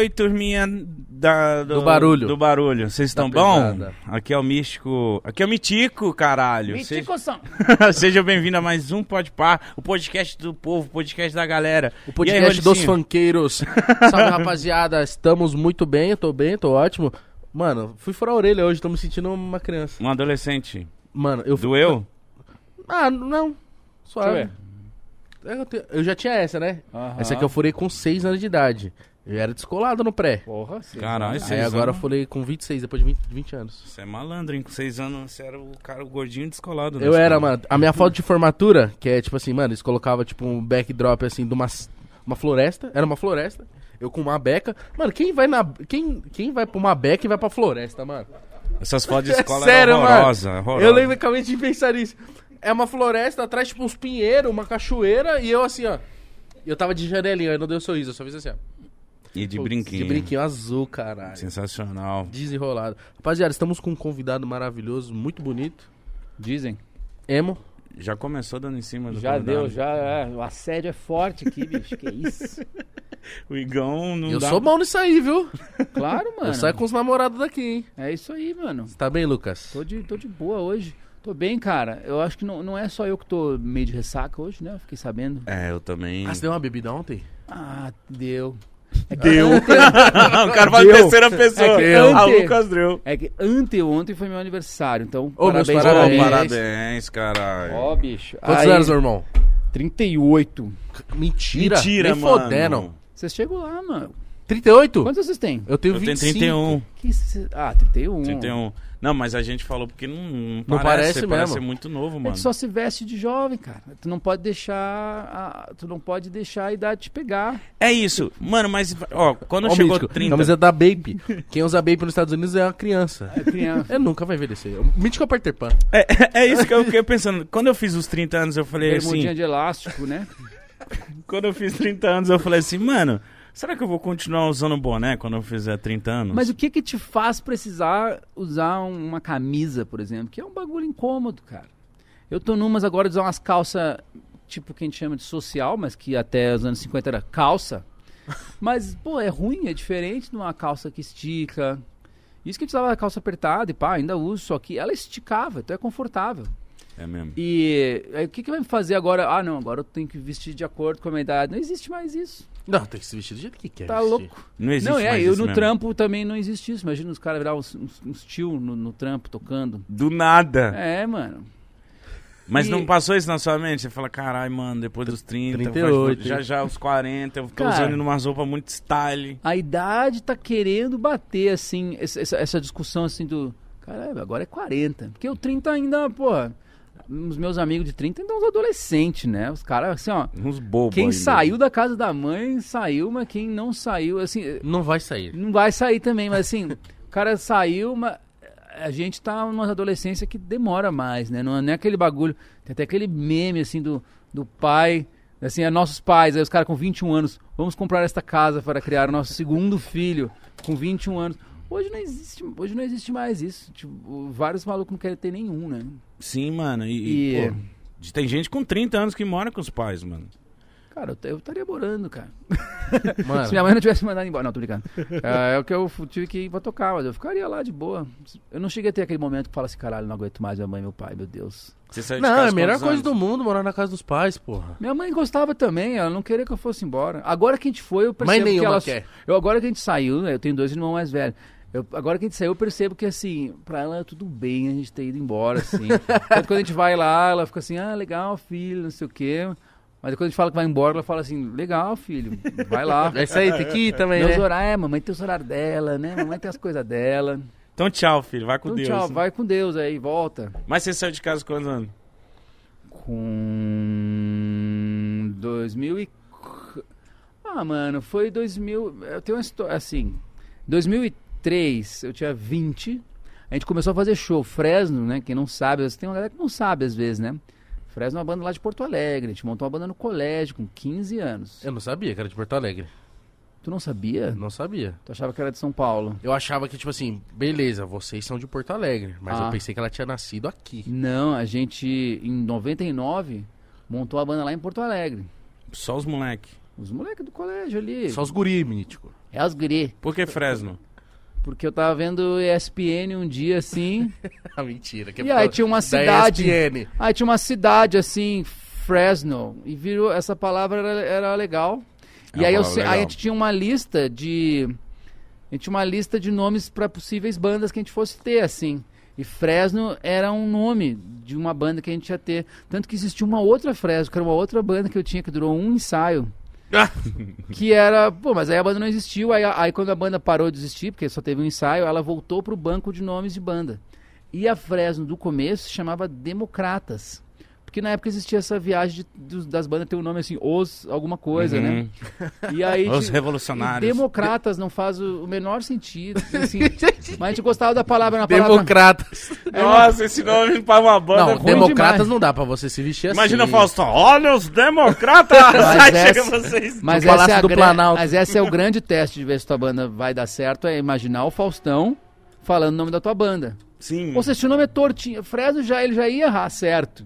oi, turminha da, do, Do barulho. Do barulho. Vocês estão bom? pesada. Aqui é o Místico. Aqui é o Mitico, caralho. Mítico são. Seja, Seja bem-vindo a mais um Pode Par, o podcast do povo, o podcast da galera. O podcast aí, dos funkeiros. Salve, rapaziada. Estamos muito bem, eu tô bem, tô ótimo. Mano, fui furar a orelha hoje, tô me sentindo uma criança. Um adolescente. Mano, eu... Doeu? Ah, não. Suave. Deixa Eu, te- eu já tinha essa, né? Essa aqui eu furei com 6 anos de idade. Eu era descolado no pré. Porra, sim. Caralho, Aí seis agora eu anos. furei com 26, depois de 20, 20 anos. Você é malandro, hein? Com seis anos, você era o cara o gordinho descolado. da Eu era, escola. mano. A minha foto de formatura, que é tipo assim, mano, eles colocavam tipo um backdrop assim de uma, uma floresta. Era uma floresta. Eu com uma beca. Mano, quem vai na. Quem, quem vai pra uma beca e vai pra floresta, mano? Essas fotos de escola Sério, eram mano. horrorosas. horrorosa. Eu lembro acabei de pensar nisso. É uma floresta, atrás tipo uns pinheiros, uma cachoeira, e eu assim, ó. Eu tava de janelinha, aí não deu sorriso, eu só fiz assim, ó. E de Putz, brinquinho. De brinquinho azul, caralho. Sensacional. Desenrolado. Rapaziada, estamos com um convidado maravilhoso, muito bonito. Dizem. Emo. Já começou dando em cima do Já convidado. deu, já. É, o assédio é forte aqui, bicho. Que isso? O Igão não eu dá... sou bom nisso aí, viu? Claro, mano. Eu saio com os namorados daqui, hein? É isso aí, mano. Você tá bem, Lucas? Tô de, tô de boa hoje. Tô bem, cara. Eu acho que não, não é só eu que tô meio de ressaca hoje, né? Eu fiquei sabendo. É, eu também. Ah, você deu uma bebida ontem? Ah, deu. É que Deu. ante- o cara fala terceira pessoa. É que Ah, ante- Lucas deu. É que anteontem foi meu aniversário, então. Ô, meus parabéns, parabéns. Parabéns, caralho. Ó, bicho. Quantos Aí, anos, meu irmão? 38. Mentira. Mentira, Nem mano. fodendo. Vocês chegam lá, mano. 38? Quantos vocês têm? Eu tenho Eu tenho 25. 31. Que Ah, 31. 31. Não, mas a gente falou porque não, não, Não parece, parece você mesmo. parece ser muito novo, É mano. que só se veste de jovem, cara. Tu não pode deixar a, tu não pode deixar a idade te pegar. É isso. Mano, mas, ó, quando Ó, chegou Mítico, 30... Camiseta da Bape. Quem usa Bape nos Estados Unidos é uma criança. É criança. É, nunca vai envelhecer. O Mítico é o Peter Pan. É, é isso que eu fiquei pensando. Quando eu fiz os 30 anos, eu falei Bermudinha assim... de elástico, né? Quando eu fiz 30 anos, eu falei assim, mano... Será que eu vou continuar usando boné quando eu fizer 30 anos? Mas o que que te faz precisar usar um- uma camisa, por exemplo? Que é um bagulho incômodo, cara. Eu tô numas agora de usar umas calças, tipo que a gente chama de social, mas que até os anos 50 era calça. Mas, pô, é ruim, é diferente de uma calça que estica. Isso que a gente usava a calça apertada e pá, ainda uso, só que ela esticava, então é confortável. É mesmo. E aí, o que, que vai me fazer agora? Ah, não, agora eu tenho que vestir de acordo com a minha idade. Não existe mais isso. Não, tem que se vestir do jeito que quer. Tá vestir. louco. Não existe Não, é, mais eu isso no mesmo. trampo também não existe isso. Imagina os caras virar uns, uns, uns tio no, no trampo tocando. Do nada. É, mano. Mas E- não passou isso na sua mente? Você fala, caralho, mano, depois dos 30, 38. faz- já já os 40, eu tô Cara. usando umas roupas muito style. A idade tá querendo bater, assim, essa, essa- essa discussão assim do. Caralho, agora é 40. Porque o 30 ainda, porra. Os meus amigos de 30 ainda são uns adolescentes, né? Os caras, assim, ó. Uns bobos Quem ainda. saiu da casa da mãe saiu, mas quem não saiu, assim. Não vai sair. Não vai sair também, mas assim, o cara saiu, mas a gente tá numa adolescência que demora mais, né? Não é, não é aquele bagulho. Tem até aquele meme, assim, do, do pai, assim, é nossos pais, aí os caras com 21 anos, vamos comprar esta casa para criar o nosso segundo filho com 21 anos. Hoje não existe, hoje não existe mais isso. Tipo, vários malucos não querem ter nenhum, né? Sim, mano. E, E- pô, tem gente com 30 anos que mora com os pais, mano. Cara, eu estaria morando, cara. Mano, Se minha mãe não tivesse me mandado embora. Não, tô brincando. É, é o que eu tive que ir pra tocar, mas eu ficaria lá de boa. Eu não cheguei a ter aquele momento que fala assim, caralho, não aguento mais minha mãe e meu pai, meu Deus. Você saiu de não, casa é a melhor coisa anos? do mundo morar na casa dos pais, porra. Minha mãe gostava também, ela não queria que eu fosse embora. Agora que a gente foi, eu percebo Mas que nenhuma ela... quer. Eu, agora que a gente saiu, né, eu tenho dois irmãos mais velhos. Eu- agora que a gente saiu, eu percebo que, assim, pra ela é tudo bem a gente ter ido embora, assim. Tanto quando a gente vai lá, ela fica assim, ah, legal, filho, não sei o quê. Mas quando a gente fala que vai embora, ela fala assim, legal, filho, vai lá. É isso aí, tem que ir também, Meus né? horários, é, mamãe tem os horários dela, né? Mamãe tem as coisas dela. Então tchau, filho. Vai com Então, Deus. tchau, vai com Deus aí, volta. Mas você saiu de casa quantos anos? Com 2000 e... Ah, mano, foi 2000... Eu tenho uma história, assim... 2003, eu tinha 20. A gente começou a fazer show. Fresno, né? Quem não sabe, tem uma galera que não sabe às vezes, né? Fresno é uma banda lá de Porto Alegre. A gente montou uma banda no colégio com 15 anos. Eu não sabia que era de Porto Alegre. Tu não sabia? Não sabia. Tu achava que era de São Paulo? Eu achava que, tipo assim, beleza, vocês são de Porto Alegre. Mas Ah. eu pensei que ela tinha nascido aqui. Não, a gente, em 99, montou a banda lá em Porto Alegre. Só os moleque. Os moleques do colégio ali. Só os guri, mítico. É os guri. Por que Fresno? Porque eu tava vendo ESPN um dia assim. Ah, mentira. que é e aí tinha uma da cidade. ESPN. Aí tinha uma cidade assim, Fresno. E virou. Essa palavra era, era legal. É e aí, eu, sei- aí a legal. gente tinha uma lista de. A gente tinha uma lista de nomes para possíveis bandas que a gente fosse ter, assim. E Fresno era um nome de uma banda que a gente ia ter. Tanto que existia uma outra Fresno, que era uma outra banda que eu tinha, que durou um ensaio. que era. Pô, mas aí a banda não existiu. Aí, aí quando a banda parou de existir, porque só teve um ensaio, ela voltou pro banco de nomes de banda. E a Fresno do começo chamava Democratas. Porque na época existia essa viagem de- dos- das bandas ter um nome assim, os alguma coisa, né? Uhum. E aí. Os ti- revolucionários. e democratas não faz o, o menor sentido. assim. mas a gente gostava da palavra na palavra. Democratas. Nossa, esse nome para uma banda. Não, é democratas demais. não dá pra você se vestir assim. Imagina o Faustão, olha os democratas! Aí chega essa- vocês. Mas essa, é a do Planalto. mas esse é o grande teste de ver se tua banda vai dar certo, é imaginar o Faustão falando o nome da tua banda. Sim. Ou seja, se o nome é tortinho, Fresno já, ele já ia errar certo.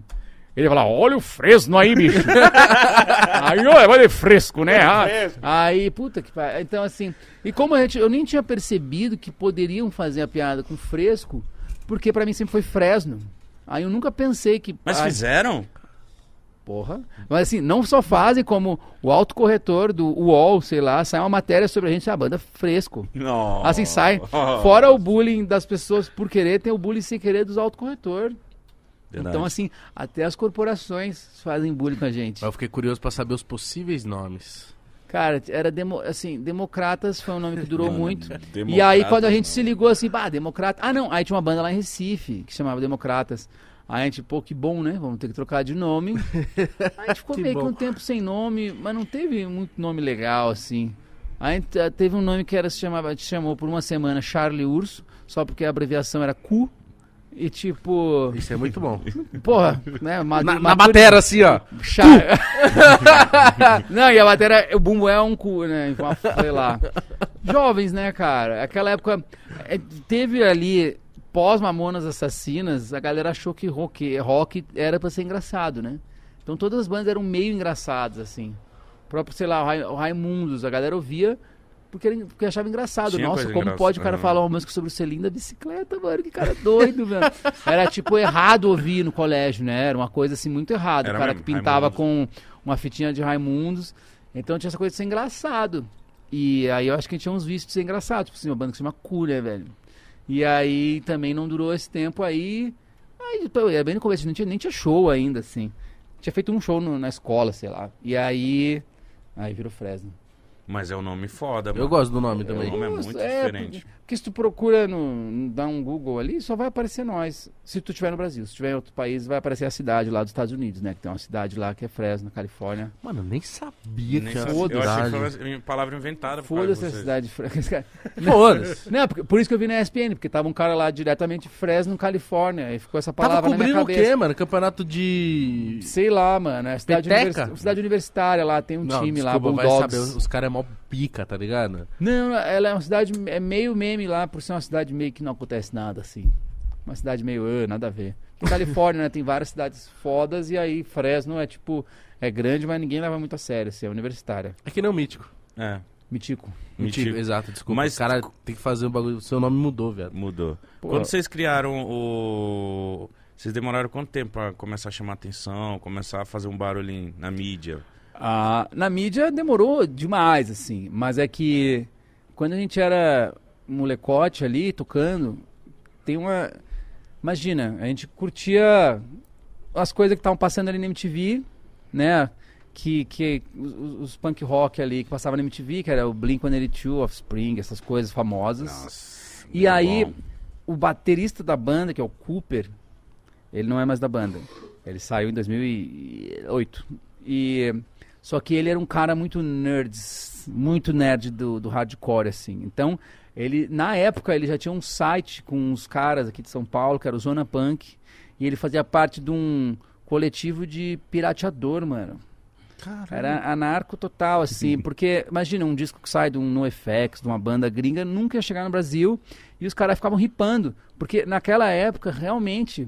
Ele ia falar, olha o Fresno aí, bicho. aí, ó, olha fresco, né? Ah, Fresco. aí, puta que pariu. Então, assim, e como a gente, eu nem tinha percebido que poderiam fazer a piada com fresco, porque pra mim sempre foi Fresno. Aí eu nunca pensei que... Mas ah, fizeram? Porra. Mas assim, não só fazem como o autocorretor do UOL, sei lá, sai uma matéria sobre a gente, a banda fresco. Não. Assim sai. Fora o bullying das pessoas por querer, tem o bullying sem querer dos autocorretor. Verdade. Então, assim, até as corporações fazem bullying com a gente. Eu fiquei curioso pra saber os possíveis nomes. Cara, era demo, assim, Democratas foi um nome que durou muito. E aí, quando a gente se ligou assim, bah, Democrata. Ah, não, aí tinha uma banda lá em Recife que chamava Democratas. Aí a gente, pô, que bom, né? Vamos ter que trocar de nome. Aí a gente ficou Que meio que um tempo sem nome, mas não teve muito nome legal, assim. Aí a gente, eh, teve um nome que era, se chamava, a gente chamou por uma semana Charlie Urso, só porque a abreviação era Cu. E tipo, Isso é muito bom. porra, né? madu- Na, na batera, assim, ó. Char... não, e a bateria, o bumbo é um cu, né? Sei lá. Jovens, né, cara? Aquela época. é, Teve ali, pós-Mamonas Assassinas, a galera achou que rock, rock era pra ser engraçado, né? Então todas as bandas eram meio engraçadas, assim. O próprio, sei lá, o Raimundos, a galera ouvia porque, era- porque achava engraçado. Tinha Nossa, como engraçada, pode o cara aham. falar uma música sobre o selim da bicicleta, mano? Que cara doido, velho. Era tipo errado ouvir no colégio, né? Era uma coisa assim muito errada. Era o cara mesmo, que pintava Raimundos. com uma fitinha de Raimundos. Então tinha essa coisa de ser engraçado. E aí eu acho que tinha uns vícios de ser engraçado. Tipo assim, uma banda que se chama Cu, né, velho? E aí também não durou esse tempo aí. Aí, era bem no começo, não tinha, nem tinha show ainda, assim. Tinha feito um show no- na escola, sei lá. E aí. Aí virou Fresno. Mas é um nome foda, mano. Eu gosto do nome O também. nome é muito é, diferente. Porque, se tu procura no. dá um Google ali, só vai aparecer nós. Se tu estiver no Brasil. Se estiver em outro país, vai aparecer a cidade lá dos Estados Unidos, né? Que tem uma cidade lá que é Fresno, na Califórnia. Mano, eu nem sabia Nem que era. Eu achei que foi uma palavra inventada. Foda-se a cidade de Fresno. Foda-se. Não, porque- por isso que eu vi na ESPN, porque tava um cara lá diretamente de Fresno, Califórnia. E ficou essa Tava palavra na minha cobrindo o quê, mano? Campeonato de. Sei lá, mano. É cidade, Peteca? universi- cidade universitária lá, tem um Não, time lá, desculpa, vai Bulldogs. saber, os caras é mó pica, tá ligado? Não, não, ela é uma cidade é meio meme lá, por ser uma cidade meio que não acontece nada, assim. Uma cidade meio, "Ah, nada a ver. Em Califórnia, né, tem várias cidades fodas e aí Fresno é tipo, é grande, mas ninguém leva muito a sério, assim, é universitária. É que nem o Mítico. É, Mitico. Mítico, Mítico. exato, desculpa. Mas- cara tem que fazer um bagulho. Seu nome mudou, velho. mudou. Pô. Quando vocês criaram o... Vocês demoraram quanto tempo pra começar a chamar atenção, começar a fazer um barulho na mídia? Ah, na mídia demorou demais, assim, mas é que quando a gente era molecote ali, tocando, tem uma... Imagina, a gente curtia as coisas que estavam passando ali na MTV, né? Que, que os, os- punk rock ali que passavam na MTV, que era o Blink-182, Offspring, essas coisas famosas. Nossa. E aí, bom. o baterista da banda, que é o Cooper, ele não é mais da banda. Ele saiu em 2008. E só que ele era um cara muito nerds, muito nerd do, do hardcore assim. Então, ele na época ele já tinha um site com uns caras aqui de São Paulo, que era o Zona Punk, e ele fazia parte de um coletivo de pirateador, mano. Era anarco total, assim, porque imagina um disco que sai de um NoFX, de uma banda gringa, nunca ia chegar no Brasil e os caras ficavam ripando, porque naquela época realmente,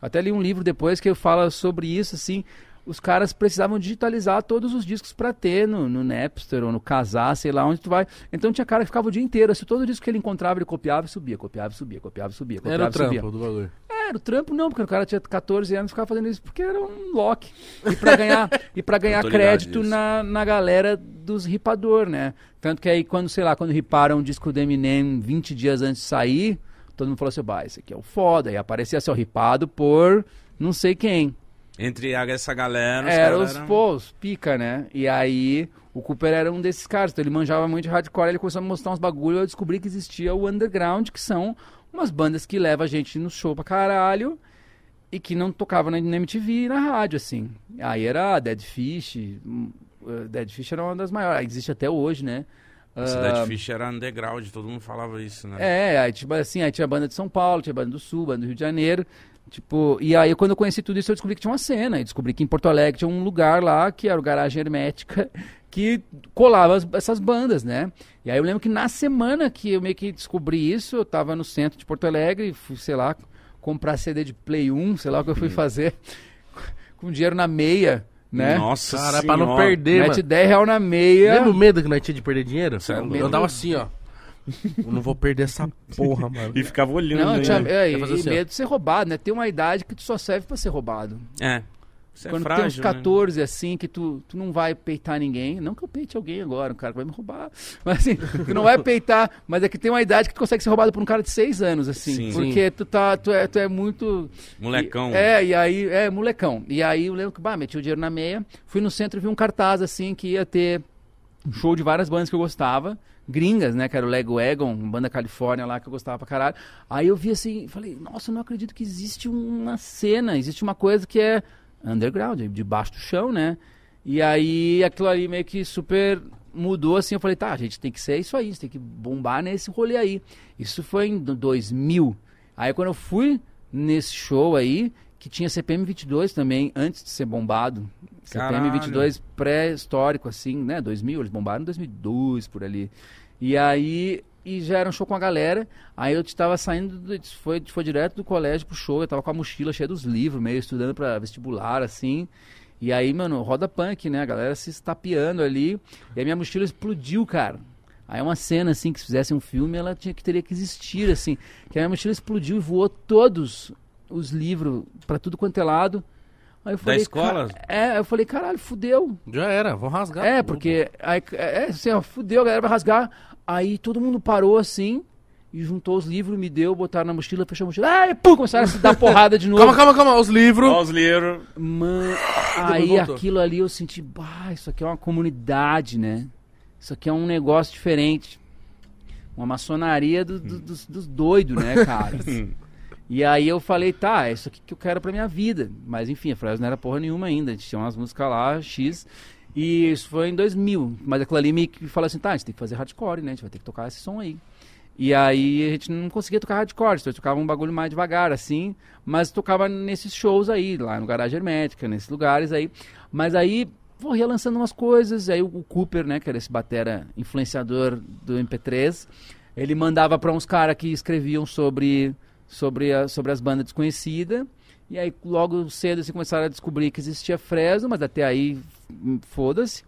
até li um livro depois que fala sobre isso, assim, os caras precisavam digitalizar todos os discos pra ter no, no Napster ou no Casar, sei lá onde tu vai. Então tinha cara que ficava o dia inteiro, assim, todo disco que ele encontrava, ele copiava e subia, copiava e subia, copiava e subia, copiava Era o e subia. trampo do. É, Era o trampo não, porque o cara tinha 14 anos e ficava fazendo isso porque era um lock. E pra ganhar, e pra ganhar crédito disso. na, na galera dos ripador, né? Tanto que aí quando, sei lá, quando riparam o disco do Eminem 20 dias antes de sair, todo mundo falou assim, bah, esse aqui é o foda. E aparecia assim, ó, ripado por não sei quem. Entre essa galera, os Era caras os, eram- pô, os pica, né? E aí o Cooper era um desses caras, então ele manjava muito de hardcore, ele começou a me mostrar uns bagulho, eu descobri que existia o underground, que são umas bandas que levam a gente no show pra caralho e que não tocavam na, na MTV e na rádio, assim. Aí era Dead Fish, hum, uh, Dead Fish era uma das maiores, existe até hoje, né? Essa Ah, Dead Fish era underground, todo mundo falava isso, né? é, aí, tipo assim, aí tinha banda de São Paulo, tinha banda do Sul, banda do Rio de Janeiro. Tipo, e aí quando eu conheci tudo isso, eu descobri que tinha uma cena. E descobri que em Porto Alegre tinha um lugar lá, que era o Garagem Hermética, que colava as- essas bandas, né? E aí eu lembro que na semana que eu meio que descobri isso, eu tava no centro de Porto Alegre, fui, sei lá, comprar CD de Play 1, sei lá o que eu fui fazer, com dinheiro na meia, né? Nossa Cara, pra não perder, Mete mano. 10 real na meia. Lembra o medo que nós tinha de perder dinheiro? Eu andava assim, ó. Eu não vou perder essa porra, mano. E ficava olhando. Não, né? tinha, é, e, assim, ó. medo de ser roubado, né? Tem uma idade que tu só serve pra ser roubado. É. Isso é Quando frágil, tem uns né? 14, assim, que tu, tu não vai peitar ninguém. Não que eu peite alguém agora, um cara que vai me roubar. Mas assim, tu não vai peitar, mas é que tem uma idade que tu consegue ser roubado por um cara de 6 anos, assim. Sim. Porque tu, tá, tu, é, tu é muito. Molecão. E- É, e aí, é, molecão. E aí eu lembro que, bah, meti o dinheiro na meia, fui no centro e vi um cartaz, assim, que ia ter um show de várias bandas que eu gostava, gringas, né, que era o Lego Egon, banda Califórnia lá que eu gostava pra caralho. Aí eu vi assim, falei, nossa, eu não acredito que existe uma cena, existe uma coisa que é underground, debaixo do chão, né? E aí aquilo ali meio que super mudou assim, eu falei, tá, a gente tem que ser isso aí, a gente tem que bombar nesse rolê aí. Isso foi em 2000. Aí quando eu fui nesse show aí, que tinha CPM 22 também, antes de ser bombado. Caralho. CPM 22 pré-histórico, assim, né? 2000, eles bombaram em 2002, por ali. E aí, e já era um show com a galera. Aí eu estava saindo, do, foi, foi direto do colégio pro show, eu tava com a mochila cheia dos livros, meio estudando pra vestibular, assim. E aí, mano, roda punk, né? A galera se estapeando ali. E a minha mochila explodiu, cara. Aí é uma cena, assim, que se fizesse um filme, ela tinha que teria que existir, assim. Que a minha mochila explodiu e voou todos os livros pra tudo quanto é lado. Aí eu falei, escola? "Ca- É, eu falei, caralho, fudeu. Já era, vou rasgar. É, tudo. porque aí, é, assim, ó, fudeu, a galera vai rasgar. Aí todo mundo parou assim e juntou os livros, me deu, botaram na mochila, fechou a mochila. Ai, pum, começaram a se dar porrada de novo. Calma, calma, calma. Os livros. Ó, os livros. Mano, aí voltou. aquilo ali eu senti, bah, isso aqui é uma comunidade, né? Isso aqui é um negócio diferente. Uma maçonaria do- do- dos, dos doidos, né, cara? E aí eu falei, tá, é isso aqui que eu quero pra minha vida. Mas enfim, a Fresno não era porra nenhuma ainda. A gente tinha umas músicas lá, X. E isso foi em 2000. Mas aquilo ali me falou assim, tá, a gente tem que fazer hardcore, né? A gente vai ter que tocar esse som aí. E aí a gente não conseguia tocar hardcore, então a gente tocava um bagulho mais devagar, assim, mas tocava nesses shows aí, lá no Garagem Hermética, nesses lugares aí. Mas aí, pô, ia lançando umas coisas, aí o, Cooper, né, que era esse batera influenciador do MP3, ele mandava pra uns caras que escreviam sobre, sobre, a- sobre as bandas desconhecidas, e aí logo cedo assim, começaram a descobrir que existia Fresno, mas até aí, hum, foda-se.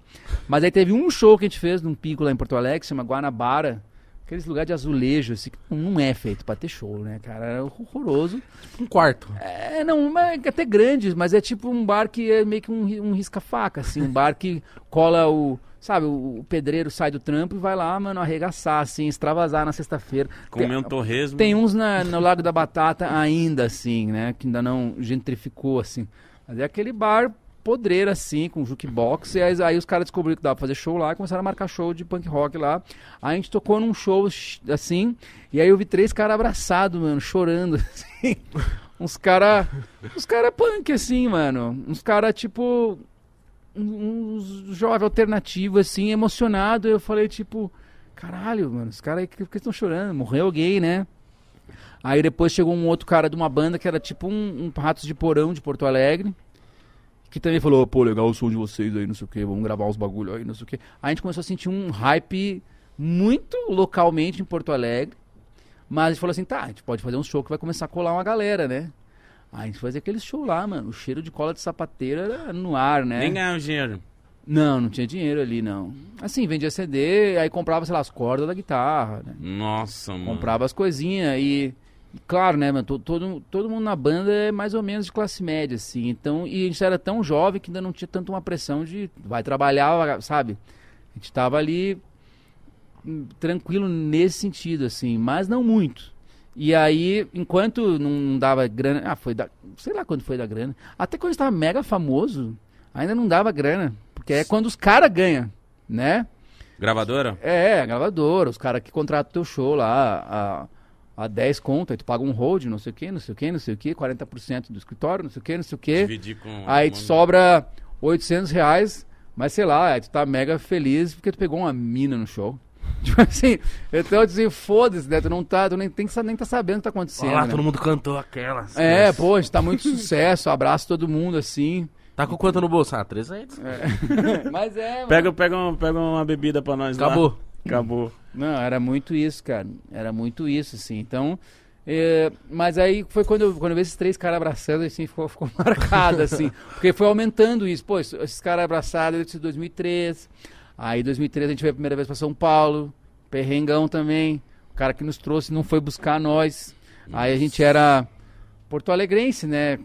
Mas aí teve um show que a gente fez num pico lá em Porto Alegre, se chama Guanabara, Aqueles lugares de azulejo, assim, que não é feito pra ter show, né, cara? Era horroroso. Um quarto. É, não, é até grande, mas é tipo um bar que é meio que um, um risca-faca, assim, um bar que cola o. Sabe, o, o pedreiro sai do trampo e vai lá, mano, arregaçar, assim, extravasar na sexta-feira. Comer Tem- um torresmo. tem uns na- no Lago da Batata ainda, assim, né? Que ainda não gentrificou, assim. Mas é aquele bar podreiro, assim, com jukebox. E aí, aí os caras descobriram que dava pra fazer show lá e começaram a marcar show de punk rock lá. Aí a gente tocou num show, sh- assim, e aí eu vi três caras abraçados, mano, chorando, assim. Uns cara... Uns cara punk, assim, mano. Uns cara, tipo... um- Uns jovem alternativo, assim, emocionado. Eu falei, tipo... Caralho, mano, os caras aí que que estão chorando? Morreu alguém, né? Aí depois chegou um outro cara de uma banda que era tipo um, um Ratos de Porão de Porto Alegre. Que também falou, pô, legal o som de vocês aí, não sei o que, vamos gravar os bagulho aí, não sei o que. A gente começou a sentir um hype muito localmente em Porto Alegre. Mas a gente falou assim, tá, a gente pode fazer um show que vai começar a colar uma galera, né? A gente fazia aquele show lá, mano. O cheiro de cola de sapateira era no ar, né? Nem ganhava dinheiro. Não, não tinha dinheiro ali, não. Assim, vendia CD, aí comprava, sei lá, as cordas da guitarra, né? Nossa, mano. Comprava as coisinhas e, claro, né, mano, to- todo, todo mundo na banda é mais ou menos de classe média, assim. Então, e a gente era tão jovem que ainda não tinha tanto uma pressão de vai trabalhar, sabe? A gente tava ali hum, tranquilo nesse sentido, assim, mas não muito. E aí, enquanto não dava grana, ah, foi da, sei lá quando foi da grana. Até quando estava mega famoso, ainda não dava grana, porque é quando os caras ganham, né? Gravadora? É, a gravadora, os caras que contratam teu show lá a, a 10 conto, aí tu paga um hold, não sei o que, não sei o que, não sei o que, 40% do escritório, não sei o que, não sei o que. Dividir com. Aí te sobra 800 reais, mas sei lá, aí tu tá mega feliz porque tu pegou uma mina no show. Tipo assim, então eu dizia, foda-se, né? Tu não tá, tu nem, tem nem tá sabendo o que tá acontecendo. Olha lá, né? todo mundo cantou aquelas. É, pô, a gente tá muito sucesso, abraço todo mundo, assim. Tá com quanto no bolso? Ah, 300. Mas é, mano. Pega, pega, um- pega uma bebida pra nós lá. Acabou. Acabou. Não, era muito isso, cara. Era muito isso, assim. Então, é, mas aí foi quando eu, quando eu vi esses três caras abraçando, assim, ficou, ficou marcado, assim. Porque foi aumentando isso. Pô, esses caras abraçados desde 2003. Aí, em 2003, a gente veio a primeira vez pra São Paulo. Perrengão também. O cara que nos trouxe não foi buscar nós. Aí a gente era porto alegrense, né?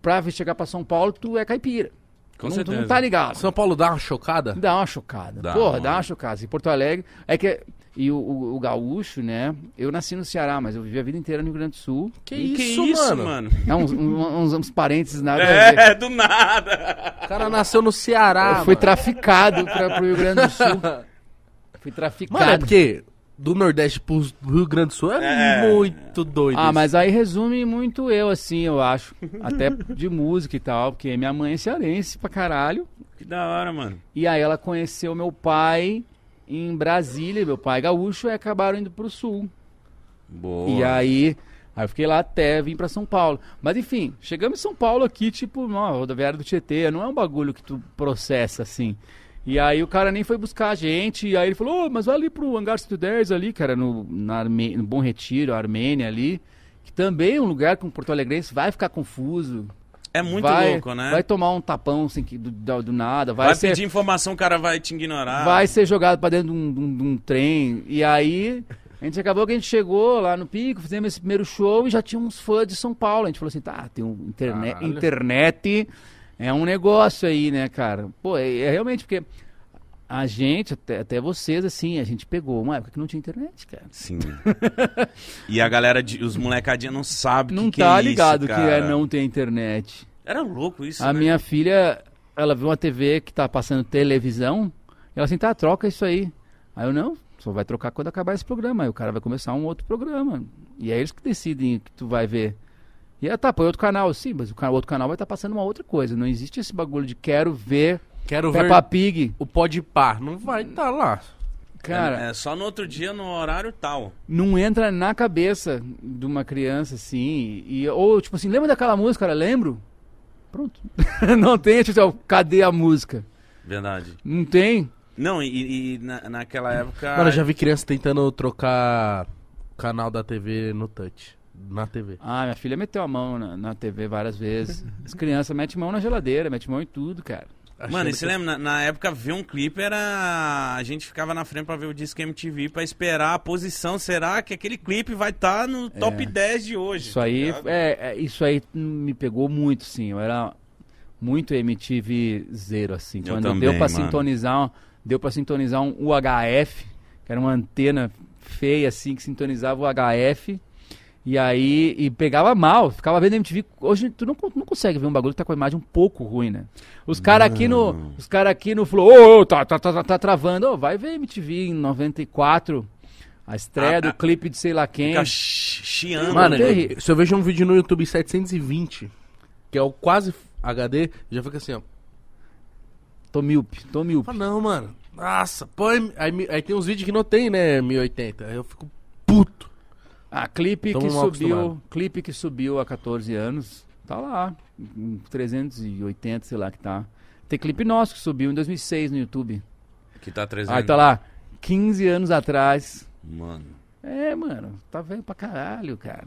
Pra chegar pra São Paulo, tu é caipira. Com não, tu certeza. não tá ligado. São Paulo dá uma chocada? Dá uma chocada. Dá, Porra, mano. dá uma chocada. Em Porto Alegre. É que. E o, o, o gaúcho, né? Eu nasci no Ceará, mas eu vivi a vida inteira no Rio Grande do Sul. Que, Que isso, isso, mano? mano? É uns, uns, uns parentes nada a ver. É, do nada. O cara nasceu no Ceará. Eu fui traficado pra, pro Rio Grande do Sul. Fui traficado. Mano, é porque do Nordeste pro Rio Grande do Sul é, É. muito doido. Ah, isso. mas aí resume muito eu, assim, eu acho. Até de música e tal, porque minha mãe é cearense pra caralho. Que da hora, mano. E aí ela conheceu meu pai em Brasília, meu pai gaúcho, e acabaram indo pro sul. Boa. E aí, aí eu fiquei lá até vim pra São Paulo. Mas enfim, chegamos em São Paulo aqui, tipo, não, rodoviária do Tietê, não é um bagulho que tu processa assim. E aí o cara nem foi buscar a gente, e aí ele falou, "Ô, mas vai ali pro Hangar 110 ali, cara, no, na Arme- no Bom Retiro, Armênia ali, que também é um lugar um Porto Alegrense vai ficar confuso. É muito vai, louco, né? Vai tomar um tapão assim, que- do, do, do nada, vai, Vai, ser, pedir informação, o cara vai te ignorar. vai ser jogado pra dentro de um, de um- de um trem. E aí, a gente acabou que a gente chegou lá no Pico, fizemos esse primeiro show e já tinha uns fãs de São Paulo. A gente falou assim, tá, tem um interne Caralho. internet, é um negócio aí, né, cara? Pô, é, é realmente porque a gente, até, até vocês, assim, a gente pegou uma época que não tinha internet, cara. Sim. e a galera, de, os molecadinha não sabe Não que que tá é ligado isso, que é não ter internet. Era louco isso, A né? minha filha, ela viu uma TV que tá passando televisão, e ela assim, tá, troca isso aí. Aí eu, não, só vai trocar quando acabar esse programa. Aí o cara vai começar um outro programa. E é eles que decidem o que tu vai ver. E ela, tá, põe outro canal. Sim, mas o outro canal vai estar passando uma outra coisa. Não existe esse bagulho de quero ver Quero ver Peppa Pig. o Pode Par. Não vai estar lá. Cara, É, é só no outro dia, no horário tal. não entra na cabeça de uma criança assim. E, ou, tipo assim, lembra daquela música, cara? Lembro? Pronto. não tem, tipo, assim, ó, cadê a música? Verdade. Não tem. Não, e, e na, naquela época... Mano, eu já vi criança tentando trocar o canal da TV no touch. Na TV. Ah, minha filha meteu a mão na, na TV várias vezes. As crianças metem mão na geladeira, metem mão em tudo, cara. Mano, e você que- lembra, na, na época, ver um clipe era... A gente ficava na frente pra ver o Disque MTV pra esperar a posição. Será que aquele clipe vai estar no top 10 de hoje? Isso aí, tá ligado? é, é, isso aí me pegou muito, sim. Eu era muito MTV zero, assim. Eu Quando também, deu pra mano. sintonizar, deu para sintonizar um UHF, que era uma antena feia, assim, que sintonizava o UHF. E aí, e pegava mal, ficava vendo MTV. Hoje tu não, não consegue ver um bagulho que tá com a imagem um pouco ruim, né? Os caras aqui no. Os caras aqui no falou, ô, ô, tá, tá, tá, tá, tá travando. Ô, vai ver MTV em 94. A estreia Ah, do ah, clipe de sei lá quem. Fica chi- chiando. Mano, né? terrível. se eu vejo um vídeo no YouTube 720, que é o quase HD, já fica assim, ó. Tô míope, tô míope. Fala, não, mano. Nossa, põe. Aí, aí tem uns vídeos que não tem, né, 1080. Aí eu fico puto. Ah, clipe Tamo que subiu, acostumado. clipe que subiu há 14 anos, tá lá, em 380, sei lá que tá. Tem clipe nosso que subiu em 2006 no YouTube. Que tá 300. Aí tá lá, 15 anos atrás. Mano. É, mano, tá velho pra caralho, cara.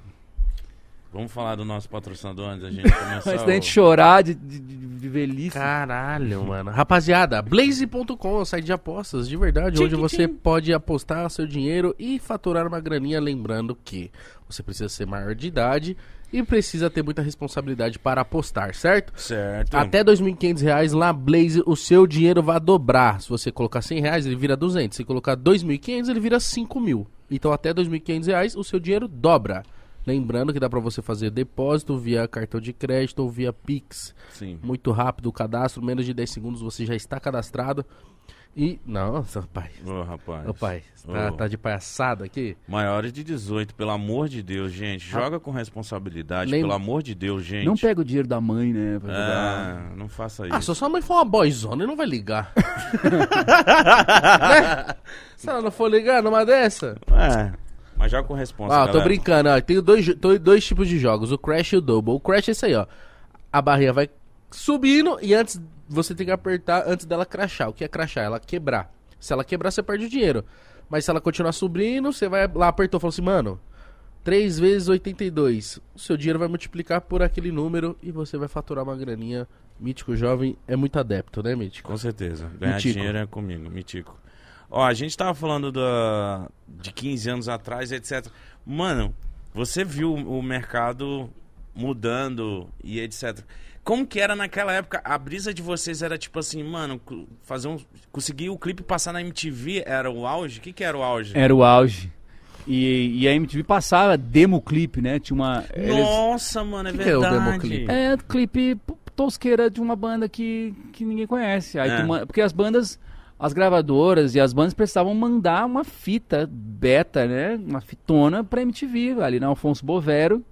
Vamos falar do nosso patrocinador antes da gente começar. Antes da gente o- chorar de, de, de- de velhice. Caralho, mano. Rapaziada, Blaze.com site de apostas de verdade, onde você pode apostar seu dinheiro e faturar uma graninha. Lembrando que você precisa ser maior de idade e precisa ter muita responsabilidade para apostar, certo? Certo. Até 2.500 reais na Blaze, o seu dinheiro vai dobrar. Se você colocar 100 reais, ele vira 200. Se colocar 2.500, ele vira 5 mil. Então, até 2.500 reais, o seu dinheiro dobra. Lembrando que dá pra você fazer depósito via cartão de crédito ou via Pix. Sim. Muito rápido o cadastro, menos de 10 segundos você já está cadastrado. E. Nossa, pai. Ô, rapaz. Ô, pai, tá, Ô. tá de palhaçada aqui? Maiores de 18, pelo amor de Deus, gente. Joga com responsabilidade, Lembra- pelo amor de Deus, gente. Não pega o dinheiro da mãe, né? Pra jogar. É, não faça isso. Ah, se sua mãe for uma boyzona, não vai ligar. Né? Se ela não for ligar numa dessa. É. Mas joga com responsa, Ah, tô galera. brincando, ó. Tem dois, dois tipos de jogos, o Crash e o Double. O Crash é isso aí, ó. A barrinha vai subindo e antes você tem que apertar antes dela crashar. O que é crashar? Ela quebrar. Se ela quebrar, você perde o dinheiro. Mas se ela continuar subindo, você vai lá, apertou, falou assim, mano, 3 vezes 82. O seu dinheiro vai multiplicar por aquele número e você vai faturar uma graninha. Mítico Jovem é muito adepto, né, Mítico? Com certeza. Ganhar Mitico. dinheiro é comigo, Mitico. Ó, a gente tava falando da, de 15 anos atrás, etc. Mano, você viu o mercado mudando e etc. Como que era naquela época? A brisa de vocês era tipo assim, mano, fazer um. Conseguir o clipe passar na MTV era o auge? O que, que era o auge? Era o auge. E, e a MTV passava demo clipe, né? Tinha uma. eles- Nossa, mano, é Que que é o verdade. democlipe? É, clipe tosqueira de uma banda que, que ninguém conhece. Aí É. porque as bandas, as gravadoras e as bandas precisavam mandar uma fita beta, né? Uma fitona pra MTV, ali na Alfonso Bovero.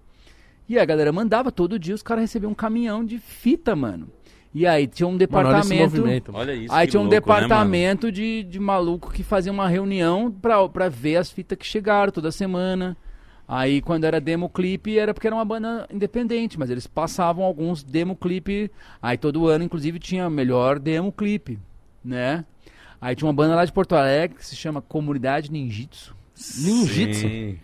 E a galera mandava todo dia, os caras recebiam um caminhão de fita, mano. E aí tinha um Mano, olha esse departamento. movimento. Olha isso. Aí tinha um louco, né, mano? departamento de, de maluco que fazia uma reunião pra, pra ver as fitas que chegaram toda semana. Aí quando era demo clipe era porque era uma banda independente, mas eles passavam alguns demo clipe. Aí todo ano, inclusive, tinha melhor demo clipe, né? Aí tinha uma banda lá de Porto Alegre que se chama Comunidade Ninjitsu. Ninjitsu? Sim.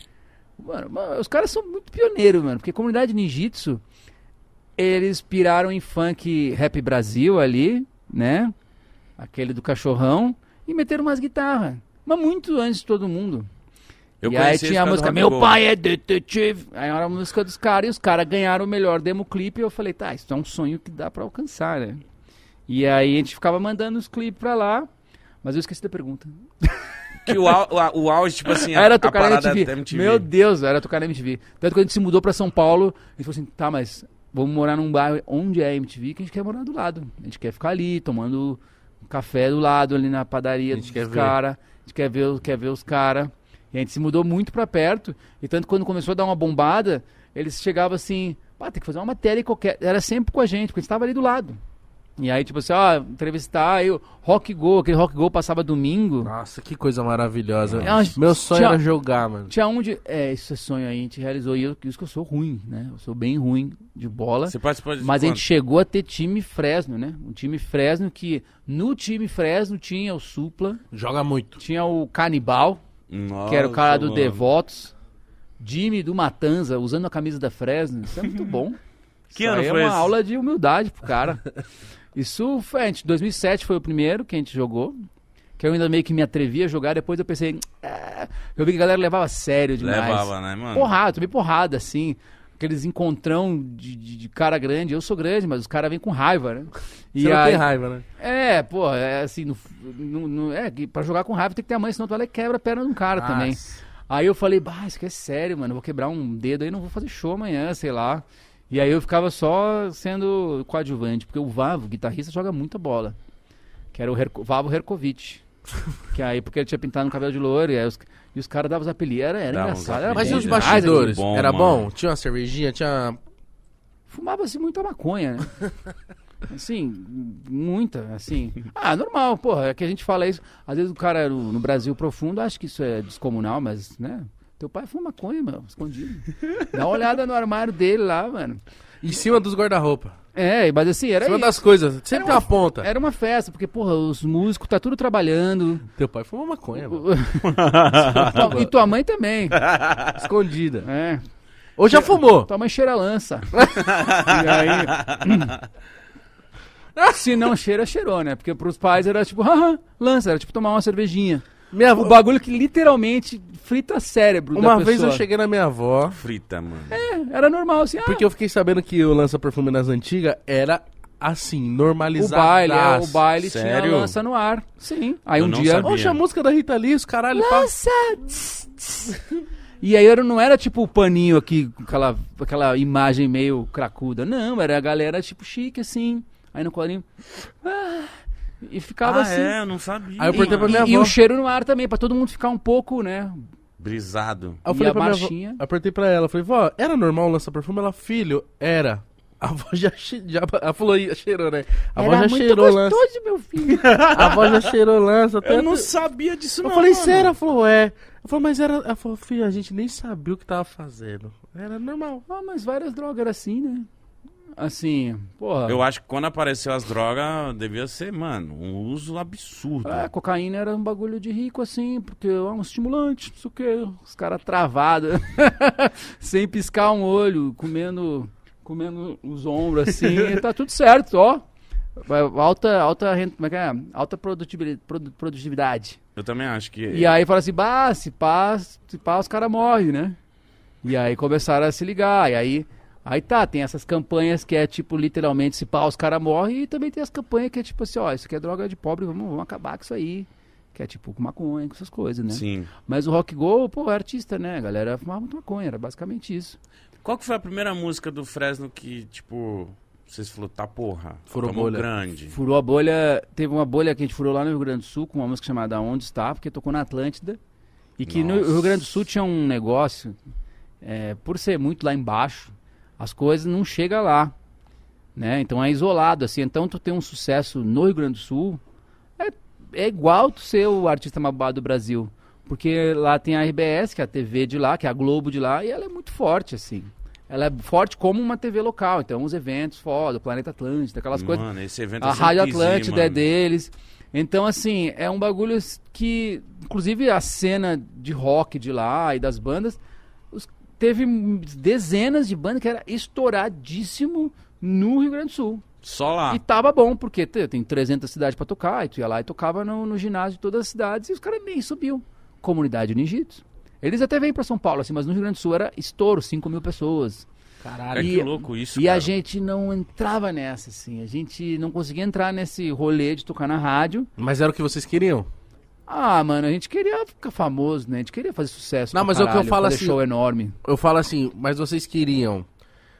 Mano, mano, os caras são muito pioneiros, mano. Porque comunidade ninjitsu, eles piraram em funk rap Brasil ali, né? Aquele do cachorrão. E meteram umas guitarras. Mas muito antes de todo mundo. Eu e aí tinha a música Meu pai é detetive. Aí era a música dos caras e os caras ganharam o melhor demo clipe. E eu falei, tá, isso é um sonho que dá pra alcançar, né? E aí a gente ficava mandando os clipes pra lá. Mas eu esqueci da pergunta. Que o, au- o, au- o auge, tipo assim, a, Era a tocar na parada MTV. da MTV. Meu Deus, era tocar na MTV. Tanto que a gente se mudou pra São Paulo, a gente falou assim, tá, mas vamos morar num bairro onde é a MTV, que a gente quer morar do lado. A gente quer ficar ali, tomando um café do lado, ali na padaria A gente dos quer ver. caras. A gente quer ver, quer ver os caras. E a gente se mudou muito pra perto. E tanto que quando começou a dar uma bombada, eles chegavam assim, pá, tem que fazer uma matéria qualquer. Era sempre com a gente, porque a gente tava ali do lado. E aí, tipo assim, ó, entrevistar, aí o Rock Go, aquele Rock Go passava domingo. Nossa, que coisa maravilhosa. É Meu sonho tinha- era jogar, mano. Tinha um de. É, isso é sonho aí, a gente realizou. E eu, isso que eu sou ruim, né? Eu sou bem ruim de bola. Você participou de Mas a gente chegou a ter time Fresno, né? Um time Fresno que. No time Fresno tinha o Supla, Joga muito. tinha o Canibal, que era o cara Nossa, do mano. Devotos, Jimmy do Matanza, usando a camisa da Fresno. Isso é muito bom. Que Isso ano aí foi é uma esse? aula de humildade pro cara. Isso foi, a gente, 2007 foi o primeiro que a gente jogou. Que eu ainda meio que me atrevi a jogar, depois eu pensei, "Ah", eu vi que a galera levava a sério demais. Levava, né, mano? Porrada, tomei porrada, assim. Aqueles encontrão de, de, de cara grande. Eu sou grande, mas os caras vêm com raiva, né? E Você não aí- tem raiva, né? É, pô, é assim, no, no, no- é, pra jogar com raiva tem que ter a mãe, senão tu vai lá e quebra a perna de um cara também. Nossa. Aí eu falei, bah, isso aqui é sério, mano. eu Vou quebrar um dedo aí, não vou fazer show amanhã, sei lá. E aí eu ficava só sendo coadjuvante, porque o Vavo, o guitarrista, joga muita bola. Que era o Herko, Vavo Herkovic. que aí, porque ele tinha pintado no cabelo de louro, e, os, e os caras davam os apelidos. Era, era engraçado. Era Mas e os bastidores? bom, era bom? Tinha uma cervejinha, tinha. Fumava-se muita maconha, né? Assim, muita, assim. Ah, normal, porra, é que a gente fala isso. Às vezes o cara no, no Brasil profundo acha que isso é descomunal, mas, né? Teu pai fuma maconha, meu, escondido. Dá uma olhada no armário dele lá, mano. Em cima dos guarda-roupa. É, mas assim, Em era cima isso. das coisas. Sempre Era uma- aponta. Era uma festa, porque, porra, os músicos tá tudo trabalhando. Teu pai fuma maconha, mano. e tua mãe também. Escondida. É. Ou já fumou? Tua mãe cheira lança. e aí. Se não cheira, cheirou, né? Porque pros pais era tipo, haha, lança, era tipo tomar uma cervejinha. Minha O bagulho que literalmente frita cérebro da uma vez eu cheguei na minha avó, Frita, mano. É, era normal, assim, ah, porque eu fiquei sabendo que o lança-perfume nas antigas era assim, o normalizado. baile, é, o baile tinha Sério? lança no ar. Sim. Aí Eu um não dia. sabia. Oxe, a música da Rita Lee, os caralho. Lança! tss, tss. E aí era, não era tipo o paninho aqui, com aquela, aquela imagem meio cracuda. Não, era a galera tipo chique, assim. Aí no colinho. ah, e ficava Ah, assim. é, eu não sabia. Aí eu perguntei pra E, minha e avó. o cheiro no ar também, pra todo mundo ficar um pouco, né? Brisado. Aí eu E falei a pra minha avó, marchinha? apertei pra ela, falei, vó, era normal o lança-perfume? Ela, filho, era. A avó já, che- já ela falou, aí, cheirou, né? A avó já cheirou lança. gostoso, meu filho. A avó já cheirou lança. Eu não sabia disso, Eu não. falei, mano. sério? Ela falou, é. Eu falei, mas era. Ela falou, filho, a gente nem sabia o que tava fazendo. Era normal. ah, mas várias drogas eram assim, né? Assim, porra. Eu acho que quando apareceu as drogas, devia ser, mano, um uso absurdo. É, cocaína era um bagulho de rico, assim, porque é um estimulante, não sei o quê. Os caras travados, sem piscar um olho, comendo, comendo os ombros, assim, tá tudo certo, ó. Alta, alta, como é que é? Alta produtividade. produtividade. Eu também acho que. E aí fala assim, bah, se pá, se pá, os caras morrem, né? E aí começaram a se ligar, e aí... Aí tá, tem essas campanhas que é tipo, literalmente, se pá, os caras morrem, e também tem as campanhas que é tipo assim, ó, isso aqui é droga de pobre, vamos, vamos acabar com isso aí. Que é tipo com maconha, com essas coisas, né? Sim. Mas o rock go, pô, é artista, né? A galera fumava muito maconha, era basicamente isso. Qual que foi a primeira música do Fresno que, tipo, vocês falaram, tá porra, Furou bolha. grande. Furou a bolha, teve uma bolha que a gente furou lá no Rio Grande do Sul, com uma música chamada Onde Está, porque tocou na Atlântida. E que no Nossa. Rio Grande do Sul tinha um negócio, é, por ser muito lá embaixo, as coisas não chegam lá. Né? Então é isolado, assim. Então tu tem um sucesso no Rio Grande do Sul, é, é igual tu ser o artista mais babado do Brasil. Porque lá tem a RBS, que é a TV de lá, que é a Globo de lá, e ela é muito forte, assim. Ela é forte como uma TV local. Então, os eventos foda, o Planeta Atlântida, aquelas coisas. Mano, esse evento A sempre Rádio Atlântida é mano. deles. Então, assim, é um bagulho que, inclusive, a cena de rock de lá e das bandas, teve dezenas de bandas que era estouradíssimo no Rio Grande do Sul. Só lá. E tava bom, porque te- tem 300 cidades pra tocar, e tu ia lá e tocava no, no ginásio de todas as cidades, e os caras nem subiam. Comunidade Unigitos. Eles até vêm pra São Paulo, assim, mas no Rio Grande do Sul era estouro, 5 mil pessoas. Cara, E- que louco isso, E cara. a gente não entrava nessa, assim. A gente não conseguia entrar nesse rolê de tocar na rádio. Mas era o que vocês queriam? Ah, mano, a gente queria ficar famoso, né? A gente queria fazer sucesso. Não, mas o que eu falo assim- show enorme. Eu falo assim, mas vocês queriam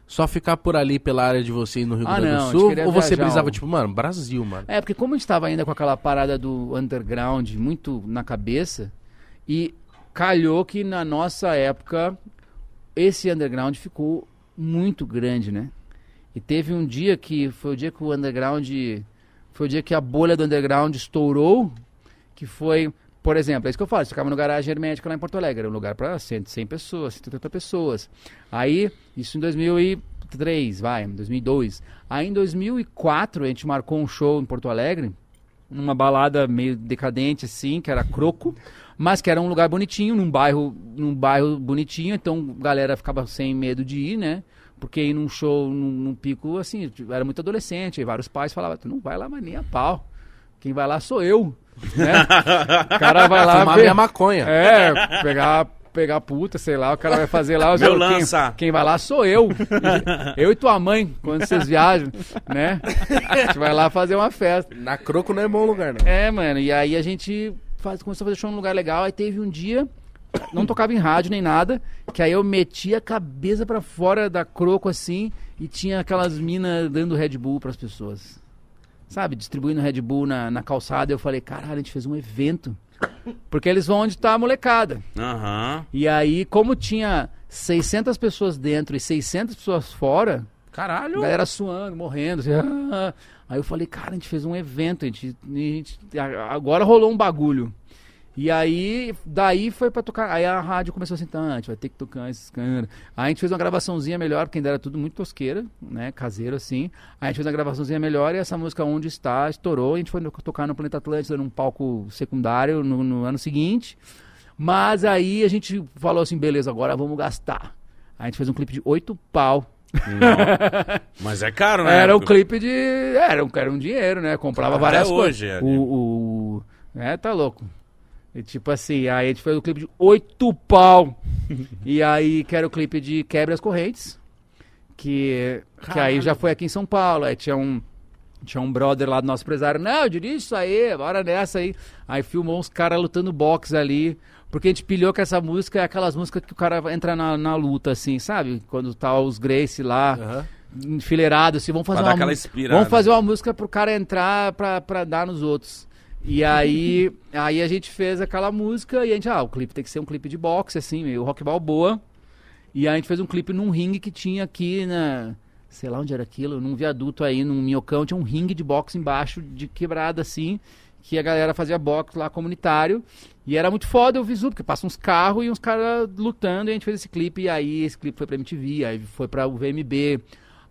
só ficar por ali pela área de vocês no Rio Ah, Grande não, do Sul? Ou você o- tipo, mano, Brasil, mano? É, porque como a gente tava ainda com aquela parada do underground muito na cabeça, e calhou que na nossa época esse underground ficou muito grande, né? E teve um dia que foi o dia que o underground. Foi o dia que a bolha do underground estourou, que foi. Por exemplo, é isso que eu falo, você ficava no garagem hermética lá em Porto Alegre, era um lugar para 100, 100 pessoas, 180 pessoas. Aí, isso em 2003, vai, em 2002. Aí em 2004 a gente marcou um show em Porto Alegre, numa balada meio decadente assim, que era Croco, mas que era um lugar bonitinho, num bairro, num bairro bonitinho, então a galera ficava sem medo de ir, né? Porque ir num show, num, num pico, assim, era muito adolescente, aí vários pais falavam, tu não vai lá, mas nem a pau. Quem vai lá sou eu, né? O cara vai lá Fumar ver- minha maconha. é, pegar, pegar puta, sei lá, o cara vai fazer lá. Meu quem, lança. Quem vai lá sou eu. Eu e tua mãe, quando vocês viajam, né? A gente vai lá fazer uma festa. Na Croco não é bom lugar, não. É, mano, e aí a gente faz, começou a fazer show num lugar legal, aí teve um dia, não tocava em rádio nem nada, que aí eu meti a cabeça pra fora da croco assim, e tinha aquelas minas dando Red Bull pras pessoas. Sabe, distribuindo Red Bull na, na calçada, eu falei, caralho, a gente fez um evento. Porque eles vão onde tá a molecada. Aham. E aí, como tinha 600 pessoas dentro e 600 pessoas fora, a Caralho. galera suando, morrendo. assim, "Ah". Aí eu falei, cara, a gente fez um evento, a gente, a gente- a- agora rolou um bagulho. E aí, daí foi pra tocar. Aí a rádio começou assim, tá, a gente vai ter que tocar esses caras. Aí a gente fez uma gravaçãozinha melhor, porque ainda era tudo muito tosqueira, né? Caseiro assim. Aí a gente fez uma gravaçãozinha melhor e essa música Onde Está estourou. A gente foi tocar no Planeta Atlântida num palco secundário no, no ano seguinte. Mas aí a gente falou assim, beleza, agora vamos gastar. A gente fez um clipe de oito pau. Não. Mas é caro, né? Era um clipe de. Era um, era um dinheiro, né? Comprava Até várias hoje coisas. é, o, o. É, tá louco. E tipo assim, aí a gente fez um clipe de oito pau. e aí, que era o clipe de Quebra as Correntes. Que, que aí já foi aqui em São Paulo. Aí tinha um. Tinha um brother lá do nosso empresário. Não, eu dirige isso aí, bora nessa aí. Aí filmou uns caras lutando boxe ali. Porque a gente pilhou que essa música é aquelas músicas que o cara entra na, na luta, assim, sabe? Quando tá os Grace lá Aham. enfileirado, assim, vamos fazer Pra uma. Vamos fazer uma música pro cara entrar pra, pra dar nos outros. E aí, aí a gente fez aquela música e a gente, ah, o clipe tem que ser um clipe de boxe, assim, meio rock balboa. E aí a gente fez um clipe num ringue que tinha aqui na. Sei lá onde era aquilo, num viaduto aí, num minhocão, tinha um ringue de boxe embaixo, de quebrada assim, que a galera fazia boxe lá comunitário. E era muito foda o visu, porque passa uns carros e uns caras lutando, e a gente fez esse clipe, e aí esse clipe foi pra MTV, aí foi pra VMB.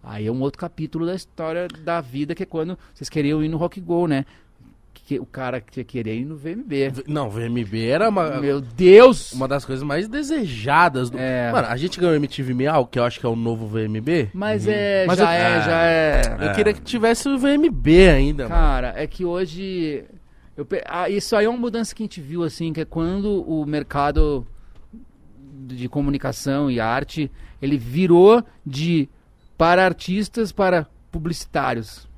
Aí é um outro capítulo da história da vida, que é quando vocês queriam ir no Rock Go, né? Que o cara que queria ir no VMB. Não, VMB era uma, Meu Deus! uma das coisas mais desejadas do. É. Mano, a gente ganhou o MTV Miau, que eu acho que é o novo VMB. Mas é, Mas já eu- é, já é. Eu É. queria que tivesse o VMB ainda, mano. Cara, é que hoje. eu pe- ah, isso aí é uma mudança que a gente viu, assim, que é quando o mercado de comunicação e arte ele virou de para artistas para publicitários.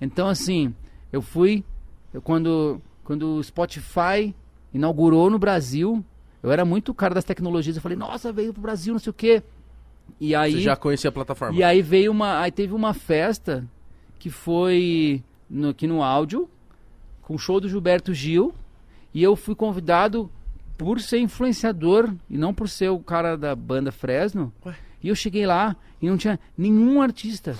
Então, assim, eu fui. Eu, quando, quando o Spotify inaugurou no Brasil, eu era muito cara das tecnologias. Eu falei, nossa, veio pro Brasil, não sei o quê. E aí. Você já conhecia a plataforma. E aí veio uma. Aí teve uma festa que foi no, aqui no áudio, com o show do Gilberto Gil. E eu fui convidado por ser influenciador e não por ser o cara da banda Fresno. Ué? E eu cheguei lá e não tinha nenhum artista,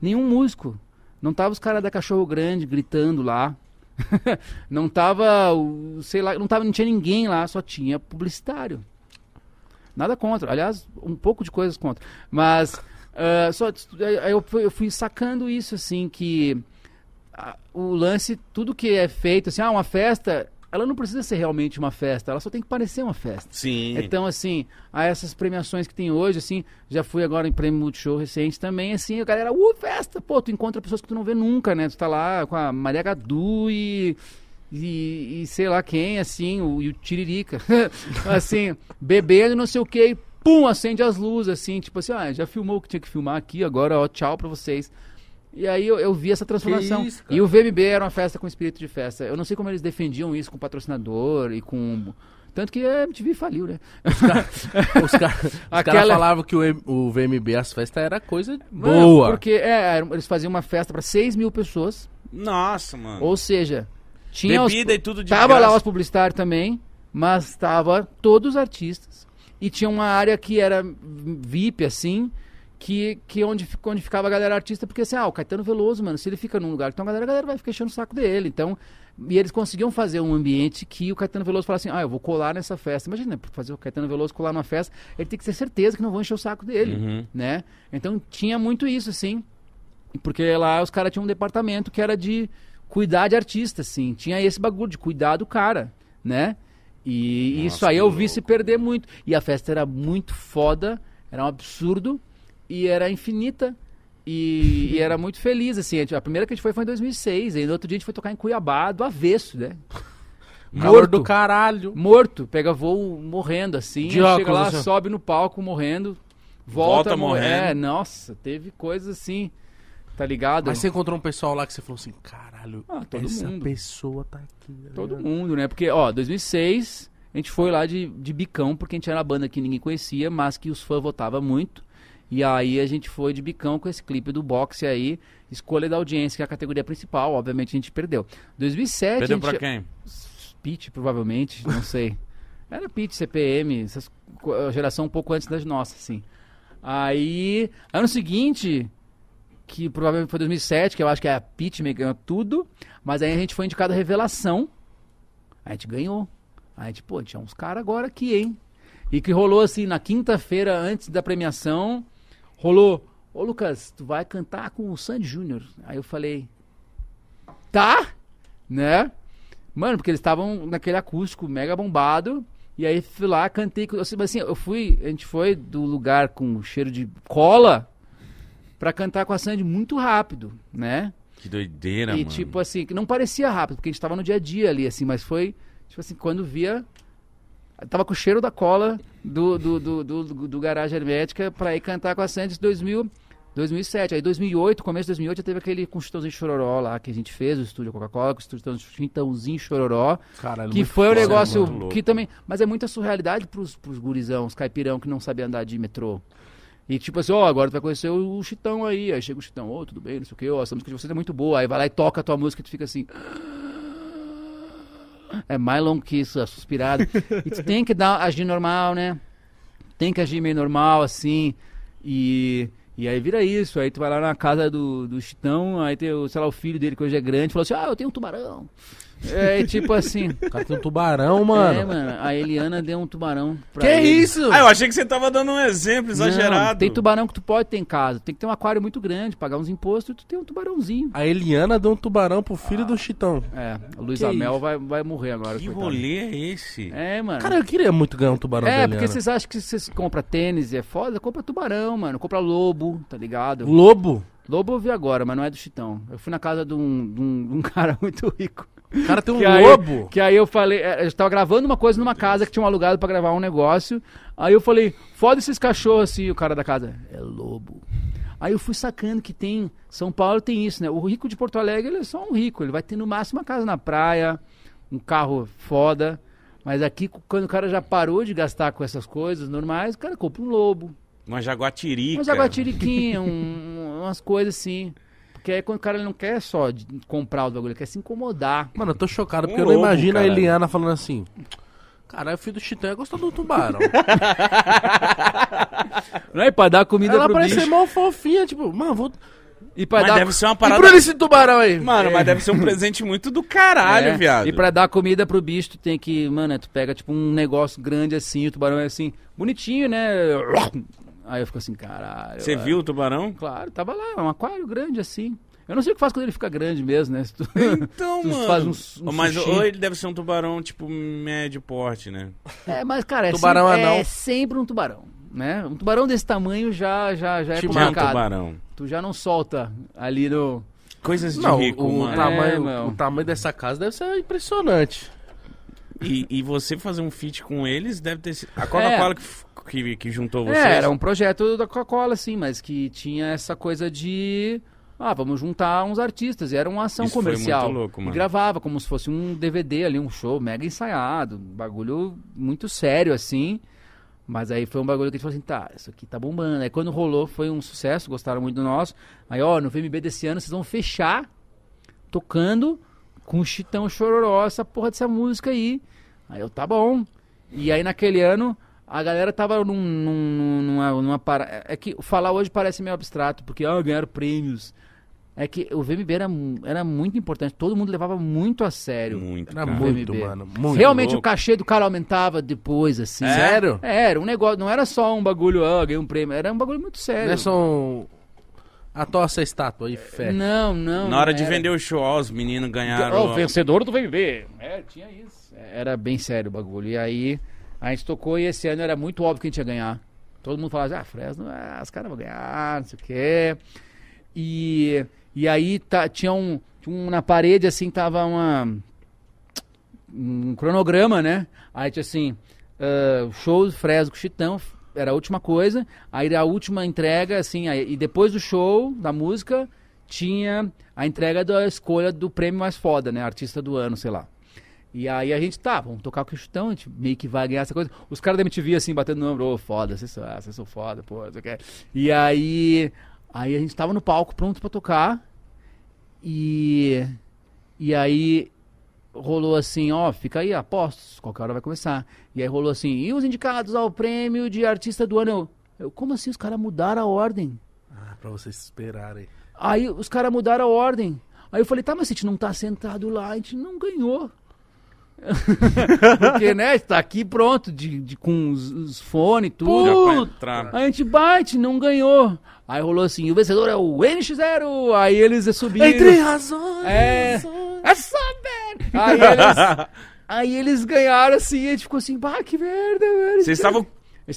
nenhum músico. Não tava os caras da Cachorro Grande gritando lá. não tava, sei lá, não tava, não tinha ninguém lá, só tinha publicitário. Nada contra, aliás, um pouco de coisas contra. Mas ah, só aí eu eu fui sacando isso assim que ah, o lance, tudo que é feito, assim, ah, uma festa, ela não precisa ser realmente uma festa, ela só tem que parecer uma festa. Sim. Então, assim, a essas premiações que tem hoje, assim, já fui agora em prêmio Multishow recente também, assim, a galera, uh, festa, pô, tu encontra pessoas que tu não vê nunca, né? Tu tá lá com a Maria Gadu e, e, e sei lá quem, assim, o, e o Tiririca, assim, bebendo não sei o que, pum, acende as luzes, assim, tipo assim, ah, já filmou o que tinha que filmar aqui, agora, ó, tchau pra vocês. E aí eu, eu vi essa transformação. isso, cara? e o VMB era uma festa com espírito de festa. Eu não sei como eles defendiam isso com patrocinador e com... Tanto que a MTV faliu, né? Os caras os Aquela- caras falavam que o, o VMB, as festas, era coisa Mano, boa. Porque é, eles faziam uma festa pra 6 mil pessoas. Nossa, mano. Ou seja, tinha os, Bebida e tudo de tava lá graça. os publicitários também, mas tava todos os artistas. E tinha uma área que era VIP, assim, que, que onde, onde ficava a galera artista, porque assim, ah, o Caetano Veloso, mano, se ele fica num lugar, então a galera, a galera vai ficar enchendo o saco dele. Então, e eles conseguiam fazer um ambiente que o Caetano Veloso falasse assim, ah, eu vou colar nessa festa. Imagina, fazer o Caetano Veloso colar numa festa, ele tem que ter certeza que não vão encher o saco dele, Uhum. né? Então tinha muito isso, assim. Porque lá os caras tinham um departamento que era de cuidar de artista, assim. Tinha esse bagulho de cuidar do cara, né? E Nossa, isso aí eu vi louco. se perder muito. E a festa era muito foda, era um absurdo e era infinita. E, e era muito feliz, assim. A primeira que a gente foi foi em 2006. Aí no outro dia a gente foi tocar em Cuiabá, do avesso, né? Calor do caralho. Morto, pega voo morrendo, assim. De chega óculos, lá, assim, sobe no palco morrendo, volta, Volta morrendo. É, nossa, teve coisas assim, tá ligado? Mas você encontrou um pessoal lá que você falou assim, caralho, Ah, todo essa mundo. pessoa tá aqui. tá Todo mundo, né? Porque, ó, 2006, a gente foi lá de, de bicão, porque a gente era uma banda que ninguém conhecia, mas que os fãs votavam muito. E aí a gente foi de bicão com esse clipe do boxe aí, escolha da audiência, que é a categoria principal. Obviamente a gente perdeu. 2007, Perdeu gente... pra quem? Pitch, provavelmente, não sei. Era Pitch, CPM, essas geração um pouco antes das nossas, assim. Aí, ano seguinte, que provavelmente foi 2007, que eu acho que é a Pitch me ganhou tudo, mas aí a gente foi indicado a Revelação. A gente ganhou. A gente, pô, tinha uns caras agora aqui, hein? E que rolou assim, na quinta-feira antes da premiação, rolou, ô Lucas, tu vai cantar com o Sandy Júnior. Aí eu falei, tá, né? Mano, porque eles estavam naquele acústico mega bombado. E aí fui lá, cantei. com- Assim, mas assim, eu fui, a gente foi do lugar com cheiro de cola pra cantar com a Sandy muito rápido, né? Que doideira, e mano. tipo assim, que não parecia rápido, porque a gente tava no dia a dia ali, assim, mas foi, tipo assim, quando via. Tava com o cheiro da cola do, do, do, do, do, Garagem Hermética pra ir cantar com a Sandy em 2000, 2007. Aí 2008, começo de 2008, já teve aquele com o Chitãozinho Chororó lá que a gente fez, o estúdio Coca-Cola, com o estúdio Chitãozinho Chororó. Caralho, Que foi o foda, negócio louco. que também. Mas é muita surrealidade pros, pros gurizão, os caipirão que não sabem andar de metrô. E tipo assim, ó, agora tu vai conhecer o, o Chitão aí. Aí chega o Chitão, ô, tudo bem, não sei o que, ó, essa música de vocês é muito boa. Aí vai lá e toca a tua música e tu fica assim. É mais longo que isso, é suspirado. e tu tem que dar, agir normal, né? Tem que agir meio normal, assim. E. E aí vira isso, aí tu vai lá na casa do, do Chitão, aí tem, sei lá, o filho dele que hoje é grande, falou assim, ah, eu tenho um tubarão. É, tipo assim, O cara tem um tubarão, mano. é, mano, a Eliana deu um tubarão pra que ele. isso? Ah, eu achei que você tava dando um exemplo exagerado. Não, tem tubarão que tu pode ter em casa. Tem que ter um aquário muito grande, pagar uns impostos e tu tem um tubarãozinho. A Eliana deu um tubarão pro filho do Chitão. É, o Luiz Que Amel isso? vai, vai morrer agora. Que coitado. rolê é esse? É, mano. Cara, eu queria muito ganhar um tubarão da é, Eliana. porque vocês acham que vocês compram tênis e é foda? Compra tubarão, mano. Compra lobo, tá ligado? Lobo? Lobo eu vi agora, mas não é do Chitão. Eu fui na casa de um, de um, de um cara muito rico. O cara tem um Que aí- lobo. Que aí eu falei, é, eu tava gravando uma coisa numa casa que tinha um alugado pra gravar um negócio. Aí eu falei, foda esses cachorros assim, o cara da casa. É lobo. Aí eu fui sacando que tem. São Paulo tem isso, né? O rico de Porto Alegre, ele é só um rico. Ele vai ter no máximo uma casa na praia, um carro foda. Mas aqui, quando o cara já parou de gastar com essas coisas normais, o cara compra um lobo. Uma jaguatirica. Uma jaguatiriquinha, um, umas coisas assim. Porque aí quando o cara ele não quer só de- comprar o bagulho, ele quer se incomodar. Mano, eu tô chocado, Um porque eu não imagino a. Eliana falando assim. Caralho, o filho do Chitão é gostar do tubarão. Não é pra dar comida Ela pro parece bicho. ser mó fofinha, tipo, mano, vou. E pra Mas dar deve ser uma E parada... pra esse tubarão aí? Mano, mas deve ser um presente muito do caralho, É, viado. E pra dar comida pro bicho, tu tem que, mano, tu pega tipo um negócio grande assim, o tubarão é assim, bonitinho, né? Aí eu fico assim, caralho. Você é. viu o tubarão? Claro, tava lá, é um aquário grande assim. Eu não sei o que faz quando ele fica grande mesmo, né? Se tu- Então, Tu mano. faz um- um mas sushi. ou ele deve ser um tubarão, tipo, médio porte, né? É, mas cara, é, Tubarão sempre, anão. é sempre um tubarão, né? Um tubarão desse tamanho já, já, já é Tipo, Já é um complicado. tubarão. Tu já não solta ali no... Coisas de Não, rico, o, mano. tamanho, É, o tamanho dessa casa deve ser impressionante. E, e você fazer um feat com eles deve ter sido... A Coca-Cola que, f- que, que juntou vocês? É, era um projeto da Coca-Cola, assim, mas que tinha essa coisa de. Ah, vamos juntar uns artistas. E era uma ação Isso foi comercial. muito louco, e mano. gravava como se fosse um DVD ali, um show mega ensaiado. Um bagulho muito sério, assim. Mas aí foi um bagulho que a gente falou assim, tá, isso aqui tá bombando. Aí quando rolou, foi um sucesso, gostaram muito do nosso. Aí, ó, no VMB desse ano vocês vão fechar tocando com o Chitão Chororó, essa porra dessa música aí. Aí eu, tá bom. E aí naquele ano, a galera tava num, num- numa, numa para... É que falar hoje parece meio abstrato, porque, ah, ganharam prêmios. É que o VMB era, era muito importante, todo mundo levava muito a sério. Muito, Era cara. muito, VMB. mano. Muito. Realmente louco. o cachê do cara aumentava depois, assim. É? Sério? É, era um negócio, não era só um bagulho, ah, ganhei um prêmio, era um bagulho muito sério. Não é só um... A tossa estátua aí, fé. Não, não. Na hora não de era. vender o show, ó, os meninos ganharam... Ó, o vencedor do VMB. É, tinha isso. Era bem sério o bagulho. E aí, a gente tocou e esse ano era muito óbvio que a gente ia ganhar. Todo mundo falava, ah, Fresno, ah, os caras vão ganhar, não sei o quê. E, e aí tá, tinha, um, tinha um- Na parede, assim, tava uma... Um cronograma, né? Aí tinha assim... ah, show do Fresno com Chitão, era a última coisa. Aí a última entrega, assim, aí- e depois do show, da música, tinha a entrega da escolha do prêmio mais foda, né? Artista do ano, sei lá. E aí a gente, tá, vamos tocar o Chutão, a gente meio que vai ganhar essa coisa. Os caras da MTV, assim, batendo no ombro, ô, foda, vocês são, ah, vocês são foda, pô, não sei o que. E aí, aí a gente tava no palco pronto pra tocar, e, e aí rolou assim, ó, fica aí, apostos, qualquer hora vai começar. E aí rolou assim, e os indicados ao prêmio de artista do ano? Eu, eu como assim os caras mudaram a ordem? Ah, pra vocês esperarem. Aí os caras mudaram a ordem. Aí eu falei, tá, mas se a gente não tá sentado lá, a gente não ganhou. Porque, né, tá aqui pronto, de, de- com os, os fones e tudo. Já pra Puta. a gente bate, não ganhou. Aí rolou assim, o vencedor é o NX0. Aí eles subiram. Entre razões. É. É saber. Aí eles. Aí eles ganharam assim, e a gente ficou assim, bah, que merda, velho. Vocês estavam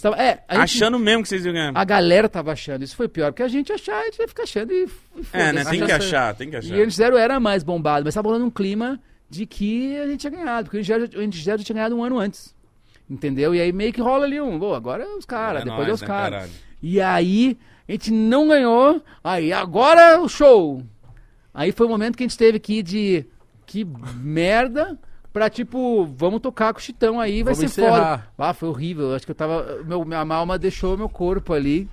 tavam- é, gente- achando mesmo que vocês iam ganhar. A galera tava achando, isso foi pior, porque a gente achar, a gente ia ficar achando e, e É, né? Tem que Achar- achar, tem que achar. E eles fizeram era mais bombado, mas tava rolando um clima de que a gente tinha ganhado, porque o NG0 já- o NG0 já tinha ganhado um ano antes. Entendeu? E aí meio que rola ali um, agora é os caras, É depois nóis, é os né, caras. E aí, a gente não ganhou, aí agora o show. Aí foi o momento que a gente teve que ir de que merda pra tipo, vamos tocar com o Chitão aí, vai Vamos ser encerrar. foda. Ah, foi horrível. Acho que eu tava. Meu, minha alma deixou meu corpo ali.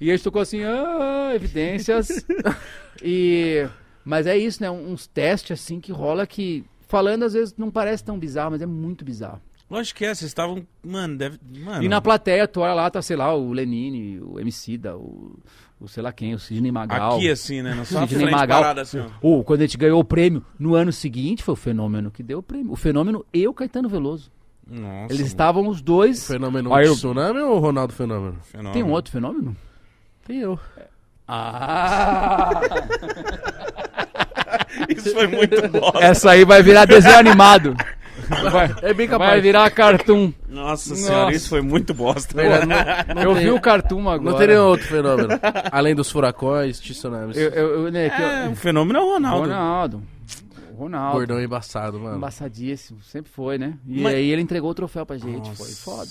E a gente tocou assim, ah, evidências. e. Mas é isso, né? Uns testes assim que rola que. Falando às vezes não parece tão bizarro, mas é muito bizarro. Lógico que é, vocês estavam. Mano, deve. Mano. E na plateia, tu olha lá, tá, sei lá, o Lenine, o Emicida, o, o sei lá quem, o Sidney Magal. Aqui, assim, né? Na sua Sidney Magal. parada, assim, ó. Ou quando a gente ganhou o prêmio no ano seguinte, foi o fenômeno que deu o prêmio. O fenômeno e o Caetano Veloso. Nossa. Eles estavam os dois. Fenômeno Aí eu- Tsunami ou Ronaldo Fenômeno? Fenômeno. Tem um outro fenômeno? Tem eu. Ah! Isso foi muito bom. Essa aí vai virar desenho animado. Vai, É bem vai capaz. virar cartoon. Nossa senhora, Nossa. isso foi muito bosta. Verdade, não, não Eu tem, vi o cartoon agora. Não nenhum outro fenômeno. Além dos furacões, tsunamis. Eu, eu, eu, né, que eu- É, o fenômeno é o Ronaldo. Ronaldo. Ronaldo. Gordão embaçado, mano. Embaçadíssimo, sempre foi, né? E Mas- aí ele entregou o troféu pra gente, Nossa. foi foda.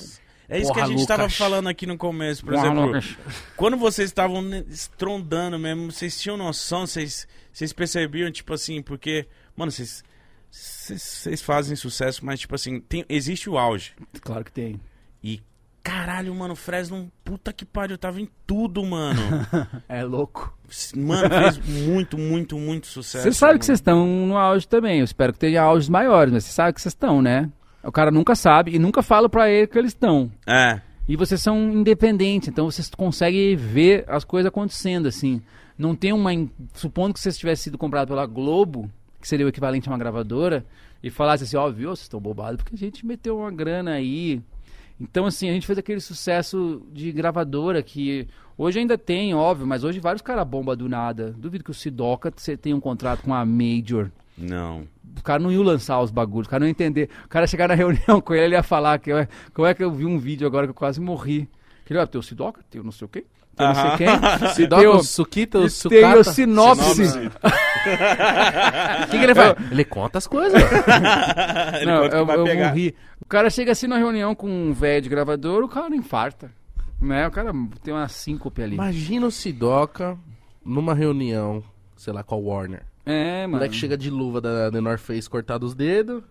É isso que Porra, a gente tava Lucas. falando aqui no começo. Por Porra, exemplo, Lucas. quando vocês estavam estrondando mesmo, vocês tinham noção, vocês, vocês percebiam, tipo assim, porque, mano, vocês, vocês, fazem sucesso, mas, tipo assim, tem, existe o auge. Claro que tem. E, caralho, mano, o Fresno, puta que pariu, tava em tudo, mano. É louco. Mano, fez muito, muito, muito sucesso. Você sabe mano. que vocês estão no auge também. Eu espero que tenha auges maiores, mas você sabe que vocês estão, né? O cara nunca sabe e nunca fala pra ele que eles estão. É, E vocês são independentes, então vocês conseguem ver as coisas acontecendo, assim. Não tem uma. Supondo que vocês tivessem sido comprados pela Globo, que seria o equivalente a uma gravadora, e falasse assim, ó, viu, vocês estão bobados, porque a gente meteu uma grana aí. Então, assim, a gente fez aquele sucesso de gravadora que hoje ainda tem, óbvio, mas hoje vários caras bomba do nada. Duvido que o Sidoca você tenha um contrato com a Major. não. O cara não ia lançar os bagulhos, o cara não ia entender. O cara chegar na reunião com ele, ele ia falar que como é que eu vi um vídeo agora que eu quase morri. Que ele, ó, tem o Sidoca, tem o não sei o quê, tem o não sei quem. Tem o- o Sukita, o tem Sukata. o sinopse. O que, que ele faz? Ele conta as coisas. Ele Não, conta eu, vai eu pegar. morri. O cara chega assim na reunião com um velho de gravador, o cara não infarta. Né? O cara tem uma síncope ali. Imagina o Sidoca numa reunião, sei lá, com a Warner. É, O mano. moleque chega de luva da The North Face cortado os dedos,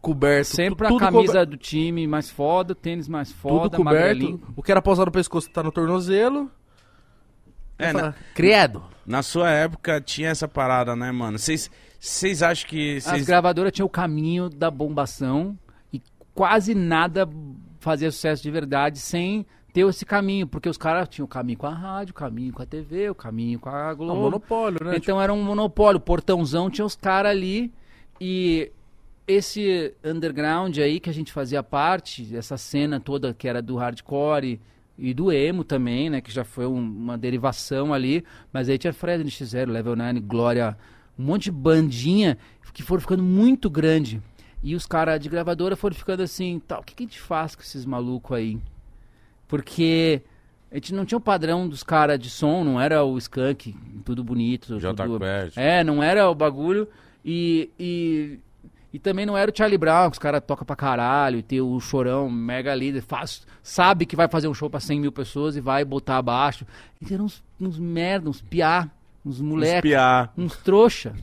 coberto. Sempre tu- a tudo camisa do time mais foda, tênis mais Tudo foda, coberto. magrelinho. O que era pausado no pescoço tá no tornozelo. É, na, Credo. na sua época tinha essa parada, né, mano? Vocês vocês acham que. As Vocês... gravadoras tinham o caminho da bombação e quase nada fazia sucesso de verdade sem ter esse caminho, porque os caras tinham o caminho com a rádio, o caminho com a TV, o caminho com a É um Globo. monopólio, né? Então era um monopólio, portãozão, tinha os caras ali e esse underground aí que a gente fazia parte, essa cena toda que era do hardcore e, do emo também, né, que já foi um- uma derivação ali, mas aí tinha Fred NX0, Level 9, Glória, um monte de bandinha que foram ficando muito grande. E os caras de gravadora foram ficando assim, tal, o que, que a gente faz com esses malucos aí? Porque a gente não tinha o padrão dos caras de som, não era o skunk, tudo bonito. J tudo... Quest. É, não era o bagulho. E, e, e também não era o Charlie Brown, que os caras tocam pra caralho, e tem o chorão, mega líder, faz, sabe que vai fazer um show pra 100 mil pessoas e vai botar abaixo. E eram uns, uns merda, uns piá, uns moleque, Espiar. uns trouxa,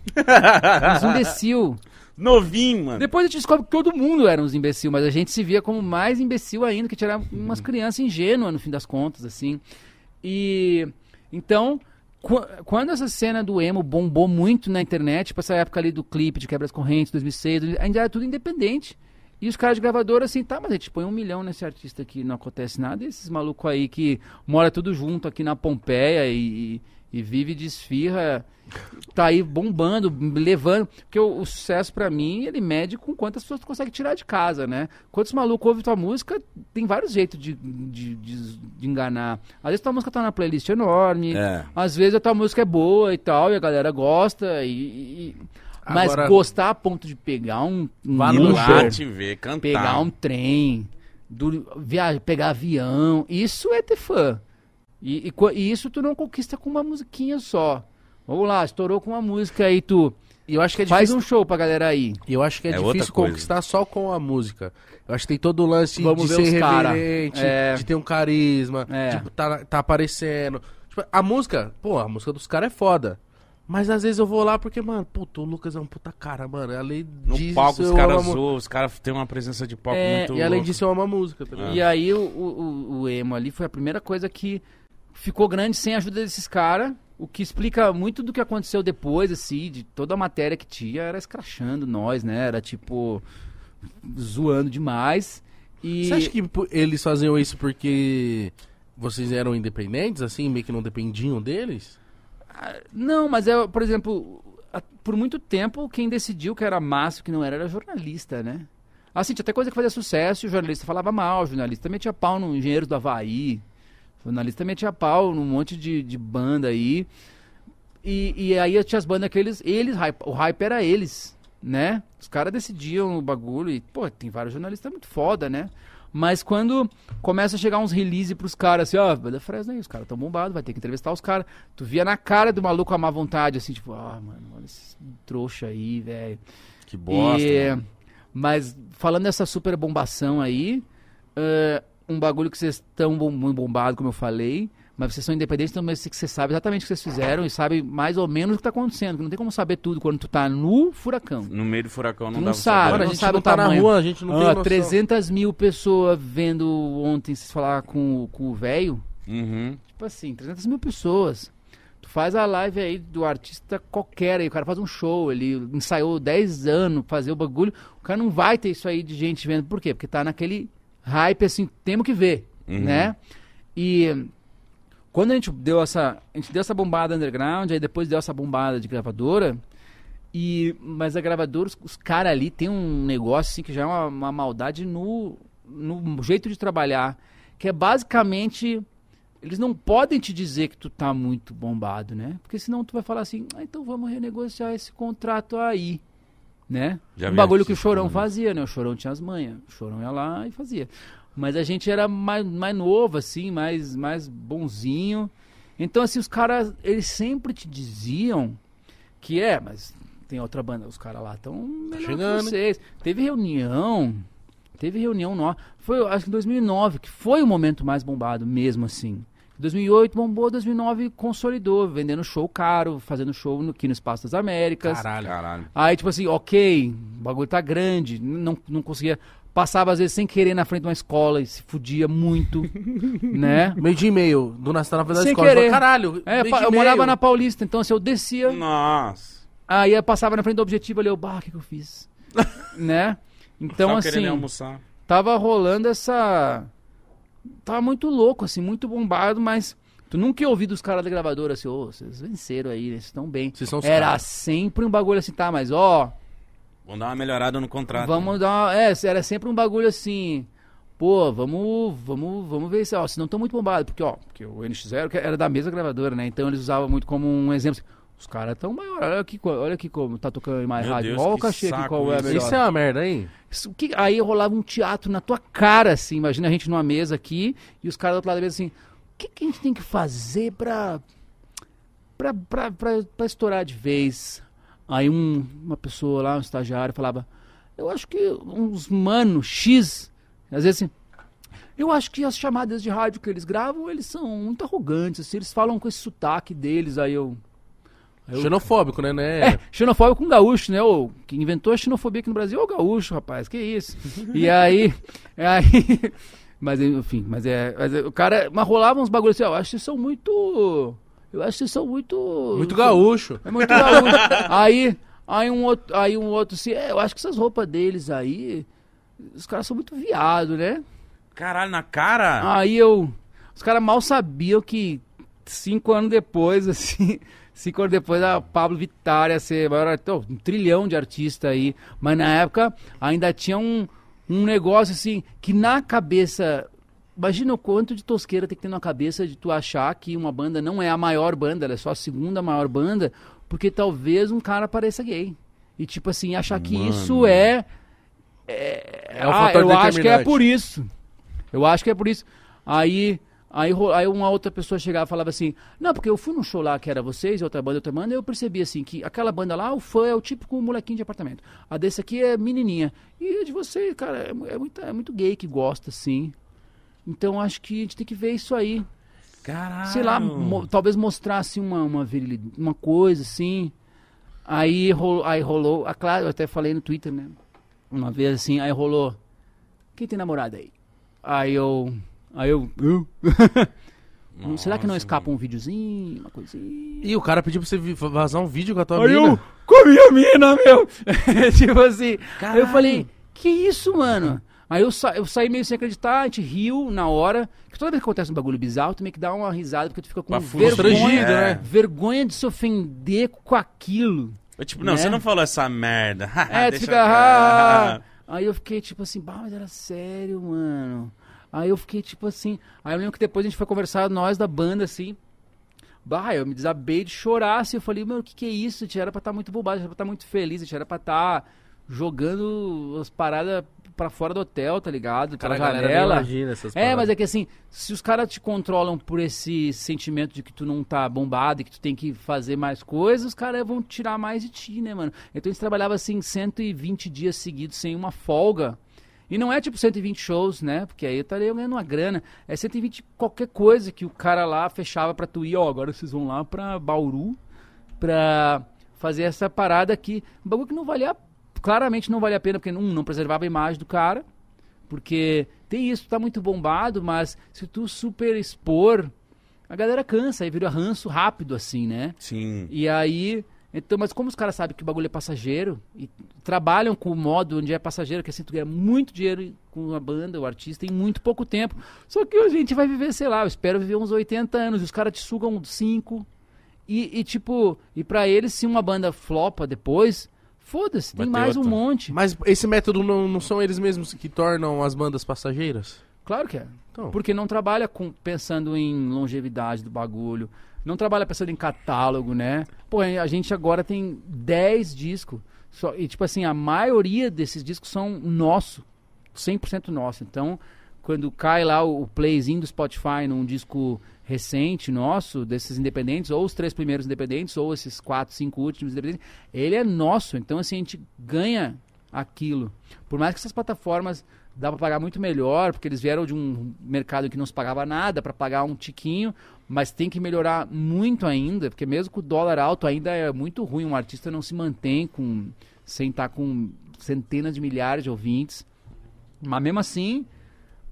uns imbecil. Novinho, mano. Depois a gente descobre que todo mundo era uns imbecil, mas a gente se via como mais imbecil ainda, que tinha umas crianças ingênuas no fim das contas, assim. E então, quando essa cena do emo bombou muito na internet, tipo essa época ali do clipe de Quebras Correntes, 2006, ainda era tudo independente. E os caras de gravadora assim, tá, mas a gente põe um milhão nesse artista aqui, não acontece nada. E esses malucos aí que mora tudo junto aqui na Pompeia e, e vive de esfirra, tá aí bombando, levando. Porque o, o sucesso pra mim, ele mede com quantas pessoas tu consegue tirar de casa, né? Quantos malucos ouvem tua música, tem vários jeitos de, de, de, de enganar. Às vezes tua música tá na playlist enorme, É. às vezes a tua música é boa e tal, e a galera gosta, e. e- Mas Agora- gostar a ponto de pegar um, um Vá te ver, cantar. pegar um trem, do, via, pegar avião, isso é ter fã. E, e e isso tu não conquista com uma musiquinha só. Vamos lá, estourou com uma música aí, tu E eu acho que é faz difícil. um show pra galera aí. Eu acho que é, É difícil conquistar só com a música. Eu acho que tem todo o lance Vamos de ver ser reverente, É. de ter um carisma, É. tipo, tá, tá aparecendo. Tipo, a música, pô, a música dos caras é foda. Mas às vezes eu vou lá porque, mano, puto, o Lucas é um puta cara, mano. Além No disso, palco os caras amo- zoam, os caras têm uma presença de palco É, muito E além louca. disso, eu amo a música, tá ligado? E aí o, o- o emo ali foi a primeira coisa que ficou grande sem a ajuda desses caras. O que explica muito do que aconteceu depois, assim, de toda a matéria que tinha, era escrachando nós, né? Era tipo. zoando demais. E. Você acha que eles faziam isso porque vocês eram independentes, assim, meio que não dependiam deles? Não, mas é, por exemplo, por muito tempo quem decidiu que era massa que não era era jornalista, né? Assim, tinha até coisa que fazia sucesso e o jornalista falava mal, o jornalista metia pau no Engenheiros do Havaí, jornalista metia pau num monte de, de banda aí. E, e aí tinha as bandas que eles, eles, o hype era eles, né? Os caras decidiam o bagulho e, pô, tem vários jornalistas muito foda, né? Mas quando começa a chegar uns release pros caras, assim, ó, banda Fresno aí, os caras tão bombados, vai ter que entrevistar os caras. Tu via na cara do maluco a má vontade, assim, tipo, ah, mano, olha esse trouxa aí, velho. Que bosta. E- mano. mas falando dessa super bombação aí, é, um bagulho que vocês estão muito bombado, como eu falei, mas vocês são independentes, então mas você sabe exatamente o que vocês fizeram e sabe mais ou menos o que tá acontecendo. Não tem como saber tudo quando tu tá no furacão. No meio do furacão não Tu dá não pra sabe, saber. Mano, a não gente sabe não o tá na tamanho. rua, a gente não tem Ah, noção. 300 mil pessoas vendo ontem vocês falar com, o- com o velho. Uhum. Tipo assim, 300 mil pessoas. Tu faz a live aí do artista qualquer aí, o cara faz um show, ele ensaiou 10 anos fazer o bagulho, o cara não vai ter isso aí de gente vendo. Por quê? Porque tá naquele hype assim, temos que ver, Uhum. né? E quando a gente deu essa, a gente deu essa bombada underground, aí depois deu essa bombada de gravadora, e mas a gravadora, os, os caras ali tem um negócio assim que já é uma, uma maldade no, no jeito de trabalhar, que é basicamente eles não podem te dizer que tu tá muito bombado, né? Porque senão tu vai falar assim, ah, então vamos renegociar esse contrato aí, né? Já um bagulho que o Chorão falando fazia, né? O Chorão tinha as manhas, o Chorão ia lá e fazia. Mas a gente era mais, mais novo, assim, mais, mais bonzinho. Então, assim, os caras, eles sempre te diziam que é, mas tem outra banda, os caras lá estão melhor que chegando, hein? vocês. Teve reunião, teve reunião nossa. Foi, acho que em 2009, que foi o momento mais bombado mesmo, assim. 2008 bombou, 2009 consolidou, vendendo show caro, fazendo show no, aqui no Espaço das Américas. Caralho. Caralho. Aí, tipo assim, ok, o bagulho tá grande, não, não conseguia. Passava às vezes sem querer na frente de uma escola e se fudia muito, né? Meio de e-mail, do Nastar na frente da Sem escola. querer. Caralho, É, meio pa- de eu morava na Paulista, então assim, eu descia, Nossa. aí eu passava na frente do objetivo ali, eu, bah, o que, que eu fiz? né? Então, Só assim, almoçar. tava rolando essa. Tava muito louco, assim, muito bombado, mas tu nunca ia ouvir dos caras da gravadora assim, ô, vocês venceram aí, né? Vocês estão bem. Vocês são os Era caras. sempre um bagulho assim, tá, mas ó, Vamos dar uma melhorada no contrato. Vamos dar uma, É, era sempre um bagulho assim. Pô, vamos, vamos, vamos ver se, ó, se não estão muito bombados. Porque, ó, porque o NX0 que era da mesma gravadora, né? Então eles usavam muito como um exemplo. assim, Os caras estão maior, olha aqui, olha aqui como tá tocando em mais Meu rádio. Deus, Olha o cachê aqui, qual é a isso. melhor. Isso é uma merda, hein? Isso que- aí rolava um teatro na tua cara, assim. Imagina a gente numa mesa aqui e os caras do outro lado da mesa assim: o que, que a gente tem que fazer pra, pra, pra, pra, pra estourar de vez? Aí um, uma pessoa lá, um estagiário, falava: eu acho que uns mano X, às vezes assim. Eu acho que as chamadas de rádio que eles gravam, eles são muito arrogantes, assim, eles falam com esse sotaque deles, aí eu. Eu- Xenofóbico, né? né? é, xenofóbico com gaúcho, né? O que inventou a xenofobia aqui no Brasil é o gaúcho, rapaz. Que isso? E aí. aí mas enfim, mas é. Mas é, o cara. Mas rolava uns bagulhos assim, ó, eu acho que vocês são muito. Eu acho que vocês são muito. Muito gaúcho. É muito gaúcho. aí, aí um outro, aí um outro assim, é, eu acho que essas roupas deles aí. Os caras são muito viado, né? Caralho, na cara? Aí eu. Os caras mal sabiam que cinco anos depois, assim. Cinco anos depois a Pablo Vittar ia ser maior, então, um trilhão de artista aí. Mas na época ainda tinha um, um negócio assim que na cabeça. Imagina o quanto de tosqueira tem que ter na cabeça de tu achar que uma banda não é a maior banda, ela é só a segunda maior banda, porque talvez um cara pareça gay. E tipo assim, achar que Mano. isso é. É, É o ah, eu acho que é por isso. Eu acho que é por isso. Aí, aí, aí uma outra pessoa chegava e falava assim: Não, porque eu fui num show lá que era vocês, outra banda, outra banda, e eu percebi assim que aquela banda lá, o fã é o típico molequinho de apartamento. A desse aqui é menininha. E a de vocês, cara, é, é muito, é muito gay que gosta, assim. Então acho que a gente tem que ver isso aí. Caralho. Sei lá, mo- talvez mostrasse uma, uma virilidade, uma coisa assim. Aí rolou, aí rolou, ah, claro, eu até falei no Twitter, né? Uma vez assim, aí rolou. Quem tem namorada aí? Aí eu. Aí eu. eu? Será que não Nossa, escapa um videozinho, uma coisinha? E o cara pediu pra você vi- vazar um vídeo com a tua Aí eu mina. comi a mina, meu! tipo assim. Aí eu Caralho. falei, que isso, mano? Aí eu, sa eu saí meio sem acreditar, a gente riu na hora. Porque toda vez que acontece um bagulho bizarro, tu meio que dá uma risada, porque tu fica com Pra vergonha, constrangido, É. né? vergonha de se ofender com aquilo. Eu, tipo, não, Né? você não falou essa merda. É, tu Deixa fica. eu- "Ah". Aí eu fiquei tipo assim, bah, mas era sério, mano. Aí eu fiquei tipo assim. Aí eu lembro que depois a gente foi conversar, nós da banda, assim. Bah, eu me desabei de chorar, assim. Eu falei, meu, o que que é isso? A gente era pra estar muito bobado, a gente era pra estar muito feliz, a gente era pra estar jogando as paradas pra fora do hotel, tá ligado? Cara, Pela a janela. imagina essas É, paradas. mas é que assim, se os caras te controlam por esse sentimento de que tu não tá bombado e que tu tem que fazer mais coisas, os caras vão tirar mais de ti, né, mano? Então eles trabalhavam assim 120 dias seguidos sem uma folga. E não é tipo 120 shows, né? Porque aí eu estaria ganhando uma grana. É 120 qualquer coisa que o cara lá fechava pra tu ir, ó, agora vocês vão lá pra Bauru pra fazer essa parada aqui. Um bagulho que não valia, claramente não valia a pena, porque um, não preservava a imagem do cara. Porque tem isso, tá muito bombado, mas se tu super expor, a galera cansa, aí vira ranço rápido, assim, né? Sim. E aí. Então, mas como os caras sabem que o bagulho é passageiro e trabalham com o modo onde é passageiro, que assim, tu ganha muito dinheiro com a banda, o artista, em muito pouco tempo. Só que a gente vai viver, sei lá, eu espero viver uns 80 anos, e os caras te sugam 5. E, e, tipo, e pra eles, se uma banda flopa depois, foda-se, tem mais um outra. monte. Mas esse método não, não são eles mesmos que tornam as bandas passageiras? Claro que é. Então, Porque não trabalha com, pensando em longevidade do bagulho. Não trabalha pensando em catálogo, né? Pô, a gente agora tem 10 discos. Só, e, tipo assim, a maioria desses discos são nosso. 100% nosso. Então, quando cai lá o, o playzinho do Spotify num disco recente nosso, desses independentes, ou os três primeiros independentes, ou esses quatro, cinco últimos independentes, ele é nosso. Então, assim, a gente ganha aquilo. Por mais que essas plataformas dá para pagar muito melhor, porque eles vieram de um mercado que não se pagava nada para pagar um tiquinho, mas tem que melhorar muito ainda, porque mesmo com o dólar alto ainda é muito ruim um artista não se mantém com sem estar com centenas de milhares de ouvintes. Mas mesmo assim,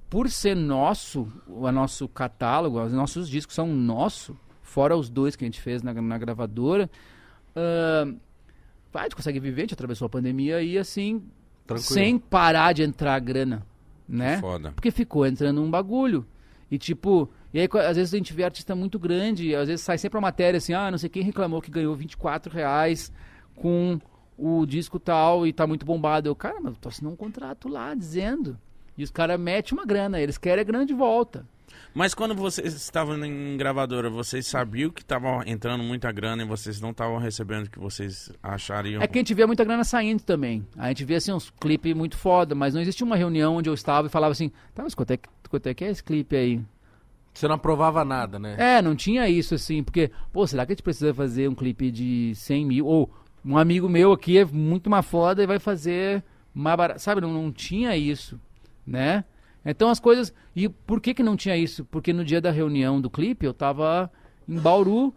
por ser nosso, o nosso catálogo, os nossos discos são nosso, fora os dois que a gente fez na, na gravadora, vai, a gente consegue viver, a gente atravessou a pandemia e assim, tranquilo. sem parar de entrar grana, né? Foda. Porque ficou entrando um bagulho. E tipo, e aí às vezes a gente vê artista muito grande, às vezes sai sempre uma matéria assim, ah, não sei quem reclamou que ganhou 24 reais com o disco tal e tá muito bombado. Eu, cara, mas tu assinou um contrato lá dizendo. E os caras metem uma grana, eles querem a grana de volta. Mas quando vocês estavam em gravadora, vocês sabiam que tava entrando muita grana e vocês não estavam recebendo o que vocês achariam? É que a gente vê muita grana saindo também. A gente vê assim uns clipes muito foda, mas não existia uma reunião onde eu estava e falava assim, tá, mas quanto é, que- quanto é que é esse clipe aí? Você não aprovava nada, né? É, não tinha isso assim, porque, pô, será que a gente precisa fazer um clipe de 100 mil? Ou um amigo meu aqui é muito mais foda e vai fazer mais barato. Sabe, não, não tinha isso, né? Então as coisas. E por que que não tinha isso? Porque no dia da reunião do clipe eu tava em Bauru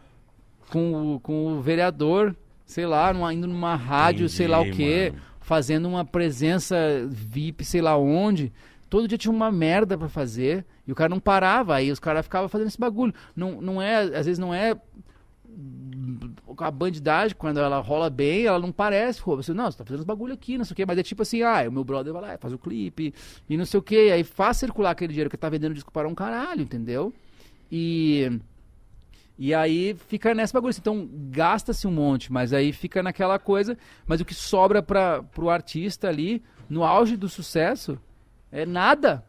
com o, com o vereador, sei lá, numa, indo numa rádio, Entendi, sei lá o quê, mano. fazendo uma presença VIP, sei lá onde. Todo dia tinha uma merda pra fazer e o cara não parava, aí os caras ficavam fazendo esse bagulho. Não, não é, às vezes não é a bandidagem, quando ela rola bem, ela não parece, pô, você, não, você tá fazendo os bagulho aqui, não sei o quê, mas é tipo assim, ah, o meu brother vai lá, faz o clipe, e não sei o quê, aí faz circular aquele dinheiro que tá vendendo disco para um caralho, entendeu? E... E aí fica nessa bagulho, assim, então gasta-se um monte, mas aí fica naquela coisa, mas o que sobra para pro artista ali, no auge do sucesso, é nada,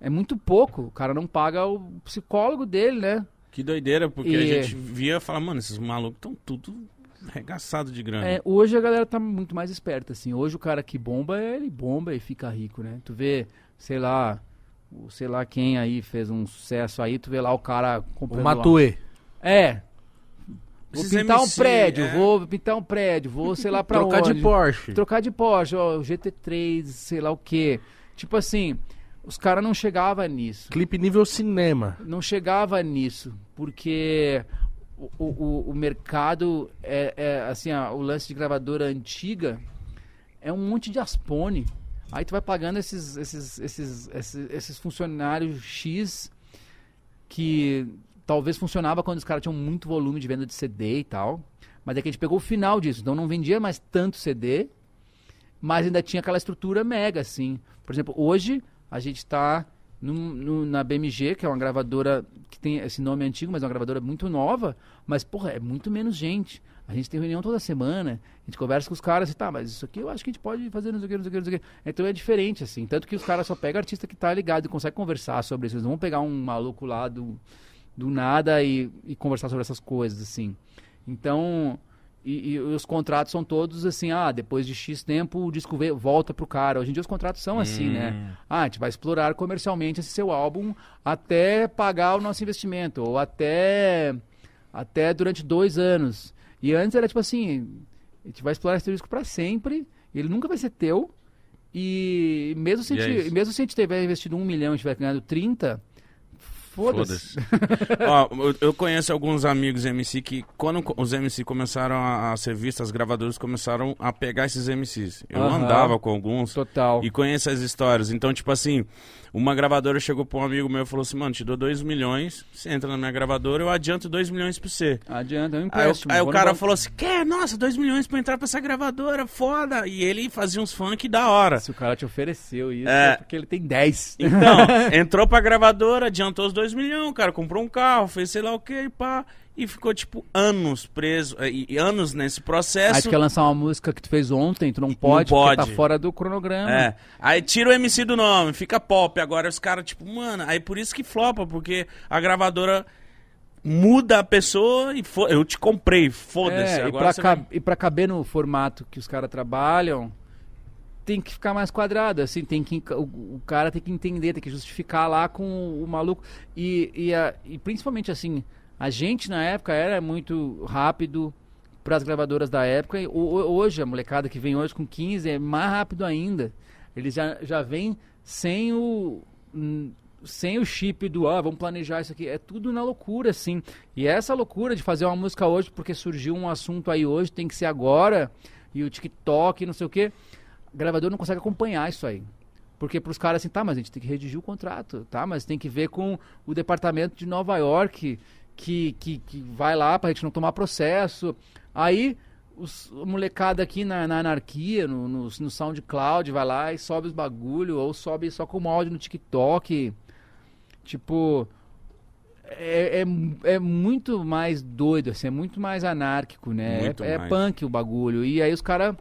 é muito pouco, o cara não paga o psicólogo dele, né? Que doideira, porque E- a gente via e falava, mano, esses malucos estão tudo arregaçado de grana. É, hoje a galera tá muito mais esperta, assim. Hoje o cara que bomba, ele bomba e fica rico, né? Tu vê, sei lá, o sei lá quem aí fez um sucesso aí, tu vê lá o cara O comprando... lá- Matuê. É. Vou Esses pintar um MC, prédio, é. vou pintar um prédio, vou sei lá pra Trocar onde. de Porsche. Trocar de Porsche, ó, o GT3, sei lá o quê. Tipo assim, os caras não chegavam nisso. Clipe nível cinema. Não chegava nisso, porque o, o, o mercado, é, é, assim, ó, o lance de gravadora antiga é um monte de aspone. Aí tu vai pagando esses, esses, esses, esses, esses funcionários X que talvez funcionava quando os caras tinham muito volume de venda de CD e tal. Mas é que a gente pegou o final disso, então não vendia mais tanto CD, mas ainda tinha aquela estrutura mega, assim. Por exemplo, hoje a gente está na BMG, que é uma gravadora que tem esse nome antigo, mas é uma gravadora muito nova, mas, porra, é muito menos gente. A gente tem reunião toda semana, a gente conversa com os caras e tá, mas isso aqui eu acho que a gente pode fazer não sei o que, não sei o que, não sei o que. Então é diferente, assim. Tanto que os caras só pegam artista que tá ligado e consegue conversar sobre isso. Eles não vão pegar um maluco lá do, do nada e, e conversar sobre essas coisas, assim. Então, e, e os contratos são todos assim, ah, depois de X tempo o disco volta pro cara. Hoje em dia os contratos são assim, né? Ah, a gente vai explorar comercialmente esse seu álbum até pagar o nosso investimento, ou até, até durante dois anos. E antes era tipo assim, a gente vai explorar esse disco para sempre, ele nunca vai ser teu, e mesmo se, E a é gente, isso. mesmo se a gente tiver investido um milhão e estiver ganhando 30, foda-se. Ó, eu- conheço alguns amigos MC que, quando os MC começaram a, ser vistos, as gravadoras começaram a pegar esses MCs. Eu andava com alguns Total. e conheço as histórias. Então, tipo assim, uma gravadora chegou pra um amigo meu e falou assim: Mano, te dou 2 milhões, você entra na minha gravadora, eu adianto 2 milhões pra você. Adianta, é um Aí, o- empréstimo. aí o Vou no cara banco. falou assim: Quer? Nossa, 2 milhões pra entrar pra essa gravadora, foda. E ele fazia uns funk da hora. Se o cara te ofereceu isso, É. é, porque ele tem 10. Então, entrou pra gravadora, adiantou os 2 milhões, cara, comprou um carro, fez sei lá o que pá. E ficou, tipo, anos preso, eh, e, anos nesse Aí processo. tu quer lançar uma música que tu fez ontem, tu não pode, pode. porque tá fora do cronograma. É. Aí tira o MC do nome, fica pop. Agora os caras, tipo, mano, aí por isso que flopa, porque a gravadora muda a pessoa e fo- eu te comprei, foda-se. É, e, pra vai- e pra caber no formato que os caras trabalham, tem que ficar mais quadrado, assim, tem que o, o cara tem que entender, tem que justificar lá com o, o maluco. E, e, a- e principalmente assim, a gente na época era muito rápido para as gravadoras da época. E, hoje, a molecada que vem hoje com 15 é mais rápido ainda. Eles já, já vêm sem o. Sem o chip do, ah, vamos planejar isso aqui. É tudo na loucura, assim. E essa loucura de fazer uma música hoje, porque surgiu um assunto aí hoje, tem que ser agora, e o TikTok, não sei o quê. O gravador não consegue acompanhar isso aí. Porque pros caras assim, tá, mas a gente tem que redigir o contrato, tá? Mas tem que ver com o departamento de Nova York, que, que, que vai lá pra gente não tomar processo. Aí, os, a molecada aqui na, na anarquia, no, no, no SoundCloud, vai lá e sobe os bagulho, ou sobe só como áudio no TikTok. Tipo, é, é, é muito mais doido, assim, é muito mais anárquico, né? É, é punk o bagulho. E aí os caras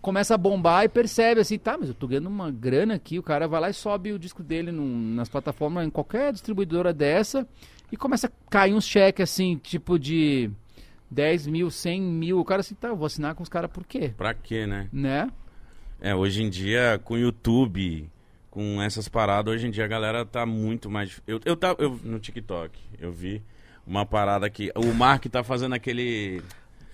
começa a bombar e percebe assim, tá, mas eu tô ganhando uma grana aqui, o cara vai lá e sobe o disco dele num- nas plataformas, em qualquer distribuidora dessa, e começa a cair uns cheques assim, tipo de 10 mil, 100 mil, o cara assim, tá, eu vou assinar com os caras por quê? Pra quê, né? Né? É, hoje em dia, com o YouTube, com essas paradas, hoje em dia a galera tá muito mais. Eu, eu, tava, eu no TikTok, eu vi uma parada que. O Mark tá fazendo aquele.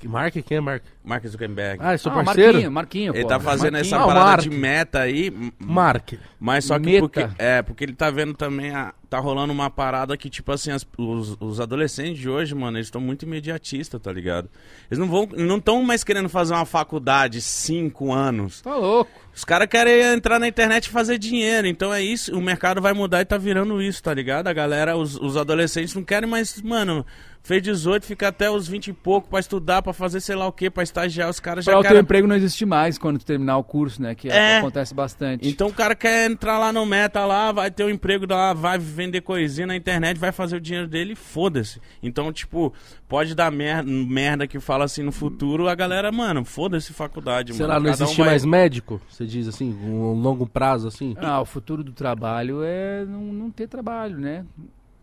Mark? Quem é Mark? Mark Zuckerberg. Ah, é seu ah, parceiro? Marquinho, Marquinho, ele pô. tá fazendo Marquinho. essa Ah, parada de meta aí. Mark. Mas só que Meta. porque. É, porque ele tá vendo também. A, tá rolando uma parada que, tipo assim, as- os, os adolescentes de hoje, mano, eles estão muito imediatistas, tá ligado? Eles não vão. Não estão mais querendo fazer uma faculdade cinco anos. Tá louco. Os caras querem entrar na internet e fazer dinheiro. Então é isso. O mercado vai mudar e tá virando isso, tá ligado? A galera, os, os adolescentes não querem mais, mano. Fez 18, fica até os 20 e pouco pra estudar, pra fazer sei lá o que, pra estagiar. Os caras já Pra o teu emprego não existe mais quando tu terminar o curso, né? Que É. acontece bastante. Então o cara quer entrar lá no meta lá, vai ter um emprego lá, vai vender coisinha na internet, vai fazer o dinheiro dele e foda-se. Então, tipo, pode dar merda, merda que fala assim no futuro, a galera, mano, foda-se faculdade, Sei mano. lá, não Cada um existe vai- mais médico? Você diz assim, um longo prazo assim? Ah, o futuro do trabalho é não, não ter trabalho, né?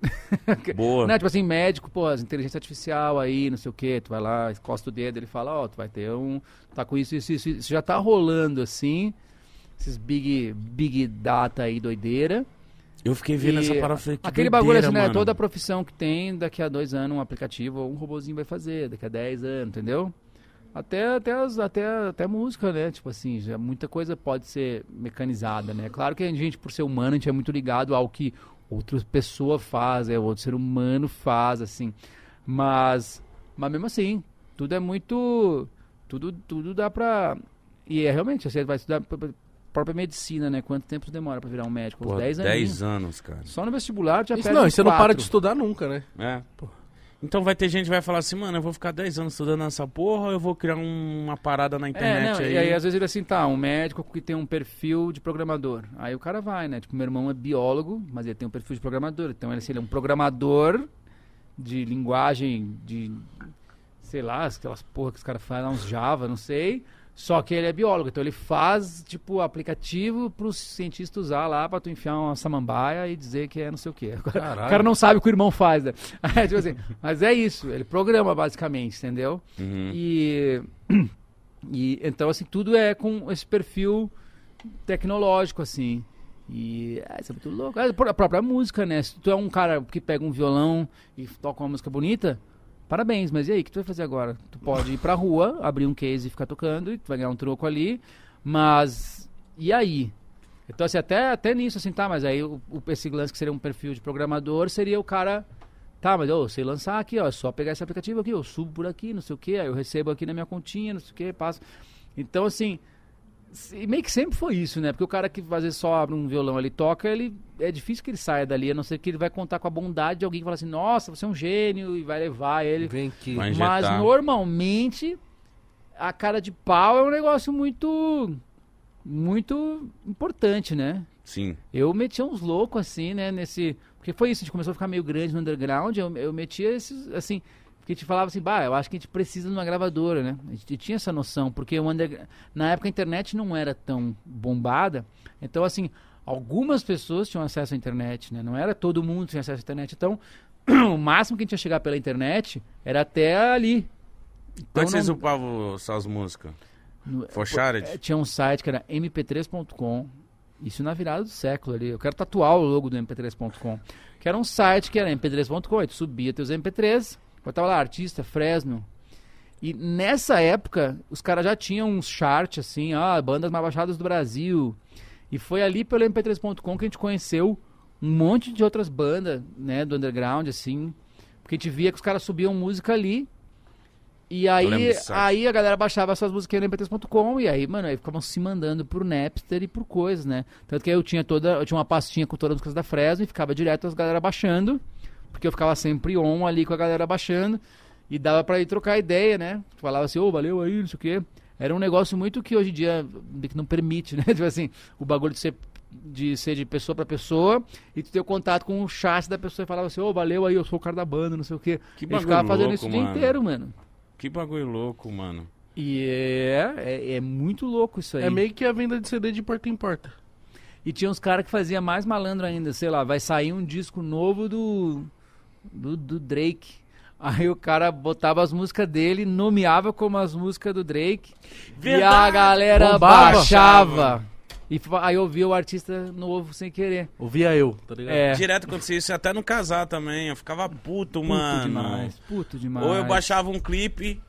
Boa. Né? Tipo assim, médico, pô, inteligência artificial aí, não sei o quê, tu vai lá, encosta o dedo, ele fala, ó, tu vai ter um. Tá com isso, isso, isso, isso. Já tá rolando assim. Esses big, big data aí, doideira. Eu fiquei vendo E essa parada, falei, que Aquele bagulho assim, né? mano. Toda profissão que tem, daqui a dois anos um aplicativo ou um robozinho vai fazer, daqui a dez anos, entendeu? Até, até, as- até, até música, né? Tipo assim, já muita coisa pode ser mecanizada, né? Claro que a gente, por ser humano, a gente é muito ligado ao que outra pessoa faz, é, outro ser humano faz, assim. Mas, mas mesmo assim, tudo é muito. Tudo, tudo dá pra. E é realmente, você vai estudar própria medicina, né? Quanto tempo demora pra virar um médico? Uns Pô, 10 anos. 10 anos, cara. Só no vestibular já Isso perde não, e você não para quatro. de estudar nunca, né? É. Então vai ter gente que vai falar assim, mano, eu vou ficar 10 anos estudando essa porra ou eu vou criar um- uma parada na É, internet não, aí? e aí às vezes ele assim, tá, um médico que tem um perfil de programador. Aí o cara vai, né? Tipo, meu irmão é biólogo, mas ele tem um perfil de programador. Então ele, assim, ele é um programador de linguagem de, sei lá, aquelas porra que os caras fazem, uns Java, não sei. Só que ele é biólogo, então ele faz, tipo, aplicativo pros cientistas usar lá pra tu enfiar uma samambaia e dizer que é não sei o quê. O cara não sabe o que o irmão faz, né? É, tipo assim, mas é isso, ele programa basicamente, entendeu? Uhum. E, e então assim tudo é com esse perfil tecnológico assim. E é, isso é muito louco. É, a própria música, né? Se tu é um cara que pega um violão e toca uma música bonita, parabéns, mas e aí, o que tu vai fazer agora? Tu pode ir pra rua, abrir um case e ficar tocando, e tu vai ganhar um troco ali, mas e aí? Então, assim, até, até nisso, assim, tá, mas aí o, o, esse lance que seria um perfil de programador seria o cara Tá, mas eu sei lançar aqui, ó, é só pegar esse aplicativo aqui, eu subo por aqui, não sei o que, aí eu recebo aqui na minha continha, não sei o que, passo. Então, assim, se- meio que sempre foi isso, né? Porque o cara que às vezes só abre um violão ali e toca, ele é difícil que ele saia dali, a não ser que ele vai contar com a bondade de alguém que fala assim, nossa, você é um gênio, e vai levar ele. Vem Mas normalmente a cara de pau é um negócio muito muito importante, né? Sim. Eu metia uns loucos assim, né, nesse, porque foi isso, a gente começou a ficar meio grande no underground, eu, eu metia esses assim, porque a gente falava assim, bah, eu acho que a gente precisa de uma gravadora, né? A gente tinha essa noção, porque o under... na época a internet não era tão bombada, então assim, algumas pessoas tinham acesso à internet, né? Não era todo mundo que tinha acesso à internet, então o máximo que a gente ia chegar pela internet era até ali. É que não- vocês upavam suas músicas? no- é, Tinha um site que era mp3.com. Isso na virada do século ali. Eu quero tatuar o logo do mp3.com. Que era um site que era mp3.com. Aí tu subia teus mp3, botava lá artista, Fresno. E nessa época, os caras já tinham uns charts assim, ah, bandas mais baixadas do Brasil. E foi ali pelo mp3.com que a gente conheceu um monte de outras bandas, né, do underground, assim. Porque a gente via que os caras subiam música ali. E aí, aí a galera baixava essas músicas no mp3.com e aí, mano, aí ficavam se mandando por Napster e por coisas, né? Tanto que aí eu tinha toda, eu tinha uma pastinha com todas as músicas da Fresno e ficava direto as galera baixando, porque eu ficava sempre on ali com a galera baixando e dava pra ir trocar ideia, né? Falava assim, ô, valeu aí, não sei o quê. Era um negócio muito que hoje em dia não permite, né? Tipo assim, o bagulho de ser de ser de pessoa pra pessoa e tu ter o contato com o chat da pessoa e falava assim, ô, valeu aí, eu sou o cara da banda, não sei o quê. Que Ele bagulho ficava fazendo louco, isso o dia mano. inteiro, mano. Que bagulho louco, mano. E é, é, é muito louco isso aí. É meio que a venda de CD de porta em porta. E tinha uns caras que fazia mais malandro ainda, sei lá, vai sair um disco novo do, do, do Drake. Aí o cara botava as músicas dele, nomeava como as músicas do Drake. E a Verdade! galera Bombava. baixava. E aí eu via o artista novo sem querer. Ouvia eu, tá ligado? É. Direto acontecia isso até no casar também. Eu ficava puto, Puto mano. demais, puto demais. Ou eu baixava um clipe.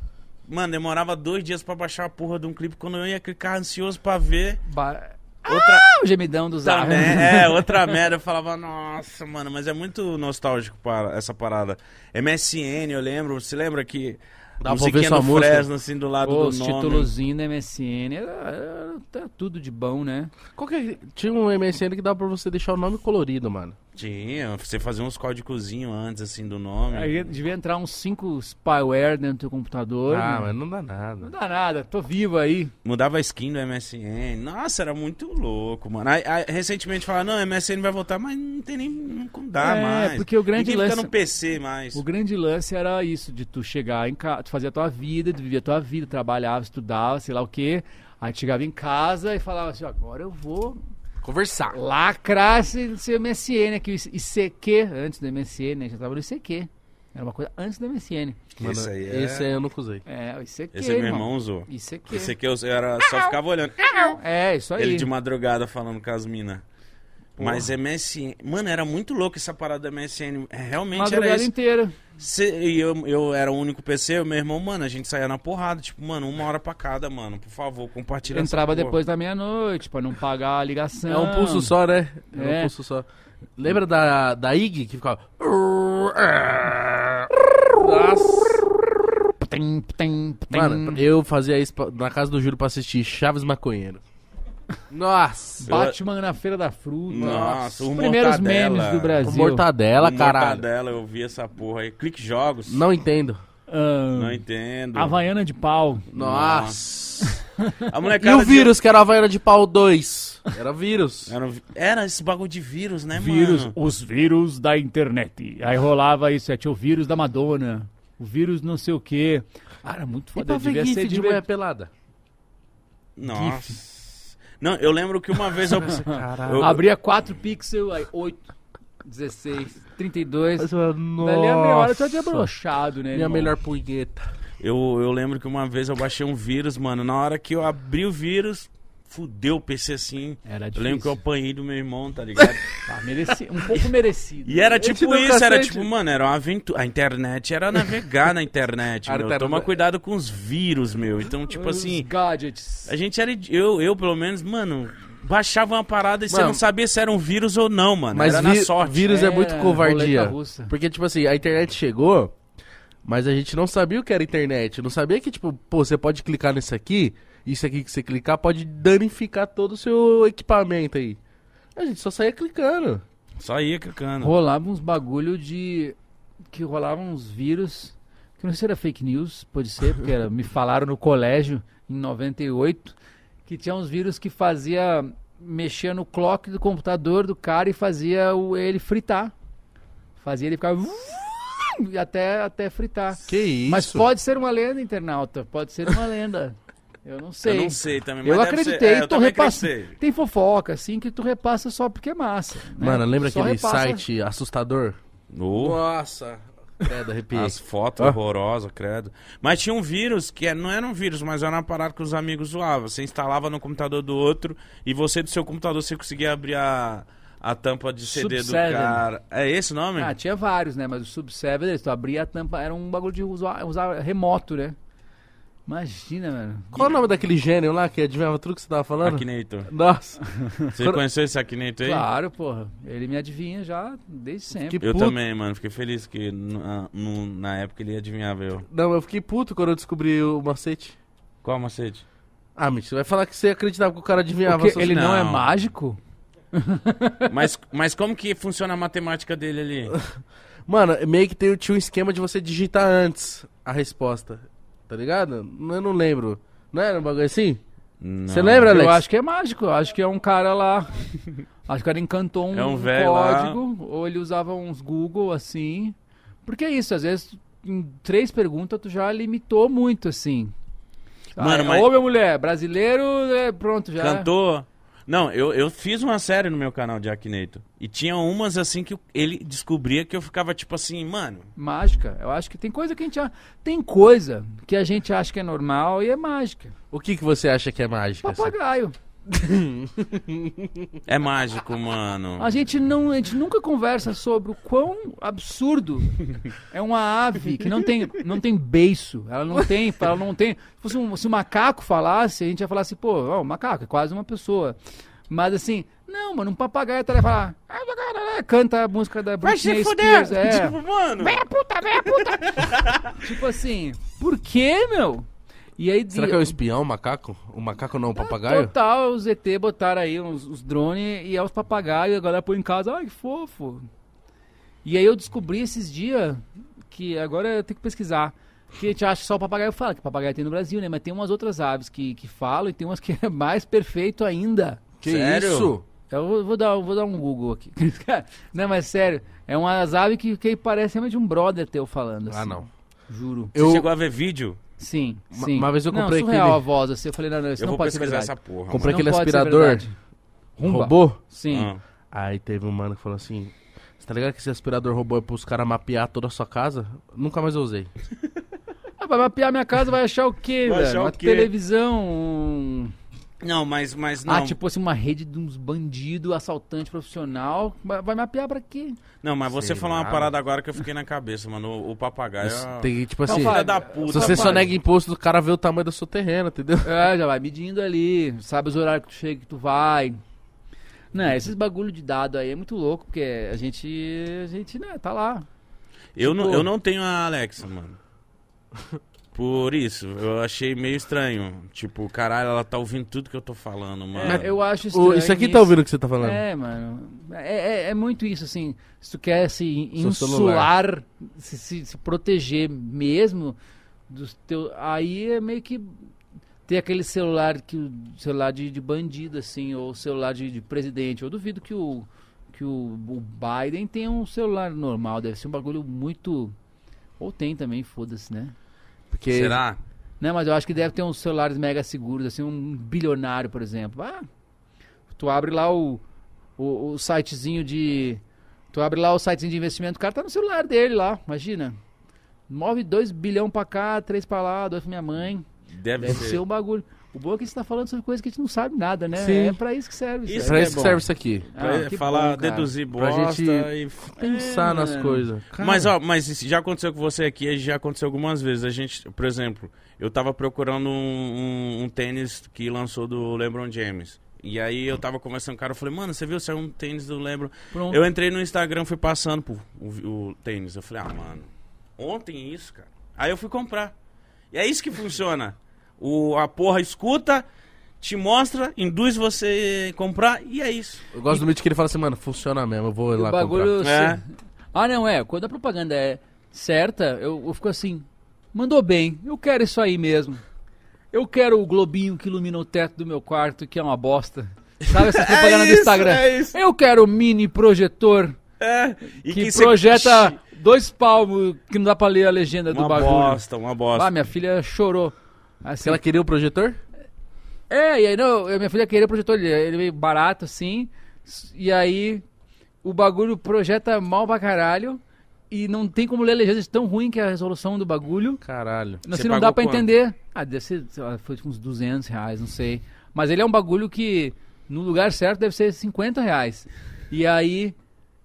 Mano, demorava dois dias pra baixar a porra de um clipe. Quando eu ia clicar ansioso pra ver. Ba... Outra. Ah, o gemidão do Zara. Também, é, outra merda. Eu falava, nossa, mano, mas é muito nostálgico para essa parada. MSN, eu lembro. Você lembra que. Dá musiquinha sua do música. Fresno, assim, do lado Pô, do os nome. títulozinhos da MSN, era, era- tá tudo de bom, né? Qual que é- Tinha um MSN que dava pra você deixar o nome colorido, mano. Tinha, você fazia uns códigozinhos antes, assim, do nome. Aí devia entrar uns 5 spyware dentro do teu computador. Ah, né? mas não dá Não nada. dá nada, tô vivo aí. Mudava a skin do MSN. Nossa, era muito louco, mano. Aí, aí, recentemente falaram, não, MSN vai voltar, mas não tem nem. Não dá É, mais. porque o grande Ninguém lance- fica no PC mais. O grande lance era isso, de tu chegar em casa, tu fazia a tua vida, tu vivia a tua vida, trabalhava, estudava, sei lá o quê. Aí chegava em casa e falava assim, agora eu vou Conversar. lacrar esse, esse MSN aqui, o ICQ, antes do MSN, né? Já tava no ICQ. Era uma coisa antes do MSN. Mano, Esse aí é- Esse aí eu nunca usei. É, o ICQ, Esse aí meu irmão. irmão usou. ICQ. Esse aqui eu, eu era, só ficava olhando. É, isso aí. Ele de madrugada falando com as minas. Mas MSN. Mano, era muito louco essa parada da MSN. É, Realmente era Madrugada isso. inteira. Cê- e eu, eu era o único PC, o meu irmão, mano, a gente saía na porrada. Tipo, mano, uma hora pra cada, mano. Por favor, compartilha essa Entrava depois da meia-noite, pra não pagar a ligação. É um pulso só, né? É, É. um pulso só. Lembra da, da IG que ficava. Nossa. Mano, eu fazia isso na casa do Júlio pra assistir Chaves Maconheiro. Nossa! Batman na Feira da Fruta. Nossa, Os o primeiros Mortadela. memes do Brasil. Mortadela, O caralho. Mortadela, eu vi essa porra aí. Clique jogos. Não entendo. Ah, Não entendo. Havaiana de pau. Nossa. A E molecada o vírus, que era a Havaiana de pau 2? Era vírus. Era, um vi- era esse bagulho de vírus, né, Vírus, mano? os vírus da internet. Aí rolava isso, é, tinha o vírus da Madonna, o vírus não sei o quê. Era muito E foda, pra ver devia gif ser de diver- mulher pelada? Nossa. Não, eu lembro que uma vez eu. Caralho. eu- Abria 4 pixels, aí 8, 16, 32. Mas, mano, Dali a meia hora eu já nossa. tinha broxado, né? Minha irmão? melhor punheta. Eu, eu lembro que uma vez eu baixei um vírus, mano. Na hora que eu abri o vírus, fudeu o PC assim. Era Eu difícil. lembro que eu apanhei do meu irmão, tá ligado? Ah, mereci... Um pouco merecido. E era te tipo isso, era tipo, mano, era uma aventura. A internet era navegar na internet, meu. internet- Toma cuidado com os vírus, meu. Então, tipo Os assim, gadgets. a gente era. Eu, eu, pelo menos, mano, baixava uma parada e você Mano, não sabia se era um vírus ou não, mano. Mas era na sorte. vírus é, muito roleta covardia. russa. Porque, tipo assim, a internet chegou, mas a gente não sabia o que era internet. Não sabia que, tipo, pô, você pode clicar nisso aqui, isso aqui que você clicar pode danificar todo o seu equipamento aí. A gente só saía clicando. Só ia clicando. Rolava uns bagulho de. Que rolavam uns vírus. Que não sei se era fake news, pode ser, porque era- me falaram no colégio em 98 que tinha uns vírus que fazia. mexia no clock do computador do cara e fazia o, ele fritar. Fazia ele ficar. e até, até fritar. Que isso? Mas pode ser uma lenda, internauta. Pode ser uma lenda. Eu não sei. Eu não sei também, mas Eu acreditei, ser. É, eu repassando. acreditei. Tem fofoca, assim, que tu repassa só porque é massa. né? Mano, lembra Só aquele repassa- site assustador? Oh, Nossa. Credo, arrepiei. as fotos Ah. horrorosas, credo. Mas tinha um vírus que é- não era um vírus, mas era uma parada que os amigos zoavam. Você instalava no computador do outro e você do seu computador você conseguia abrir a, a tampa de CD do Sub-Seven. cara. É esse o nome? Ah, tinha vários, né? Mas o Sub-7, tu abria a tampa, era um bagulho de usar, usar remoto, né? Imagina, mano. Qual o nome daquele gênio lá que adivinhava tudo que você tava falando? Akinator. Nossa. Você Quando- conheceu esse Akinator aí? Claro, porra. Ele me adivinha já desde sempre. Eu puto. também, mano. Fiquei feliz que na, no- na época ele adivinhava eu. Não, eu fiquei puto quando eu descobri o macete. Qual macete? Ah, mentira, você vai falar que você acreditava que o cara adivinhava. Porque ele não. é Não. mágico? mas, mas como que funciona a matemática dele ali? Mano, meio que tem, tinha um esquema de você digitar antes a resposta. Tá ligado? Eu não lembro. Não era um bagulho assim? Você lembra, Alex? Eu acho que é mágico. Eu acho que é um cara lá. acho que o cara encantou um, É um velho lá. código. Ou ele usava uns Google assim. Porque é isso, às vezes, em três perguntas, tu já limitou muito, assim. Mano, ah, mas- Ô, meu mulher, brasileiro, é, pronto, já. Cantor. Não, eu, eu fiz uma série no meu canal de Akinator. E tinha umas assim que ele descobria que eu ficava tipo assim, mano. Mágica. Eu acho que tem coisa que a gente. a- Tem coisa que a gente acha que é normal e é mágica. O que, que você acha que é mágica? assim? É mágico, mano. A gente não, a gente nunca conversa sobre o quão absurdo é uma ave que não tem, não tem beiço. Ela não tem, ela não tem. Se, fosse um, se um macaco falasse, a gente ia falar assim, pô, ó, o macaco é quase uma pessoa. Mas assim, não, mano, um papagaio tá e fala, "Ah, canta a música da Britney Spears, é. Tipo, mano. Vem a puta, vem a puta. tipo assim, por quê, meu? E aí Será que é o espião, o macaco? O macaco não, o papagaio? Total, os ET botaram aí uns, os drones e é os papagaios, a galera põe em casa, ai que fofo. E aí eu descobri esses dias que agora eu tenho que pesquisar. Que a gente acha que só o papagaio fala, que papagaio tem no Brasil, né? Mas tem umas outras aves que, que falam e tem umas que é mais perfeito ainda. Que Sério? isso? Eu vou, vou dar, vou dar um Google aqui. não, mas sério, é umas aves que, que parece realmente um brother teu falando. Ah, assim. não. Juro. Você Eu- chegou a ver vídeo? Sim, Uma- sim. uma vez eu não, comprei surreal aquele- a voz, assim. Eu falei, não, não, isso eu não pode ser verdade. essa porra. Comprei Não aquele aspirador. Rumba. robô. Sim. Ah. Aí teve um mano que falou assim: Você tá ligado que esse aspirador robô é pros caras mapear toda a sua casa? Nunca mais eu usei. Ah, vai mapear minha casa, vai achar o quê, Vai velho? Uma quê? televisão, um... Não, mas, mas não. Ah, tipo assim, uma rede de uns bandidos, assaltante profissional. Vai, mapear pra quê? Não, mas você Sei falou uma lá, parada agora que eu fiquei na cabeça, mano. O, o papagaio. Isso é- Tem, tipo Não, assim. Filha da puta. se você rapaz. só nega imposto, o cara vê o tamanho do seu terreno, entendeu? É, já vai medindo ali, sabe os horários que tu chega, que tu vai. Não, esses bagulho de dado aí é muito louco, porque a gente, a gente, né, tá lá. Eu, não, Tipo- eu não tenho a Alexa, mano. Por isso, eu achei meio estranho. Tipo, caralho, ela tá ouvindo tudo que eu tô falando, mano. É, eu acho O- estranho isso aqui tá ouvindo o que você tá falando? É, mano. É, é, é muito isso, assim. Se tu quer se insular, se, se, se proteger mesmo dos teu, aí é meio que ter aquele celular que o celular de, de bandido, assim, ou celular de, de presidente. Eu duvido que o que o, o Biden tenha um celular normal. Deve ser um bagulho muito. Ou tem também, foda-se, né? Porque Será? Mas eu acho que deve ter uns celulares mega seguros, assim, um bilionário, por exemplo. Ah, tu abre lá o, o, o sitezinho de. Tu abre lá o sitezinho de investimento, o cara tá no celular dele lá, imagina. Move 2 bilhão pra cá, 3 pra lá, 2 pra minha mãe. Deve, Deve ser. ser um bagulho. O bom é que você tá falando sobre coisas que a gente não sabe nada, né? Sim. É pra isso que serve. Isso pra é isso que bom. serve isso aqui. Ah, falar, bom, deduzir Pra bosta gente e... Pensar É, nas mano. coisas. Cara, Mas, ó, mas já aconteceu com você aqui, já aconteceu algumas vezes. A gente, por exemplo, eu tava procurando um, um- um tênis que lançou do LeBron James. E aí eu tava conversando com o cara, eu falei, mano, você viu, saiu um tênis do LeBron. Pronto. Eu entrei no Instagram, fui passando por o, o tênis. Eu falei, ah, mano, ontem isso, cara. Aí eu fui comprar. E é isso que funciona. O, a porra escuta, te mostra, induz você a comprar, e é isso. eu gosto do vídeo que ele fala assim, mano, funciona mesmo, eu vou E lá o bagulho. É. se- Ah, não, é. Quando a propaganda é certa, eu, eu fico assim. Mandou bem, eu quero isso aí mesmo. Eu quero o globinho que ilumina o teto do meu quarto, que é uma bosta. Sabe essa propaganda do isso, Instagram? é isso. Eu quero o mini projetor É. E que, você- projeta dois palmos que não dá pra ler a legenda do Uma bagulho. bosta, uma bosta. Ah, minha filha chorou. Assim, ela queria o projetor? é, e aí não, minha filha queria projetor, ele, ele veio barato assim, e aí o bagulho projeta mal pra caralho, e não tem como ler a legenda de tão ruim que é a resolução do bagulho. Caralho. Assim, Você não dá pra quanto? entender. Ah, deve ser, sei lá, foi tipo uns 200 reais, não sei. Mas ele é um bagulho que, no lugar certo, deve ser 50 reais. E aí,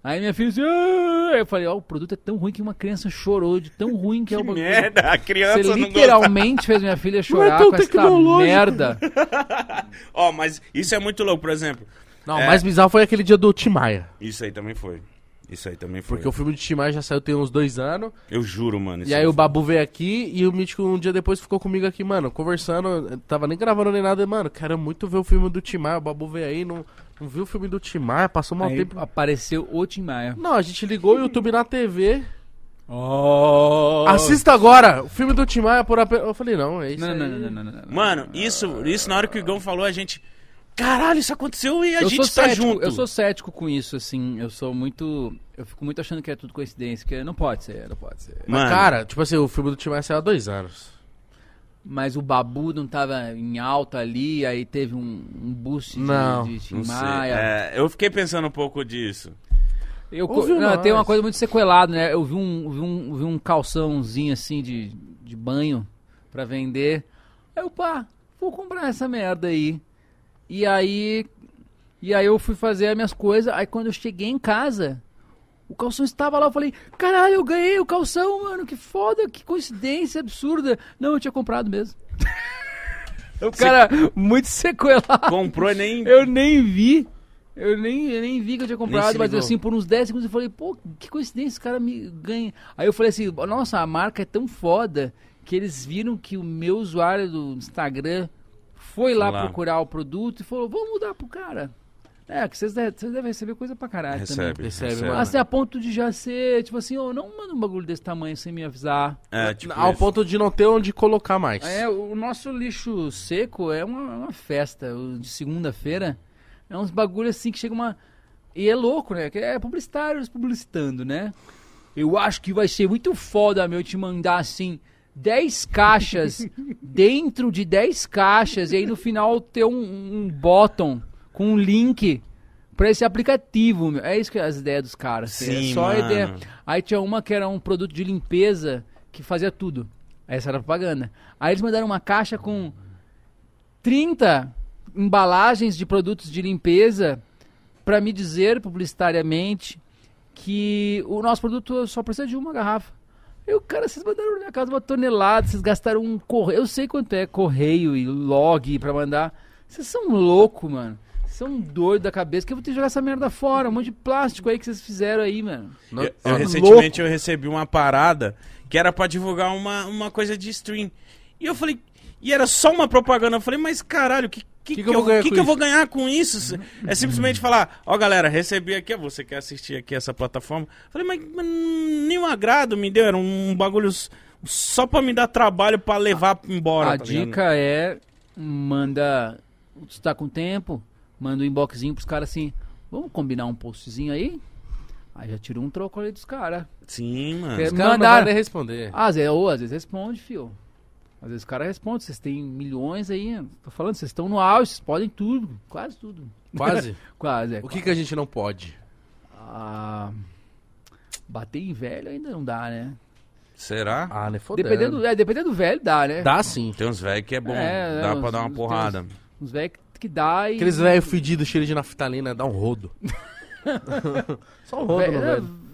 aí minha filha disse, "Ah!" eu falei, ó, o produto é tão ruim que uma criança chorou de tão ruim que, é o Que bagulho. merda, a criança Você não literalmente fez minha filha chorar tão com essa merda. Ó, mas isso é muito louco, por exemplo. Não, É. o mais bizarro foi aquele dia do Tim Maia. Isso aí também foi. Isso aí também foi. Porque o filme de Tim Maia já saiu tem uns dois anos. Eu juro, mano. E aí o Babu veio aqui e o Mítico um dia depois ficou comigo aqui, mano, conversando. Tava nem gravando nem nada. Mano, quero muito ver o filme do Tim Maia. O Babu veio aí, não, não viu o filme do Tim Maia, passou um Aí tempo. apareceu o Tim Maia. Não, a gente ligou o YouTube na TV. Oh. Assista agora! O filme do Tim Maia por apenas. Eu falei, não, é isso. Não, aí. não, não, não, não, não, não. Mano, isso, isso na hora que o Igão falou, a gente. Caralho, isso aconteceu e a eu gente tá cético, junto. eu sou cético com isso, assim. Eu sou muito. Eu fico muito achando que é tudo coincidência, que não pode ser, não pode ser. Mas, Mano, cara, tipo assim, o filme do Tim Maia saiu há dois anos. Mas o Babu não tava em alta ali, aí teve um, um boost de, Não, de Tim não sei. Maia. É, eu fiquei pensando um pouco disso. Eu, Ouviu não, tem uma coisa muito sequelada, né? Eu vi um, vi um, vi um calçãozinho assim de, de banho pra vender. Aí eu, pá, vou comprar essa merda aí. E aí. E aí eu fui fazer as minhas coisas. Aí quando eu cheguei em casa, o calção estava lá. Eu falei, caralho, eu ganhei o calção, mano. Que foda, que coincidência absurda. Não, eu tinha comprado mesmo. o cara, muito sequelado. Comprou e nem. Eu nem vi. Eu nem, eu nem vi que eu tinha comprado, mas assim, por uns 10 segundos eu falei, pô, que coincidência, esse cara me ganha. Aí eu falei assim, nossa, a marca é tão foda que eles viram que o meu usuário do Instagram foi lá, Foi lá. procurar o produto e falou, vamos mudar pro cara. É, que vocês devem, vocês devem receber coisa pra caralho Recebe, também. Recebe, recebe. mano. Assim, a ponto de já ser, tipo assim, ô, não manda um bagulho desse tamanho sem me avisar. É, tipo. Ao isso. ponto de não ter onde colocar mais. É, o nosso lixo seco é uma, uma festa. O de segunda-feira é uns bagulho assim que chega uma. E é louco, né? Que é publicitários publicitando, né? Eu acho que vai ser muito foda, meu, te mandar assim. 10 caixas dentro de 10 caixas e aí no final ter um, um bottom com um link pra esse aplicativo. meu. É isso que é as ideias dos caras. assim, Sim, é só a mano. ideia. Aí tinha uma que era um produto de limpeza que fazia tudo. Essa era a propaganda. Aí eles mandaram uma caixa com 30 embalagens de produtos de limpeza pra me dizer publicitariamente que o nosso produto só precisa de uma garrafa. E o cara, vocês mandaram na minha casa uma tonelada, vocês gastaram um correio. Eu sei quanto é correio e log pra mandar. Vocês são loucos, mano. São doidos da cabeça que eu vou ter que jogar essa merda fora. Um monte de plástico aí que vocês fizeram aí, mano. Eu, eu recentemente eu recebi uma parada que era pra divulgar uma, uma coisa de stream. E eu falei, e era só uma propaganda. Eu falei, mas caralho, que que, que, que eu vou ganhar que com que eu isso? vou ganhar com isso? É simplesmente falar, ó galera, recebi aqui, ó, você quer assistir aqui essa plataforma? Eu falei, mas, mas nenhum agrado me deu, era um bagulho só pra me dar trabalho pra levar embora. a tá ligado? dica é manda. Se tá com tempo, manda um inboxzinho pros caras assim. Vamos combinar um postzinho aí? Aí já tirou um troco ali dos caras. Sim, mano. É, Os caras não mandaram- nem responder. Às vezes, ou às vezes responde, fio. Às vezes o cara responde, vocês têm milhões aí. Tô falando, vocês estão no auge, vocês podem tudo. Quase tudo. Quase. Quase, é. O que, que a gente não pode? Ah, bater em velho ainda não dá, né? Será? Ah, né? Fodendo. Dependendo, é, dependendo do velho, dá, né? Dá sim. Tem uns velhos que é bom, É, dá é, pra os- dar uma porrada. Uns velhos que, que dá e. Aqueles velho fedido, cheiro de naftalina, dá um rodo. Só um rodo,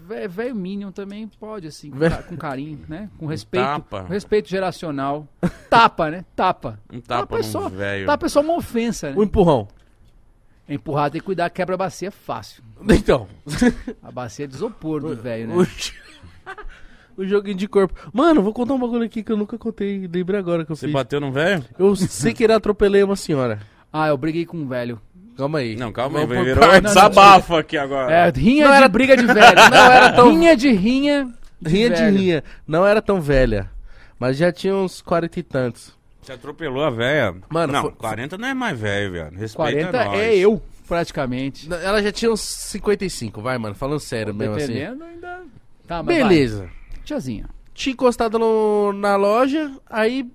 Velho, velho. Minion também pode, assim, com, Velho- com carinho, né? Com respeito. tapa. com respeito geracional. Tapa, né? Tapa. Um tapa é só, no velho. Tapa é só uma ofensa, né? Um empurrão. Empurrar tem que cuidar, quebra a bacia fácil. Então. A bacia é de isopor do velho, né? O, joguinho de corpo. Mano, vou contar um bagulho aqui que eu nunca contei. Lembrei agora que eu Você fiz. bateu no velho? Eu sem querer atropelei uma senhora. Ah, eu briguei com um velho. Calma aí. Não, calma aí, Vamos vai por virar um desabafo aqui agora. É, rinha Não de era- briga de velho. Não era tão- Rinha de rinha. Rinha de velho. rinha. Não era tão velha. Mas já tinha uns 40 e tantos. Você atropelou a velha. Mano, não, foi- 40 não é mais velho, velho. Respeita 40 nós. é eu, praticamente. Ela já tinha uns 55, vai, mano. Falando sério mesmo assim. Ainda. Tá, mas Beleza. vai. Tiazinha. Tinha encostado no- na loja, aí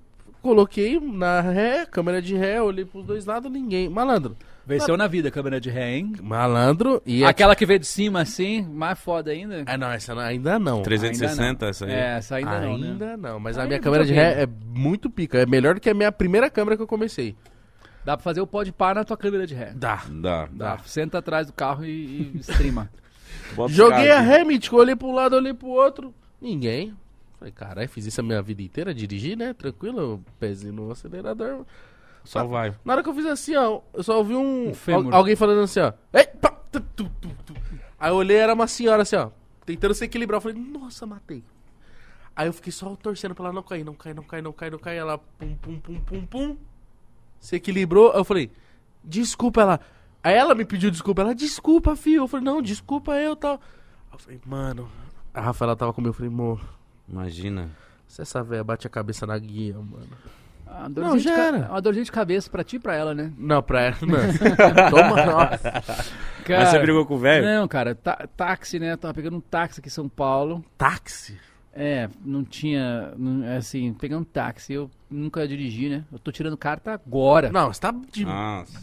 coloquei na ré, câmera de ré, olhei pros dois lados, ninguém. Malandro. Venceu na vida a câmera de ré, hein? Malandro e Aquela que veio de cima assim, mais foda ainda. Ah, não, essa não- ainda não. 360 essa aí. É, essa ainda, não, né? Ainda não, mas a Aí minha câmera de ré é muito pica. É melhor do que a minha primeira câmera que eu comecei. Dá pra fazer o pode par na tua câmera de ré. Dá. Dá. Dá. Senta atrás do carro e, e streama. Bota Joguei a ré, mítico, olhei pro lado, olhei pro outro. Ninguém. Falei, caralho, fiz isso a minha vida inteira, dirigir, né? Tranquilo, pezinho no acelerador. Só vai. Na hora que eu fiz assim, ó, eu só ouvi um. Um alguém falando assim, ó. Ei, pá, tu, tu, tu. Aí eu olhei, era uma senhora assim, ó. Tentando se equilibrar. Eu falei, nossa, matei. Aí eu fiquei só torcendo pra ela não cair, não cair, não cair, não cair, não cair. Ela pum, pum, pum, pum, pum. Se equilibrou. Aí eu falei, desculpa ela. Aí ela me pediu desculpa. Ela, desculpa, filho. Eu falei, não, desculpa eu tal. Aí Eu falei, mano. A Rafaela tava comigo. Eu falei, amor, Imagina. se essa velha bate a cabeça na guia, mano. Uma Não, dorzinha já era. Uma dorzinha de cabeça pra ti e pra ela, né? Não, pra ela, não. Toma, nossa. Mas você brigou com o velho? Não, cara, tá- táxi, né? Tava pegando um táxi aqui em São Paulo. Táxi? É, não tinha. não- assim, pegando um táxi. Eu nunca dirigi, né? Eu tô tirando carta agora. Não, você tá de-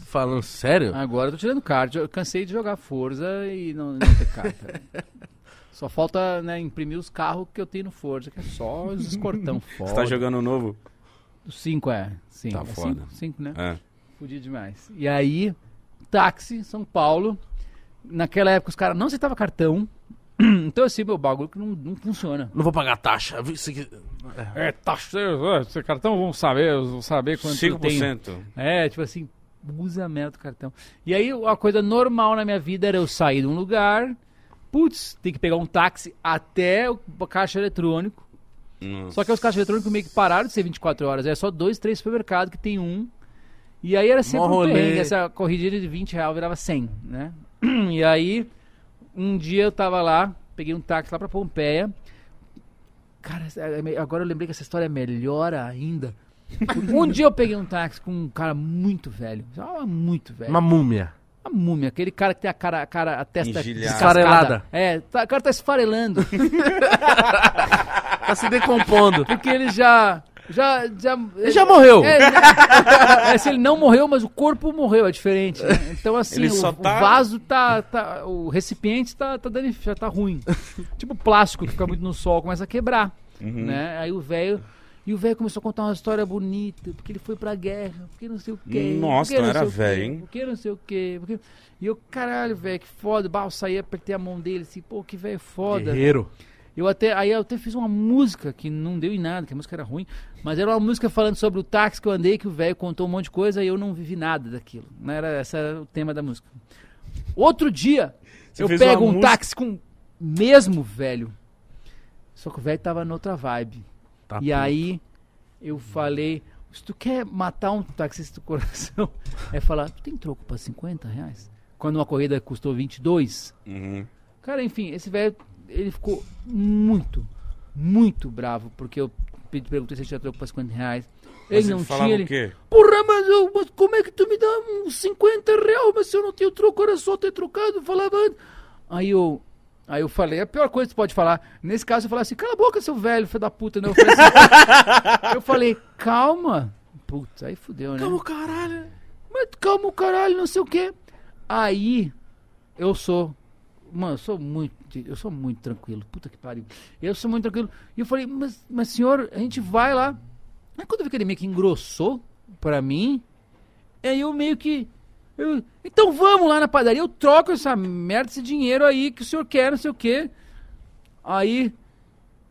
falando sério? Agora eu tô tirando carta. Eu cansei de jogar Forza e não, não ter carta. Só falta, né, imprimir os carros que eu tenho no Forza, que é só os escortão fora. Você tá jogando novo? O 5 é. Sim. Tá é foda. 5, né? É. Fudido demais. E aí, táxi, São Paulo. Naquela época os caras não aceitavam cartão. Então, assim, meu bagulho que não, não funciona. Não vou pagar taxa. Isso aqui- É, taxa, esse cartão, vamos saber, vamos saber quanto eu tenho. 5%. É, tipo assim, usa a merda do cartão. E aí, a coisa normal na minha vida era eu sair de um lugar, putz, tem que pegar um táxi até o caixa eletrônico. Nossa. Só que os caixas eletrônicos meio que pararam de ser 24 horas. É só dois, três supermercados que tem um. E aí era sempre Mó um perrengue. Essa corrida de 20 reais virava 100, né? E aí, um dia eu tava lá, peguei um táxi lá pra Pompeia. Cara, é- é- agora eu lembrei que essa história é melhor ainda. Um dia eu peguei um táxi com um cara muito velho. Muito velho. Uma múmia. Uma múmia, aquele cara que tem a cara, a, cara, a testa. Esfarelada. É, tá- o cara tá esfarelando. Tá se decompondo. Porque ele já Já, já, Ele já morreu. É, né? É, se ele não morreu, mas o corpo morreu, é diferente. né? Então, assim, o, só o tá- vaso tá, tá- O recipiente tá, tá dando, já tá ruim. tipo plástico que fica muito no sol, começa a quebrar. Uhum. Né? Aí o velho. E o velho começou a contar uma história bonita, porque ele foi pra guerra, porque não sei o quê. Nossa, porque não era velho, hein? Porque não sei o quê. Porque... E eu, caralho, velho, que foda. Bah, eu saí, apertei a mão dele assim, pô, que velho foda. Guerreiro. Eu até, aí eu até fiz uma música que não deu em nada, que a música era ruim, mas era uma música falando sobre o táxi que eu andei, que o velho contou um monte de coisa e eu não vivi nada daquilo. Não era, esse era o tema da música. Outro dia, Você eu pego um música- táxi com o mesmo velho. Só que o velho tava noutra vibe. Tá e aí eu falei, se tu quer matar um taxista do coração, é falar, tu tem troco pra 50 reais? Quando uma corrida custou 22, Uhum. Cara, enfim, esse velho, ele ficou muito, muito bravo, porque eu perguntei se ele tinha troco pra 50 reais. Ele não tinha, ele... quê? Porra, mas, eu, mas como é que tu me dá uns 50 reais, mas se eu não tenho troco, era só ter trocado, falava... antes. Aí eu... Aí eu falei, a pior coisa que você pode falar. Nesse caso, eu falei assim, cala a boca, seu velho, filho da puta, né? Eu falei, assim, eu falei calma. Putz, aí fudeu, né? Calma, caralho. Mas calma o caralho, não sei o quê. Aí, eu sou. Mano, eu sou muito. Eu sou muito tranquilo. Puta que pariu. Eu sou muito tranquilo. E eu falei, mas, mas senhor, a gente vai lá. Aí quando eu vi que ele meio que engrossou pra mim, aí eu meio que. Eu- então vamos lá na padaria, eu troco essa merda, esse dinheiro aí que o senhor quer, não sei o quê. Aí.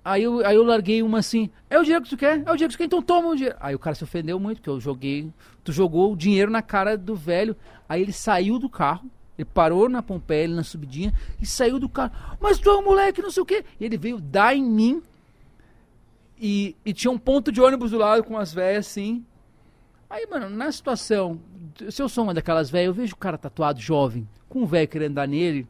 Aí eu, aí eu larguei uma assim, é o dinheiro que tu quer? É o dinheiro que tu quer, então toma o dinheiro. Aí o cara se ofendeu muito, que eu joguei, tu jogou o dinheiro na cara do velho. Aí ele saiu do carro, ele parou na Pompeia, na subidinha, e saiu do carro. Mas tu é um moleque, não sei o quê. E ele veio dar em mim, e, e tinha um ponto de ônibus do lado com as velhas assim. Aí, mano, na situação, se eu sou uma daquelas velhas, eu vejo o cara tatuado jovem, com um velho querendo dar nele.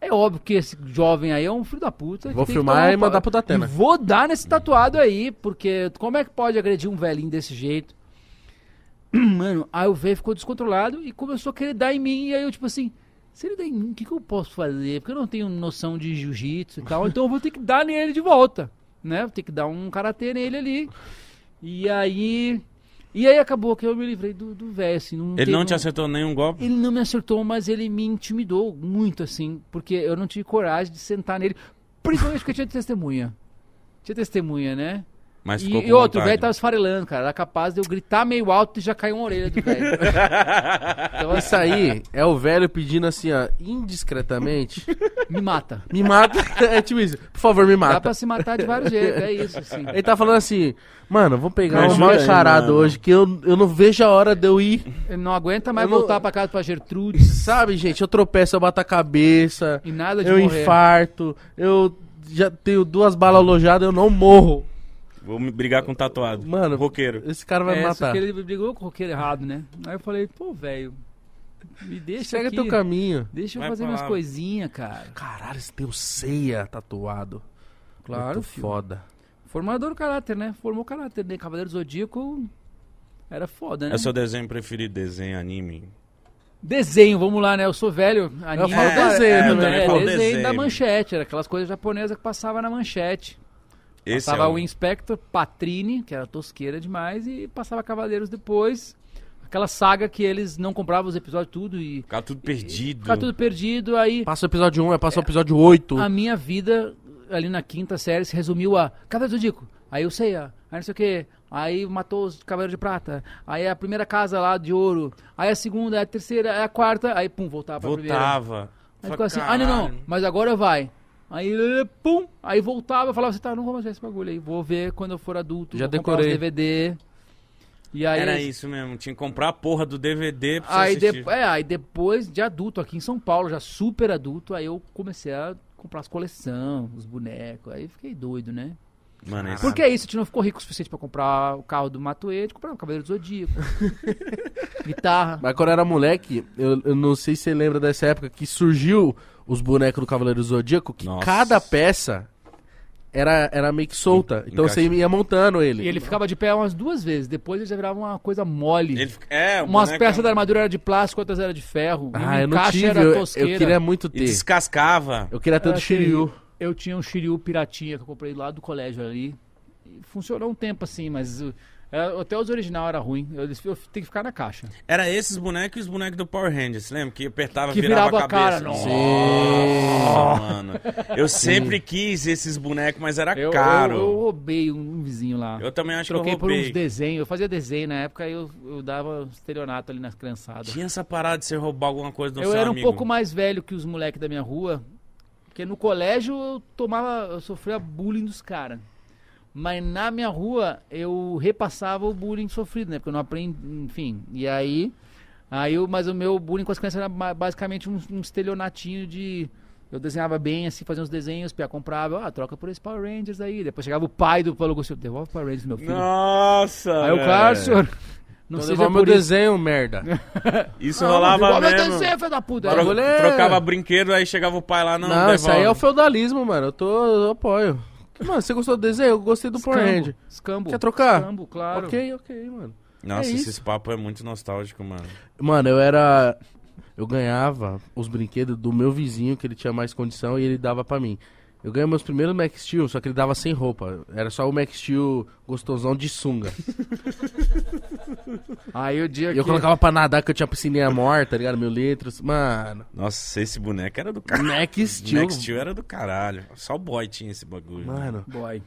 É óbvio que esse jovem aí é um filho da puta. Vou filmar tomar e um mandar pro Datena. Vou dar nesse tatuado aí, porque como é que pode agredir um velhinho desse jeito? Mano, aí o velho ficou descontrolado e começou a querer dar em mim. E aí eu, tipo assim, se ele der em mim, o que, que eu posso fazer? Porque eu não tenho noção de jiu-jitsu e tal, então eu vou ter que dar nele de volta, né? Vou ter que dar um karatê nele ali. E aí. E aí acabou que eu me livrei do do velho, assim. Não Ele não um- te acertou nenhum golpe? ele não me acertou, mas ele me intimidou muito, assim, porque eu não tive coragem de sentar nele, principalmente porque tinha testemunha. Tinha testemunha, né? Mas E, ficou com e outro, o velho tava esfarelando, cara. Era capaz de eu gritar meio alto e já cair uma orelha do velho. então, Isso aí é o velho pedindo assim, ó, indiscretamente. me mata. Me mata. É tipo isso. Por favor, me Dá mata. pra se matar de vários jeitos, é isso, assim. Ele tá falando assim, mano, vamos pegar um mal mano. hoje, que eu, eu não vejo a hora de eu ir. Ele não aguenta mais Eu não- voltar pra casa pra Gertrudes Sabe, gente, eu tropeço, eu bato a cabeça, e nada de eu morrer. infarto, eu já tenho duas balas alojadas, eu não morro. Vou me brigar com um tatuado. Mano, Roqueiro. esse cara vai é, me só matar. que ele brigou com o roqueiro errado, né? Aí eu falei, pô, velho, me deixa Segue aqui. teu caminho. Deixa eu Vai fazer minhas lá. coisinhas, cara. Caralho, esse teu ceia tatuado. Claro, Muito filho. foda. Formador do caráter, né? Formou o caráter, né? Cavaleiro Zodíaco era foda, né? É o seu desenho preferido, desenho, anime. Desenho, vamos lá, né? Eu sou velho. Eu falo cara, desenho é, também, é, desenho, desenho. da manchete. Era aquelas coisas japonesas que passava na manchete. Esse passava é o Inspector Patrini, que era tosqueira demais, e passava Cavaleiros depois. Aquela saga que eles não compravam os episódios tudo e Ficava tudo perdido. ficava tudo perdido. Aí Passa o episódio 1, aí passa o episódio 8. a minha vida ali na quinta série se resumiu a Cavaleiro do Zodíaco. Aí eu sei, aí não sei o que. Aí matou os Cavaleiros de Prata. Aí a primeira casa lá de ouro. Aí a segunda, aí a terceira, aí a quarta. Aí pum, voltava pra primeira. Voltava. Aí ficou assim, ah, não, não, mas agora vai. Aí, pum, aí voltava, eu falava assim, tá, não vou mais ver esse bagulho aí, vou ver quando eu for adulto, Já decorei. os DVD. E aí, Era isso mesmo. Tinha que comprar a porra do DVD pra você aí, assistir. de- é, aí depois de adulto, aqui em São Paulo, já super adulto, aí eu comecei a comprar as coleções, os bonecos, aí fiquei doido, né? Mano, esse... Porque é isso, a gente não ficou rico o suficiente pra comprar o carro do Matuê, a gente comprava o Cavaleiro do Zodíaco, guitarra. Mas quando eu era moleque, eu, eu não sei se você lembra dessa época que surgiu os bonecos do Cavaleiro do Zodíaco, que Nossa. cada peça era, era meio que solta. Então Encaixa. você ia montando ele. E ele ficava de pé umas duas vezes, depois ele já virava uma coisa mole. Ele É, Umas boneco- peças da armadura era de plástico, outras era de ferro. e Ah, eu não tive. era Eu, tosqueira. eu queria muito E ter. descascava. Eu queria ter o do Era Shiryu. terrível. Eu tinha um Shiryu piratinha que eu comprei lá do colégio ali. E funcionou um tempo assim, mas uh, é, até os original era ruim. Eu, eu tenho que ficar na caixa. Era esses bonecos e os bonecos do Power Rangers, lembra? Que apertava Que virava, virava a a cara, cabeça. nossa. Nossa, mano. Eu sempre quis esses bonecos, mas era Eu, caro. eu, eu roubei um, um vizinho lá. Eu também acho Troquei que eu por uns roubei. desenhos. Eu fazia desenho na época e eu, eu dava estelionato ali nas criançadas. Tinha essa parada de você roubar alguma coisa do eu seu era um amigo. pouco mais velho que os moleques da minha rua. Porque no colégio eu tomava. Eu sofria bullying dos caras. Mas na minha rua eu repassava o bullying sofrido, né? Porque eu não aprendi. Enfim. E aí. aí eu, mas o meu bullying com as crianças era ba- basicamente um, um estelionatinho de. Eu desenhava bem, assim, fazia uns desenhos, Pia comprava, ah, troca por esse Power Rangers aí. Depois chegava o pai do Paulo Gustavo, devolve o Power Rangers, meu filho. Nossa! aí velho. claro, senhor. Não Então seja meu isso. desenho, merda. Isso Não, rolava meu mesmo. desenho, filho da puta. Tro- é- Trocava brinquedo, aí chegava o pai lá, não, Não, isso aí é o feudalismo, mano. Eu tô. Eu apoio. Mano, você gostou do desenho? Eu gostei do Power Escambo. Quer trocar? Escambo, claro. Ok, ok, mano. Nossa, É isso. esse papo é muito nostálgico, mano. Mano, eu era. Eu ganhava os brinquedos do meu vizinho, que ele tinha mais condição, e ele dava pra mim. Eu ganhei meus primeiros Max Steel, só que ele dava sem roupa. Era só o Max Steel gostosão de sunga. Aí o dia E eu que... colocava pra nadar, que eu tinha piscininha morta, tá ligado? Mil litros. Mano, Nossa, esse boneco era do caralho. Max Steel. Max Steel era do caralho. Só o boy tinha esse bagulho. Mano, Boy.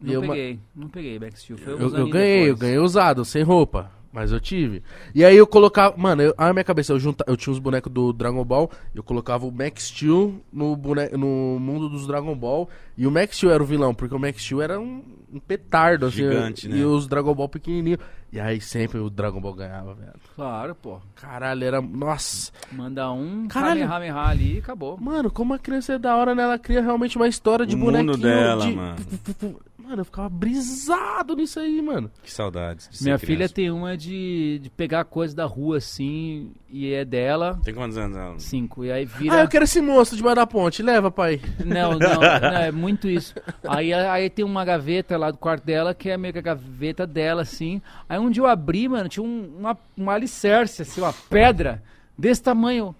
Não eu ma- peguei, não peguei Max Steel. Foi eu, eu ganhei, eu depois. ganhei usado, sem roupa. Mas eu tive. E aí eu colocava. Mano, eu, a minha cabeça, eu, junta, eu tinha os bonecos do Dragon Ball. Eu colocava o Max Steel no, bone, no mundo dos Dragon Ball. E o Max Steel era o vilão, porque o Max Steel era um, um petardo, assim. Gigante, né? E os Dragon Ball pequenininho. E aí sempre o Dragon Ball ganhava, velho. Claro, pô. Caralho, era. Nossa. Manda um Caralho. Kamehameha ali e acabou. Mano, como a criança é da hora, né? Ela cria realmente uma história de O mundo bonequinho. dela, de... mano. Mano, eu ficava brisado nisso aí, mano. Que saudades. de Minha criança. filha tem uma de, de pegar coisa da rua assim, e é dela. Tem quantos anos ela? Cinco. E aí vira. Ah, eu quero esse monstro debaixo da ponte. Leva, pai. Não, não, não, é muito isso. Aí, aí tem uma gaveta lá do quarto dela, que é meio que a gaveta dela, assim. Aí um dia eu abri, mano, tinha um, uma, uma alicerce, assim, uma pedra desse tamanho.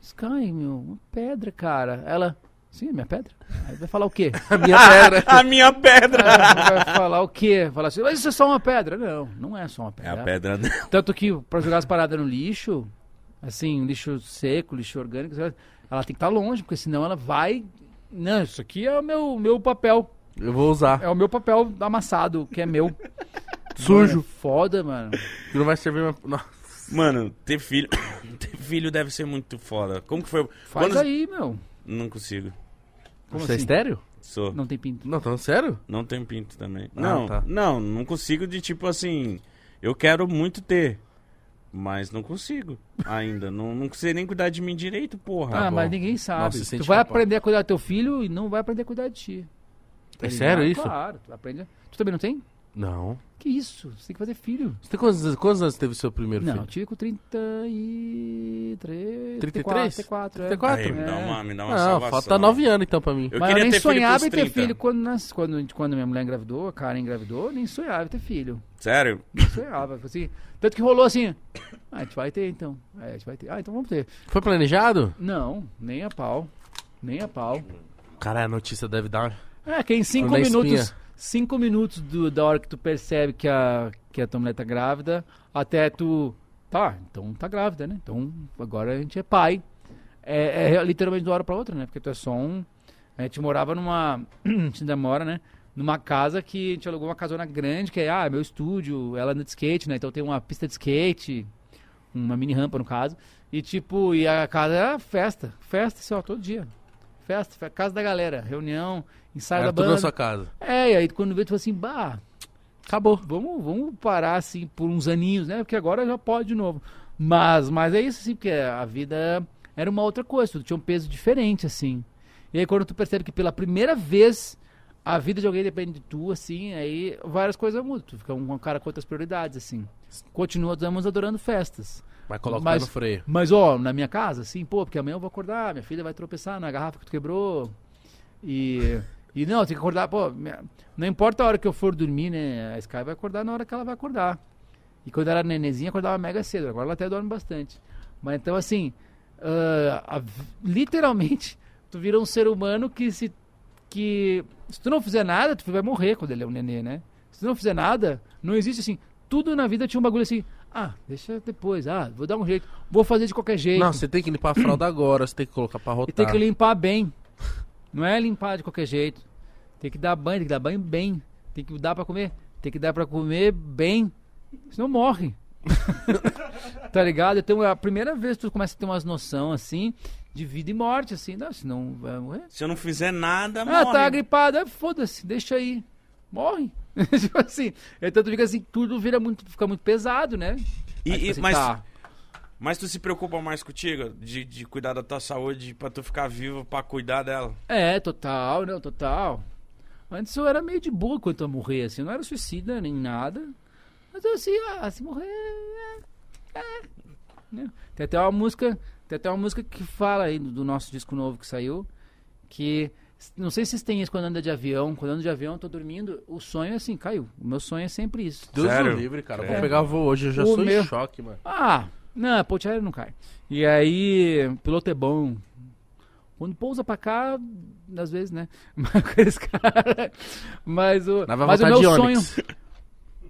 Sky, meu, uma pedra, cara. Ela, sim, é minha pedra. Aí vai falar o quê? A minha pedra. A minha pedra! Ela vai falar o quê? Falar assim, mas isso é só uma pedra. Não, não é só uma É pedra. a pedra dela. Tanto que pra jogar as paradas no lixo, assim, lixo seco, lixo orgânico, ela tem que estar longe, porque senão ela vai. Não, isso aqui é o meu, meu papel. Eu vou usar. É o meu papel amassado, que é meu. Sujo. Mano, é foda, mano. Que não vai servir mais. Não. Mano, ter filho. ter filho deve ser muito foda. Como que foi? Faz Quando- aí, meu. Não consigo. Como Você é assim? estéreo? Sou. Não tem pinto. Não, falando sério? Não tenho pinto também. Ah, não, tá. não, não consigo de tipo assim. Eu quero muito ter. Mas não consigo ainda. não, não sei nem cuidar de mim direito, porra. ah, bom. mas ninguém sabe. Nossa, se tu vai culpado. aprender a cuidar do teu filho e não vai aprender a cuidar de ti. Tá É ligado? sério isso? Claro, tu aprende. Tu também não tem? Não. Que isso? Você tem que fazer filho. Você tem quantos, quantos anos teve seu primeiro Não, eu filho? tive com 33. 33? 34, é. 34? Aí, me dá É. uma, me dá uma Não, salvação. falta nove anos então pra mim. Eu Mas eu nem sonhava em ter 30. filho quando, nas- quando, quando minha mulher engravidou, a Karen engravidou, nem sonhava em ter filho. Sério? Nem sonhava. assim, tanto que rolou assim. Ah, a gente vai ter então. É, a gente vai ter. Ah, então vamos ter. Foi planejado? Não, nem a pau. Nem a pau. Cara, a notícia deve dar. É, que em cinco Na minutos. espinha. Cinco minutos do- da hora que tu percebe que a, que a tua mulher tá grávida, até tu. Tá, então tá grávida, né? Então agora a gente é pai. É, é literalmente de uma hora pra outra, né? Porque tu é só um. A gente morava numa. a gente ainda mora, né? Numa casa que a gente alugou uma casona grande, que é, ah, meu estúdio, ela anda de skate, né? Então tem uma pista de skate, uma mini rampa no caso. E tipo, e a casa era festa. Festa, assim, ó, todo dia. Festa, fe- casa da galera, reunião, ensaio Era da tudo banda. na sua casa. É, e aí quando vê, tu fala assim, bah, Acabou. vamos, vamos parar assim por uns aninhos, né? Porque agora já pode de novo. Mas, mas é isso assim, porque a vida era uma outra coisa, tudo tinha um peso diferente, assim. E aí quando tu percebe que pela primeira vez a vida de alguém depende de tu, assim, aí várias coisas mudam. Tu fica um, um cara com outras prioridades, assim. Continuamos adorando festas. Mas coloca Mas- o pé no freio. Mas, ó, na minha casa, assim, pô, porque amanhã eu vou acordar, minha filha vai tropeçar na garrafa que tu quebrou. E. E não, tem que acordar, pô, não importa a hora que eu for dormir, né? A Sky vai acordar na hora que ela vai acordar. E quando era nenenzinha, acordava mega cedo. Agora ela até dorme bastante. Mas então, assim, ah, a- literalmente, tu vira um ser humano que se que se tu não fizer nada, tu vai morrer quando ele é um nenê, né? Se tu não fizer nada, não existe assim. Tudo na vida tinha um bagulho assim. Ah, deixa depois. Ah, vou dar um jeito. Vou fazer de qualquer jeito. Não, você tem que limpar a fralda agora, você tem que colocar pra E rotar. tem que limpar bem. Não é limpar de qualquer jeito. Tem que dar banho, tem que dar banho bem. Tem que dar pra comer. Tem que dar pra comer bem. Senão morre. tá ligado? Então é a primeira vez que tu começa a ter umas noção assim de vida e morte, assim. Não, senão vai morrer. Se eu não fizer nada, Ah, morre. tá gripado. Ah, foda-se, deixa aí. Morre. tipo assim. Então tu fica assim, tudo vira muito, fica muito pesado, né? E- Aí e- fica assim, mas, tá. mas tu se preocupa mais contigo? De, de cuidar da tua saúde pra tu ficar vivo pra cuidar dela? É, total, não, total. Antes eu era meio de boa quanto a morrer, assim, eu não era suicida nem nada. Mas eu assim, ah, se morrer. É, é, né? Tem até uma música. Tem até uma música que fala aí do, do nosso disco novo que saiu. Que. Não sei se vocês têm isso quando anda de avião. Quando ando de avião, eu tô dormindo. O sonho é assim, caiu. O meu sonho é sempre isso. Deus Sério? livre, cara. É. Vou pegar voo hoje, eu já O sou meu- em choque, mano. Ah, não, ponte aérea não cai. E aí, piloto é bom. Quando pousa pra cá, às vezes, né? Mas aqueles caras. Mas o, mas o meu sonho.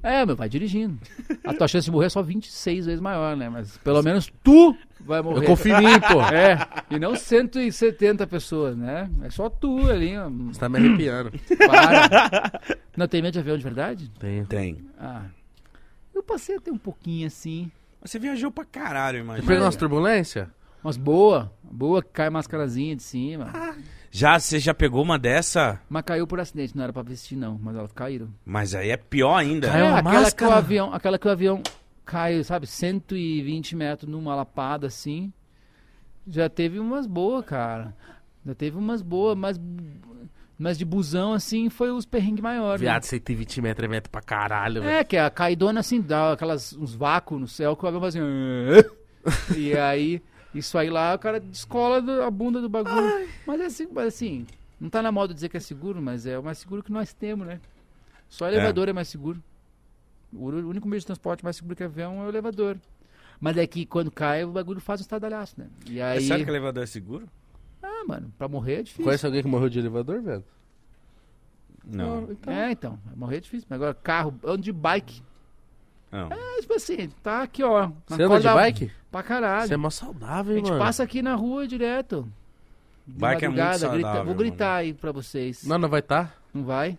É, meu, vai dirigindo. A tua chance de morrer é só 26 vezes maior, né? Mas pelo menos tu vai morrer. Eu confio em mim, pô. É, e não 170 pessoas, né? É só tu ali, ó. Você tá me arrepiando. Para. Não tem medo de avião de verdade? Tem. Tem. Ah. Eu passei a ter um pouquinho assim. Mas Você viajou pra caralho, Você imagina. pegou umas turbulências? Mas boa, boa, que cai mascarazinha de cima. Já, você já pegou uma dessa? Mas caiu por acidente, não era pra vestir não, mas elas caíram. Mas aí é pior ainda. Caiu é, uma aquela que, o avião, aquela que o avião cai, sabe, 120 metros numa lapada assim. Já teve umas boas, cara. Já teve umas boas, mas, mas de busão assim foi os perrengues maiores. né? Viado, 120 metros é metro pra caralho, velho. É, que a caidona assim, dá aquelas, uns vácuos no céu que o avião faz assim. e aí, isso aí lá, o cara descola do- a bunda do bagulho. Mas é assim, mas assim, não tá na moda dizer que é seguro, mas é o mais seguro que nós temos, né? Só elevador é, mais seguro. O único meio de transporte mais seguro que avião é o elevador. Mas é que quando cai, o bagulho faz um estardalhaço, né? E É aí. sério que elevador é seguro? Ah, mano, pra morrer é difícil. Conhece alguém que morreu de elevador, velho? Não. então. É, então, morrer é difícil. Mas agora, carro, ando de bike. Não. É tipo assim, tá aqui, ó. Você anda de bike? Pra caralho. Você é mó saudável, A hein, gente mano. passa aqui na rua direto. De Bike é muito madrugada, grita- saudável, Vou gritar aí pra vocês. Não, não vai tá? Não vai?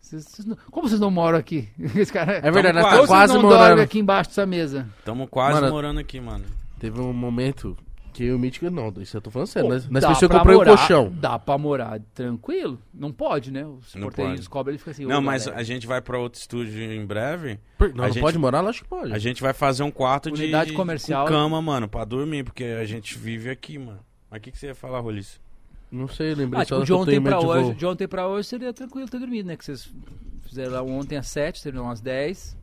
Vocês- vocês não- Como vocês não moram aqui? Esse cara... É verdade, nós quase. tá quase vocês não dormem morando. aqui embaixo dessa mesa? Tamo quase Mano, morando aqui, mano. Teve um momento que eu mítico não, isso eu tô falando sério. Pô, Nós, nós eu comprei um morar- colchão. Dá pra morar tranquilo? Não pode, né? Os Não porteiros pode. descobrem, ele fica assim... Não, "Ô, mas galera, a gente vai pra outro estúdio em breve. Por- Não, A não gente- pode morar? Lógico que pode. A gente vai fazer um quarto de, Unidade de- comercial. com cama, mano, pra dormir, porque a gente vive aqui, mano. Mas o que, que você ia falar, Roliço? Não sei, lembrei Ah, só tipo, que de ontem pra hoje, voo. de ontem pra hoje seria tranquilo ter dormido, né? Que vocês fizeram lá ontem às 7, terminaram às 10.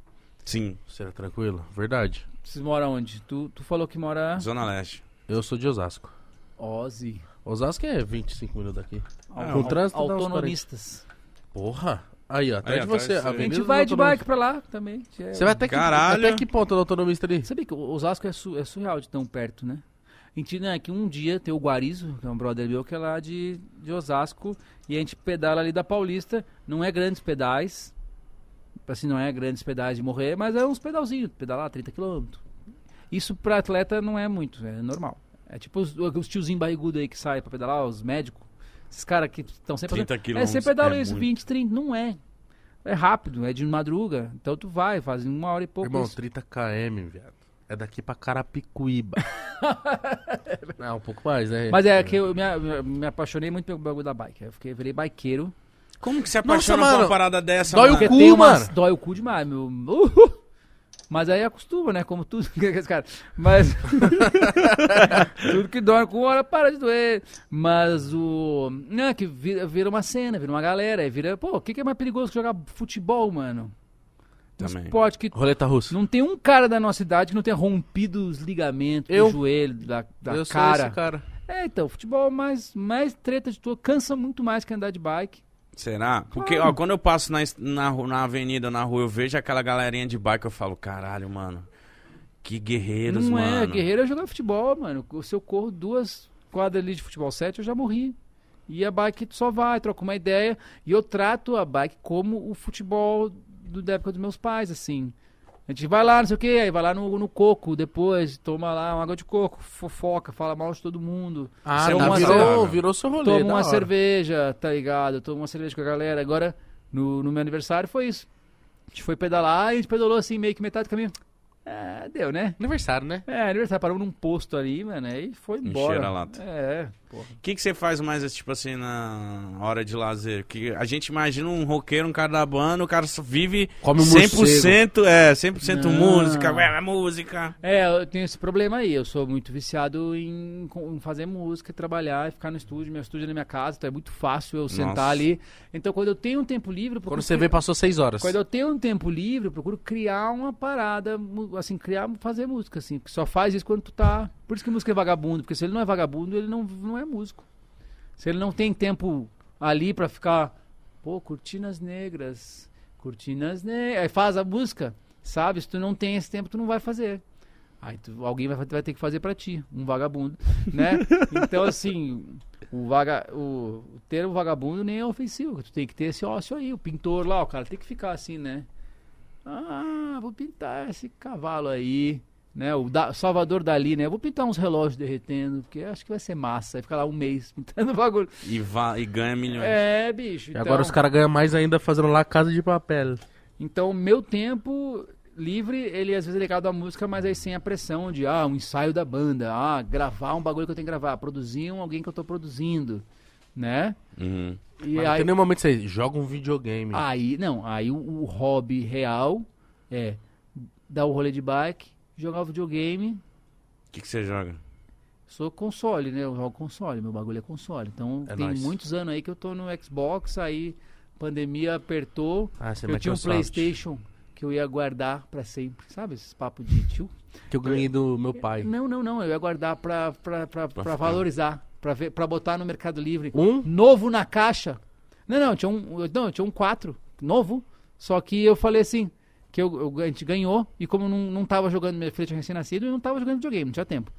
Sim, Será tranquilo? Verdade. Vocês moram onde? Tu, tu falou que mora... Zona Leste. Eu sou de Osasco. Ozzy. Osasco é 25 minutos daqui. Ah, Com trânsito dá uns 40. Autonomistas. Porra. Aí, ó, atrás Aí, de você. atrás de você. A Avenida gente dos vai de Autonomistas. bike pra lá também. É- Você vai até que, Caralho. até que ponto do autonomista ali? Sabia que o Osasco é, su- é surreal de tão perto, né? A gente, né, que um dia tem o Guarizo, que é um brother meu, que é lá de, de Osasco, e a gente pedala ali da Paulista. Não é grandes pedais, assim, não é grandes pedais de morrer, mas é uns pedalzinhos, pedalar 30 km. Isso pra atleta não é muito, é normal. É tipo os, os tiozinhos barrigudos aí que saem pra pedalar, os médicos. Esses caras que estão sempre 30 É, quilômetros. você pedala é isso, muito. 20, 30, não é. É rápido, é de madruga. Então tu vai, faz em uma hora e pouco. Irmão, isso. 30 km, viado. É daqui pra Carapicuíba. Não, um pouco mais, né? Mas é que eu me, me- apaixonei muito pelo bagulho da bike. Eu fiquei, virei bikeiro. Como que você Nossa, apaixona por mano, uma parada dessa, dói o mano? Porque cu, umas- mano. Dói o cu demais, meu. Uhul. Mas aí acostuma, né? Como tudo. que esse cara. Mas. tudo que dói com hora para de doer. Mas o. Não, é que vira, vira uma cena, vira uma galera. Aí vira. Pô, o que, que é mais perigoso que jogar futebol, mano? Um Também. esporte que. Roleta russa. Não tem um cara da nossa idade que não tenha rompido os ligamentos Eu. do joelho, da, da eu sou cara. esse cara. É, então, futebol é mais, mais treta de tua. Cansa muito mais que andar de bike. Será? Porque, ó, quando eu passo na, na, na avenida, na rua, eu vejo aquela galerinha de bike, eu falo, caralho, mano. Que guerreiros, não mano. é, guerreiro é jogar futebol, mano. Se eu corro duas quadras ali de futebol 7, eu já morri. E a bike só vai, troca uma ideia. E eu trato a bike como o futebol do, da época dos meus pais, assim. A gente vai lá, não sei o que, aí vai lá no, no coco, depois toma lá uma água de coco, fofoca, fala mal de todo mundo. Ah, tá, uma virou, virou seu rolê. Toma uma hora. cerveja, tá ligado? Toma uma cerveja com a galera. Agora, no, no meu aniversário foi isso. A gente foi pedalar e a gente pedalou assim, meio que metade do caminho. É, deu, né? Aniversário, né? É, aniversário, paramos num posto ali, mano, aí foi embora. Encheram a lata. É, porra. O que, que você faz mais, tipo assim, na hora de lazer? Que a gente imagina um roqueiro, um cara da banda, o cara só vive Come um 100%, é, 100% Não. música, é, música. É, eu tenho esse problema aí. Eu sou muito viciado em, em fazer música, trabalhar e ficar no estúdio. Meu estúdio é na minha casa, então é muito fácil eu sentar Nossa. ali. Então, quando eu tenho um tempo livre, Quando você vê, passou seis horas. Quando eu tenho um tempo livre, eu procuro criar uma parada, assim, criar, fazer música, assim. Que só faz isso quando tu tá. Por isso que música é vagabundo, porque se ele não é vagabundo, ele não, não é músico. Se ele não tem tempo ali pra ficar, pô, cortinas negras, cortinas negras. Aí faz a música, sabe? Se tu não tem esse tempo, tu não vai fazer. Aí tu- alguém vai, vai ter que fazer pra ti, um vagabundo, né? Então, assim, o, vaga, o, o termo vagabundo nem é ofensivo. Tu tem que ter esse ócio aí. O pintor lá, o cara tem que ficar assim, né? Ah, vou pintar esse cavalo aí, né? O da- Salvador Dali, né? Vou pintar uns relógios derretendo, porque acho que vai ser massa. Aí fica lá um mês pintando bagulho. E, va- e ganha milhões. É, bicho. E Então, agora os caras ganham mais ainda fazendo lá Casa de Papel. então, meu tempo livre, ele às vezes é ligado à música, mas aí sem a pressão de, ah, um ensaio da banda, ah, gravar um bagulho que eu tenho que gravar, produzir um alguém que eu tô produzindo, né? Uhum. E Mas não aí, tem nenhum momento que você joga um videogame. aí, não, aí o, o hobby real é dar o rolê de bike, jogar videogame, O que, que você joga? Sou console, né? Eu jogo console, meu bagulho é console. Então É tem nóis. muitos anos aí que eu tô no Xbox, aí pandemia apertou. Ah, você eu tinha um. Playstation que eu ia guardar pra sempre. Sabe esses papos de tio? Que eu ganhei do meu pai. Não, não, não. Eu ia guardar pra, pra, pra, pra ficar. valorizar. Pra, ver, pra botar no Mercado Livre. Um? Novo na caixa. Não, não, tinha um, não, tinha um 4, novo. Só que eu falei assim, que eu, eu- a gente ganhou, e como eu não, não tava jogando, meu filho tinha recém-nascido, eu não tava jogando videogame, não tinha tempo.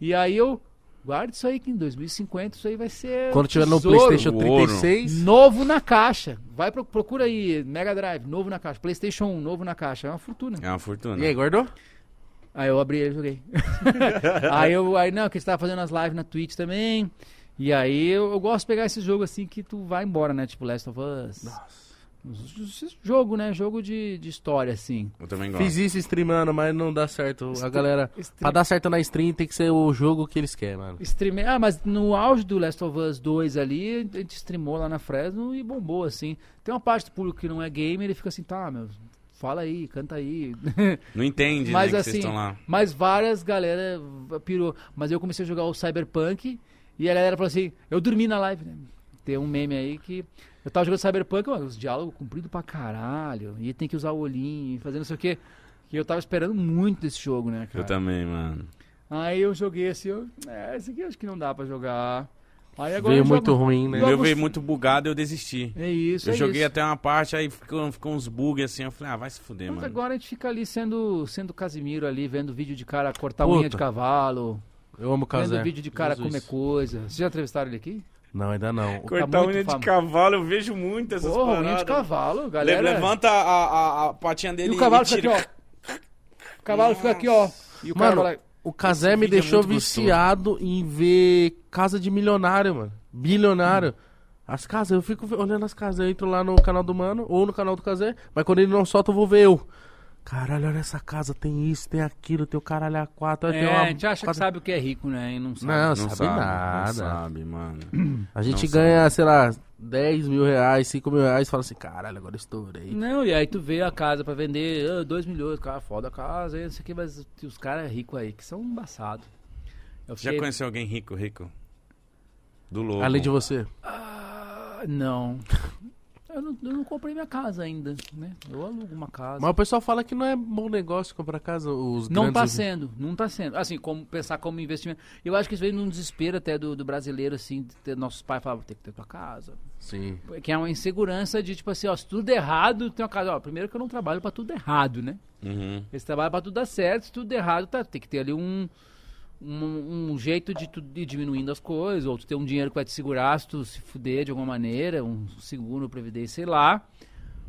E aí eu, guarda isso aí, que em 2050 isso aí vai ser Quando tiver no. PlayStation Ouro. 36. Novo na caixa. Vai, pro- procura aí, Mega Drive, novo na caixa. PlayStation 1, novo na caixa. É uma fortuna. É uma fortuna. E aí, guardou? Aí eu abri ele e joguei. aí eu, aí não, que você tava fazendo as lives na Twitch também. E aí eu, eu gosto de pegar esse jogo assim que tu vai embora, né? Tipo Last of Us. Nossa. Jogo, né? Jogo de, de história, assim. Eu também gosto. Fiz isso streamando, mas não dá certo. A galera. Stream- Pra dar certo na stream tem que ser o jogo que eles querem, mano. Streamei. Ah, mas no auge do Last of Us 2 ali, a gente streamou lá na Fresno e bombou, assim. Tem uma parte do público que não é gamer, ele fica assim, tá, meu, fala aí, canta aí. Não entende, Mas né, que vocês assim, estão lá. Mas várias galera pirou. Mas eu comecei a jogar o Cyberpunk e a galera falou assim: eu dormi na live, né? Tem um meme aí que. Eu tava jogando Cyberpunk, mano, os diálogos compridos pra caralho. E tem que usar o olhinho, fazer não sei o quê. E eu tava esperando muito desse jogo, né, cara? Eu também, mano. Aí eu joguei assim, eu, é, esse aqui eu acho que não dá pra jogar. Aí agora Veio eu muito jogo- ruim, né? Jogos- meu veio muito bugado e eu desisti. É isso, eu é joguei isso. até uma parte, aí ficou, ficou uns bugs assim. Eu falei, ah, vai se fuder, Mas mano. agora a gente fica ali sendo, sendo Casimiro ali, vendo vídeo de cara cortar Puta. unha de cavalo, Eu amo o vendo vídeo de cara Jesus. comer coisa. Vocês já entrevistaram ele aqui? Não, ainda não. Cortar Tá unha de famo- cavalo, eu vejo muito essas Porra, paradas. unha de cavalo, Le- galera. Levanta a, a, a patinha E dele o cavalo e fica aqui, ó. O cavalo fica aqui, ó. E o cara Mano, vai lá. O Casé Esse me é deixou muito gostoso. viciado em ver casa de milionário, mano. Bilionário. As casas, eu fico olhando as casas, eu entro lá no canal do Mano ou no canal do Casé, mas quando ele não solta, eu vou ver eu. Caralho, olha essa casa, tem isso, tem aquilo, tem o caralho a quatro. aí tem É, uma a gente acha que sabe o que é rico, né? E não sabe. Não, Não sabe, sabe, nada. Não sabe, mano. A gente Não ganha, sei lá, 10 mil reais, 5 mil reais e fala assim, caralho, agora eu estourei. Não, e aí tu vê a casa pra vender 2 milhões, cara, foda a casa, e não sei o que, mas os caras ricos aí, que são embaçados. Eu Já fiquei- conheceu alguém rico, rico? Do louco. Além de você. Ah, não. Eu não, eu não comprei minha casa ainda, né? Eu alugo uma casa. Mas o pessoal fala que não é bom negócio comprar casa, os Não tá grandes... sendo, não tá sendo. Assim, como pensar como investimento. Eu acho que isso veio num desespero até do, do brasileiro, assim, de ter, nossos pais falavam, tem que ter tua casa. Sim. Que é uma insegurança de, tipo assim, ó, se tudo der errado, tem uma casa. Ó, primeiro que eu não trabalho pra tudo errado, né? Uhum. Esse trabalho pra tudo dar certo, se tudo der errado, tá, tem que ter ali um, um, um jeito de tu ir diminuindo as coisas, ou tu ter um dinheiro que vai te segurar se tu se fuder de alguma maneira, um seguro, previdência, sei lá.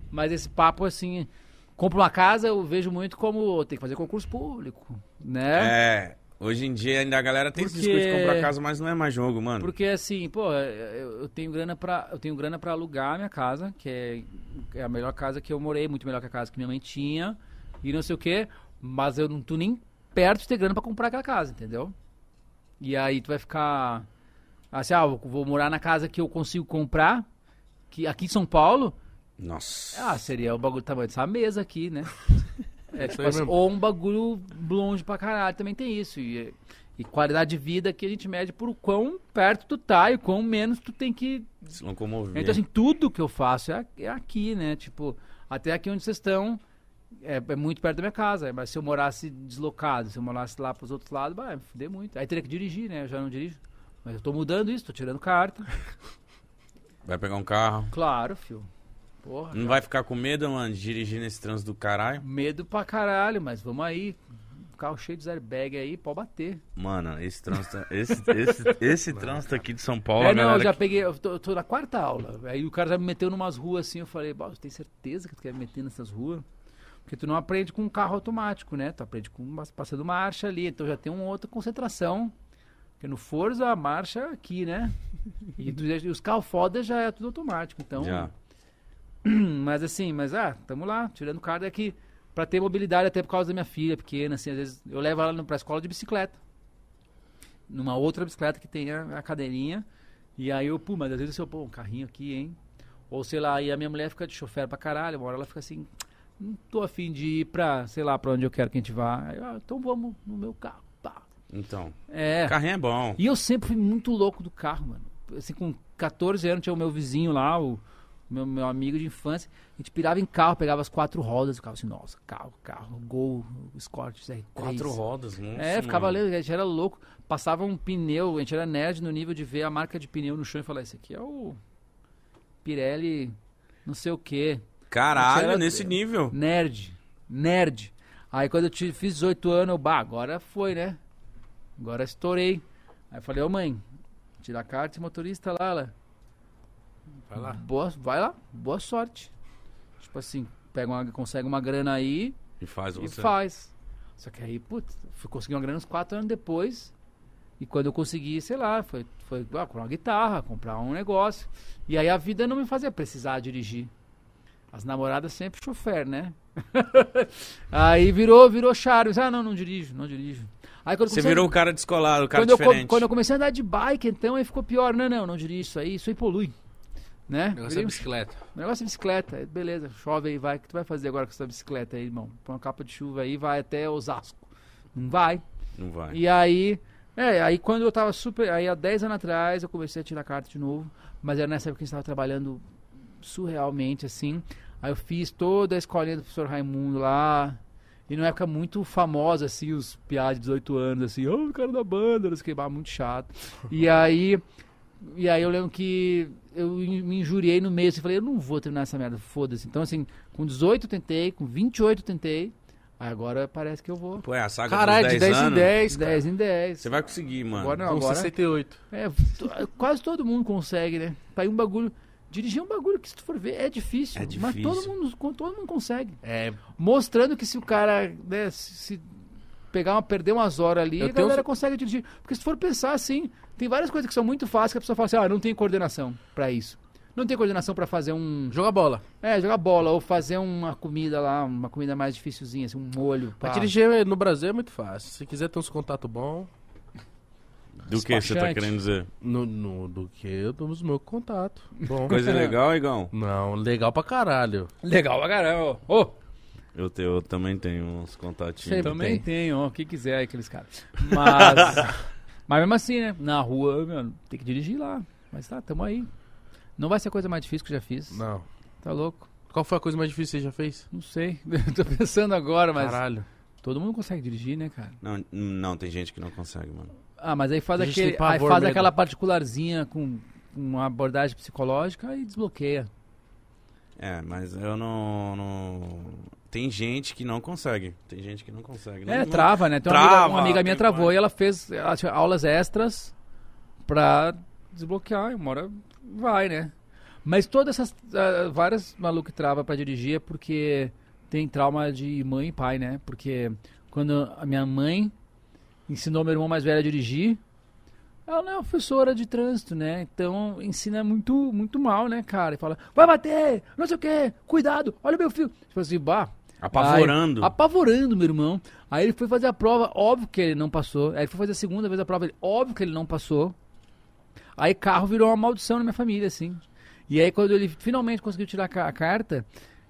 Mas esse papo, assim, compra uma casa, eu vejo muito como tem que fazer concurso público, né? É, hoje em dia ainda a galera tem esse Porque- discurso de comprar casa, mas não é mais jogo, mano. Porque assim, pô, eu, eu tenho grana para eu tenho grana para alugar a minha casa, que é, é a melhor casa que eu morei, muito melhor que a casa que minha mãe tinha, e não sei o quê, mas eu não tô nem perto de ter grana pra comprar aquela casa, entendeu? E aí tu vai ficar assim, ah, vou morar na casa que eu consigo comprar, que aqui em São Paulo, Nossa. ah, seria o bagulho do tamanho dessa mesa aqui, né? É, tipo assim, ou um bagulho longe pra caralho, também tem isso. E, e qualidade de vida que a gente mede por quão perto tu tá e quão menos tu tem que. Se locomover. Então, assim, tudo que eu faço é, é aqui, né? Tipo, até aqui onde vocês estão, é, é muito perto da minha casa. Mas se eu morasse deslocado, se eu morasse lá pros outros lados, vai me fuder muito. Aí teria que dirigir, né? Eu já não dirijo. Mas eu tô mudando isso, tô tirando carta. Vai pegar um carro. Claro, fio. Porra. Não vai ficar com medo, mano, de dirigir nesse trânsito do caralho? Medo pra caralho, mas vamos aí. Carro cheio de airbag aí, pode bater. Mano, esse trânsito. Esse, esse, esse trânsito aqui de São Paulo, é, não, eu já que- peguei, eu tô, eu tô na quarta aula. Aí o cara já me meteu numas ruas assim, eu falei, "Bah, você tem certeza que tu quer me meter nessas ruas? Porque tu não aprende com um carro automático, né? Tu aprende com uma, passando marcha ali, então já tem uma outra concentração. Porque no Forza a marcha é aqui, né? E, tu e os carros foda já é tudo automático, então... Já. Mas assim, mas ah, tamo lá, tirando carta é que pra ter mobilidade até por causa da minha filha pequena, assim, às vezes eu levo ela no- pra escola de bicicleta. Numa outra bicicleta que tem a, a cadeirinha. E aí eu, pô, mas às vezes eu, pô, um carrinho aqui, hein? Ou sei lá, e a minha mulher fica de chofer pra caralho, uma hora ela fica assim, não tô afim de ir pra, sei lá, pra onde eu quero que a gente vá. Eu, ah, então vamos no meu carro, pá. Então. É. Carrinho é bom. E eu sempre fui muito louco do carro, mano. Assim, com 14 anos tinha o meu vizinho lá, o meu, meu amigo de infância. A gente pirava em carro, pegava as quatro rodas, ficava assim, nossa, carro, carro, Gol, Escort, R3. Quatro rodas, nossa, É, ficava mano. ali, a gente era louco. Passava um pneu, a gente era nerd no nível de ver a marca de pneu no chão e falar, esse aqui é o Pirelli não sei o quê. Caralho, nesse nível. Nerd. Nerd. Aí quando eu te- fiz 18 anos, eu, bah, agora foi, né? Agora estourei. Aí eu falei, ô mãe, tira a carta de motorista lá, ela. Vai lá. Boa, vai lá, boa sorte. Tipo assim, pega uma, consegue uma grana aí E faz e você. faz. Só que aí, putz, fui conseguir uma grana uns 4 anos depois. E quando eu consegui, sei lá, foi, foi ah, comprar uma guitarra, comprar um negócio. E aí a vida não me fazia precisar dirigir. As namoradas sempre chofer, né? aí virou, virou charme. Ah, não, não dirijo, não dirijo. Aí quando eu Você a- virou o cara descolado, o cara quando eu, diferente. quando eu comecei a andar de bike, então, aí ficou pior. Não, não, não dirijo isso aí, isso aí polui. Né? Negócio Virei é um bicicleta. o negócio é bicicleta, beleza, chove aí, vai. O que tu vai fazer agora com essa bicicleta aí, irmão? Põe uma capa de chuva aí, vai até Osasco. Não vai. Não vai. E aí, é, aí quando eu tava super. Aí há 10 anos atrás eu comecei a tirar carta de novo, mas era nessa época que a gente tava trabalhando surrealmente, assim. Aí eu fiz toda a escolinha do professor Raimundo lá. E numa época muito famosa, assim, os piados de 18 anos, assim, ô, o cara da banda, não sei o que, bah, muito chato. E aí. E aí eu lembro que eu me injuriei no mês e falei, eu não vou terminar essa merda, foda-se. Então, assim, com 18 eu tentei, com 28 eu tentei. Agora parece que eu vou. Pô, é a saga Caralho, de 10 10 em anos. 10, cara. 10 em 10. Você vai conseguir, mano. Agora não, Com agora. 68. É, quase todo mundo consegue, né? Tá aí um bagulho. Dirigir é um bagulho que, se tu for ver, é difícil. É Mas todo difícil. mundo, todo mundo consegue. É, Mostrando que se o cara, né, se, pegar uma, perder umas horas ali, Eu a galera consegue dirigir. Porque se tu for pensar assim, tem várias coisas que são muito fáceis que a pessoa fala assim, ah, não tem coordenação pra isso. Não tem coordenação pra fazer um. joga bola. É, jogar bola, ou fazer uma comida lá, uma comida mais dificilzinha, assim, um molho. Pra dirigir no Brasil é muito fácil. Se quiser ter uns contatos bons, Do que você tá querendo dizer? no, no- do que dos meus contatos. Bom. Coisa legal, Igão? Não, legal pra caralho. Legal pra caramba. Ô, Eu, te- eu também tenho uns contatinhos. Sempre Também tem. tem, ó, o que quiser aí, aqueles caras. Mas, mas mesmo assim, né? Na rua, mano, tem que dirigir lá. Mas tá, tamo aí. Não vai ser a coisa mais difícil que eu já fiz. Não. Tá louco? Qual foi a coisa mais difícil que você já fez? Não sei. Tô pensando agora, mas Caralho. todo mundo consegue dirigir, né, cara? Não, não, tem gente que não consegue, mano. Ah, mas aí faz A aquele, tem aí pavor, faz medo. aquela particularzinha com uma abordagem psicológica e desbloqueia. É, mas eu não. não- tem gente que não consegue. Tem gente que não consegue. Não- É, não- trava, né? Tem uma, Trava, amiga, uma amiga minha travou mais. e ela fez ela tinha aulas extras pra desbloquear. e Uma hora vai, né? Mas todas essas. ah, várias malucos que trava pra dirigir é porque tem trauma de mãe e pai, né? Porque quando a minha mãe ensinou meu irmão mais velho a dirigir, ela não é professora de trânsito, né? Então ensina muito, muito mal, né, cara? E fala, vai bater, não sei o quê, cuidado, olha meu filho. Tipo assim, bah, Apavorando. Aí, apavorando, meu irmão. Aí ele foi fazer a prova, óbvio que ele não passou. Aí ele foi fazer a segunda vez a prova, ele, óbvio que ele não passou. Aí carro virou uma maldição na minha família, assim. E aí quando ele finalmente conseguiu tirar a ca- a carta,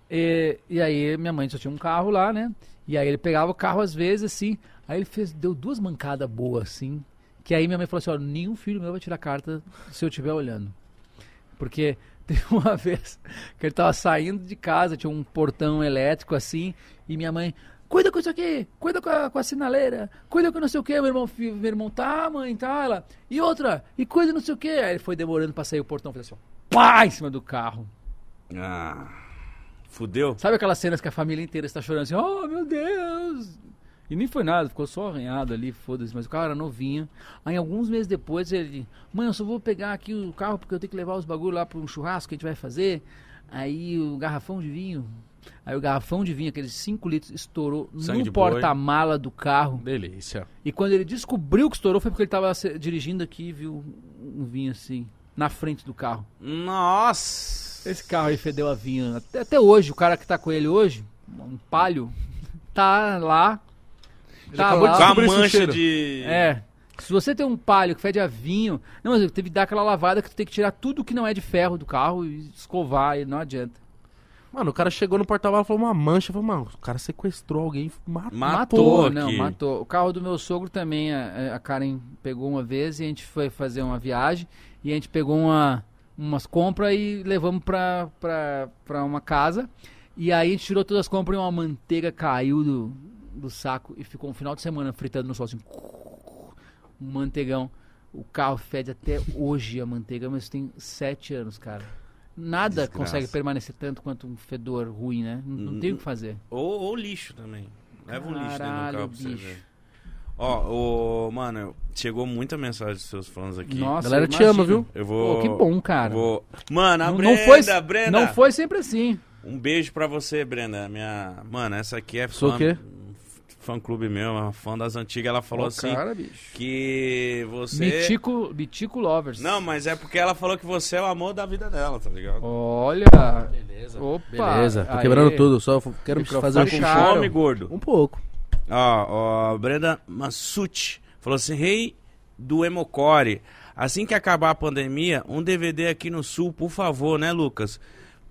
eh, e aí minha mãe só tinha um carro lá, né? E aí ele pegava o carro às vezes, assim. Aí ele fez, deu duas mancadas boas, assim. Que aí minha mãe falou assim, ó, nenhum filho meu vai tirar carta se eu estiver olhando. Porque teve uma vez que ele tava saindo de casa, tinha um portão elétrico assim, e minha mãe, cuida com isso aqui, cuida com a, com a sinaleira, cuida com não sei o que, meu irmão, meu irmão, tá, mãe, tá, ela, e outra, e cuida não sei o que. Aí ele foi demorando pra sair o portão, fez assim, ó, pá, em cima do carro. Ah, fudeu. Sabe aquelas cenas que a família inteira está chorando assim, oh meu Deus! E nem foi nada, ficou só arranhado ali, foda-se, mas o carro era novinho. Aí alguns meses depois ele, mãe, eu só vou pegar aqui o carro porque eu tenho que levar os bagulhos lá para um churrasco que a gente vai fazer. Aí o garrafão de vinho, aí o garrafão de vinho, aqueles 5 litros, estourou Sangue no porta-mala do carro. Delícia. E quando ele descobriu que estourou foi porque ele estava dirigindo aqui e viu um vinho assim, na frente do carro. Nossa. Esse carro aí fedeu a vinho. Até, até hoje, o cara que tá com ele hoje, um palio, tá lá. Tá acabou de lá. Com a mancha de... É. Se você tem um palio que fede a vinho. Não, mas teve que dar aquela lavada que tu tem que tirar tudo que não é de ferro do carro e escovar, e não adianta. Mano, o cara chegou no porta-malas e falou uma mancha. Falou, mano, o cara sequestrou alguém matou. Matou não, aqui. matou. O carro do meu sogro também, a, a Karen pegou uma vez e a gente foi fazer uma viagem e a gente pegou uma, umas compras e levamos pra, pra, pra uma casa. E aí a gente tirou todas as compras e uma manteiga caiu do, do saco e ficou um final de semana fritando no sol assim. Um manteigão. O carro fede até hoje a manteiga, mas tem sete anos, cara. Nada Desgraça. consegue permanecer tanto quanto um fedor ruim, né? Não, não tem o que fazer. Ou, ou lixo também. Leva um lixo dentro do Caralho, carro pra você ver. Ó, o mano, chegou muita mensagem dos seus fãs aqui. Nossa, Galera te ama, viu? Eu vou. Pô, que bom, cara. Vou... Mano, a Não, Brenda, não foi, Brenda. não foi sempre assim. Um beijo pra você, Brenda. Minha. Mano, essa aqui é Sou fã. o quê? Fã clube meu, uma fã das antigas. Ela falou Ô, assim cara, bicho. que você. Mitico, Mitico Lovers. Não, mas é porque ela falou que você é o amor da vida dela, tá ligado? Olha. Beleza. Opa. Beleza, tô Aê. quebrando tudo. Só quero Microfone fazer um com fome, gordo. Um pouco. Ó, ó, Brenda Massucci falou assim: Rei do Emocore, assim que acabar a pandemia, um DVD aqui no sul, por favor, né, Lucas?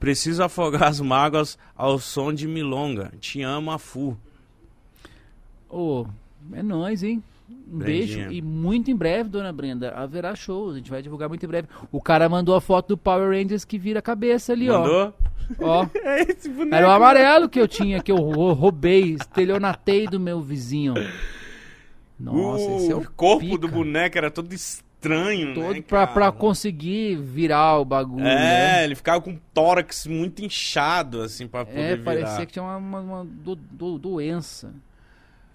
Preciso afogar as mágoas ao som de Milonga. Te amo, Afu. Ô, é nóis, hein? Um Brendinha. beijo e muito em breve, dona Brenda, haverá shows. A gente vai divulgar muito em breve. O cara mandou a foto do Power Rangers que vira a cabeça ali, Mandou? ó. Ó. É esse boneco. Era o amarelo que eu tinha, que eu rou- roubei, estelionatei do meu vizinho. Nossa, o esse é o corpo pica. do boneco era todo estranho, Todo né, pra, pra conseguir virar o bagulho, É, né? ele ficava com o tórax muito inchado, assim, pra poder É, virar. parecia que tinha uma, uma- uma do- do- doença.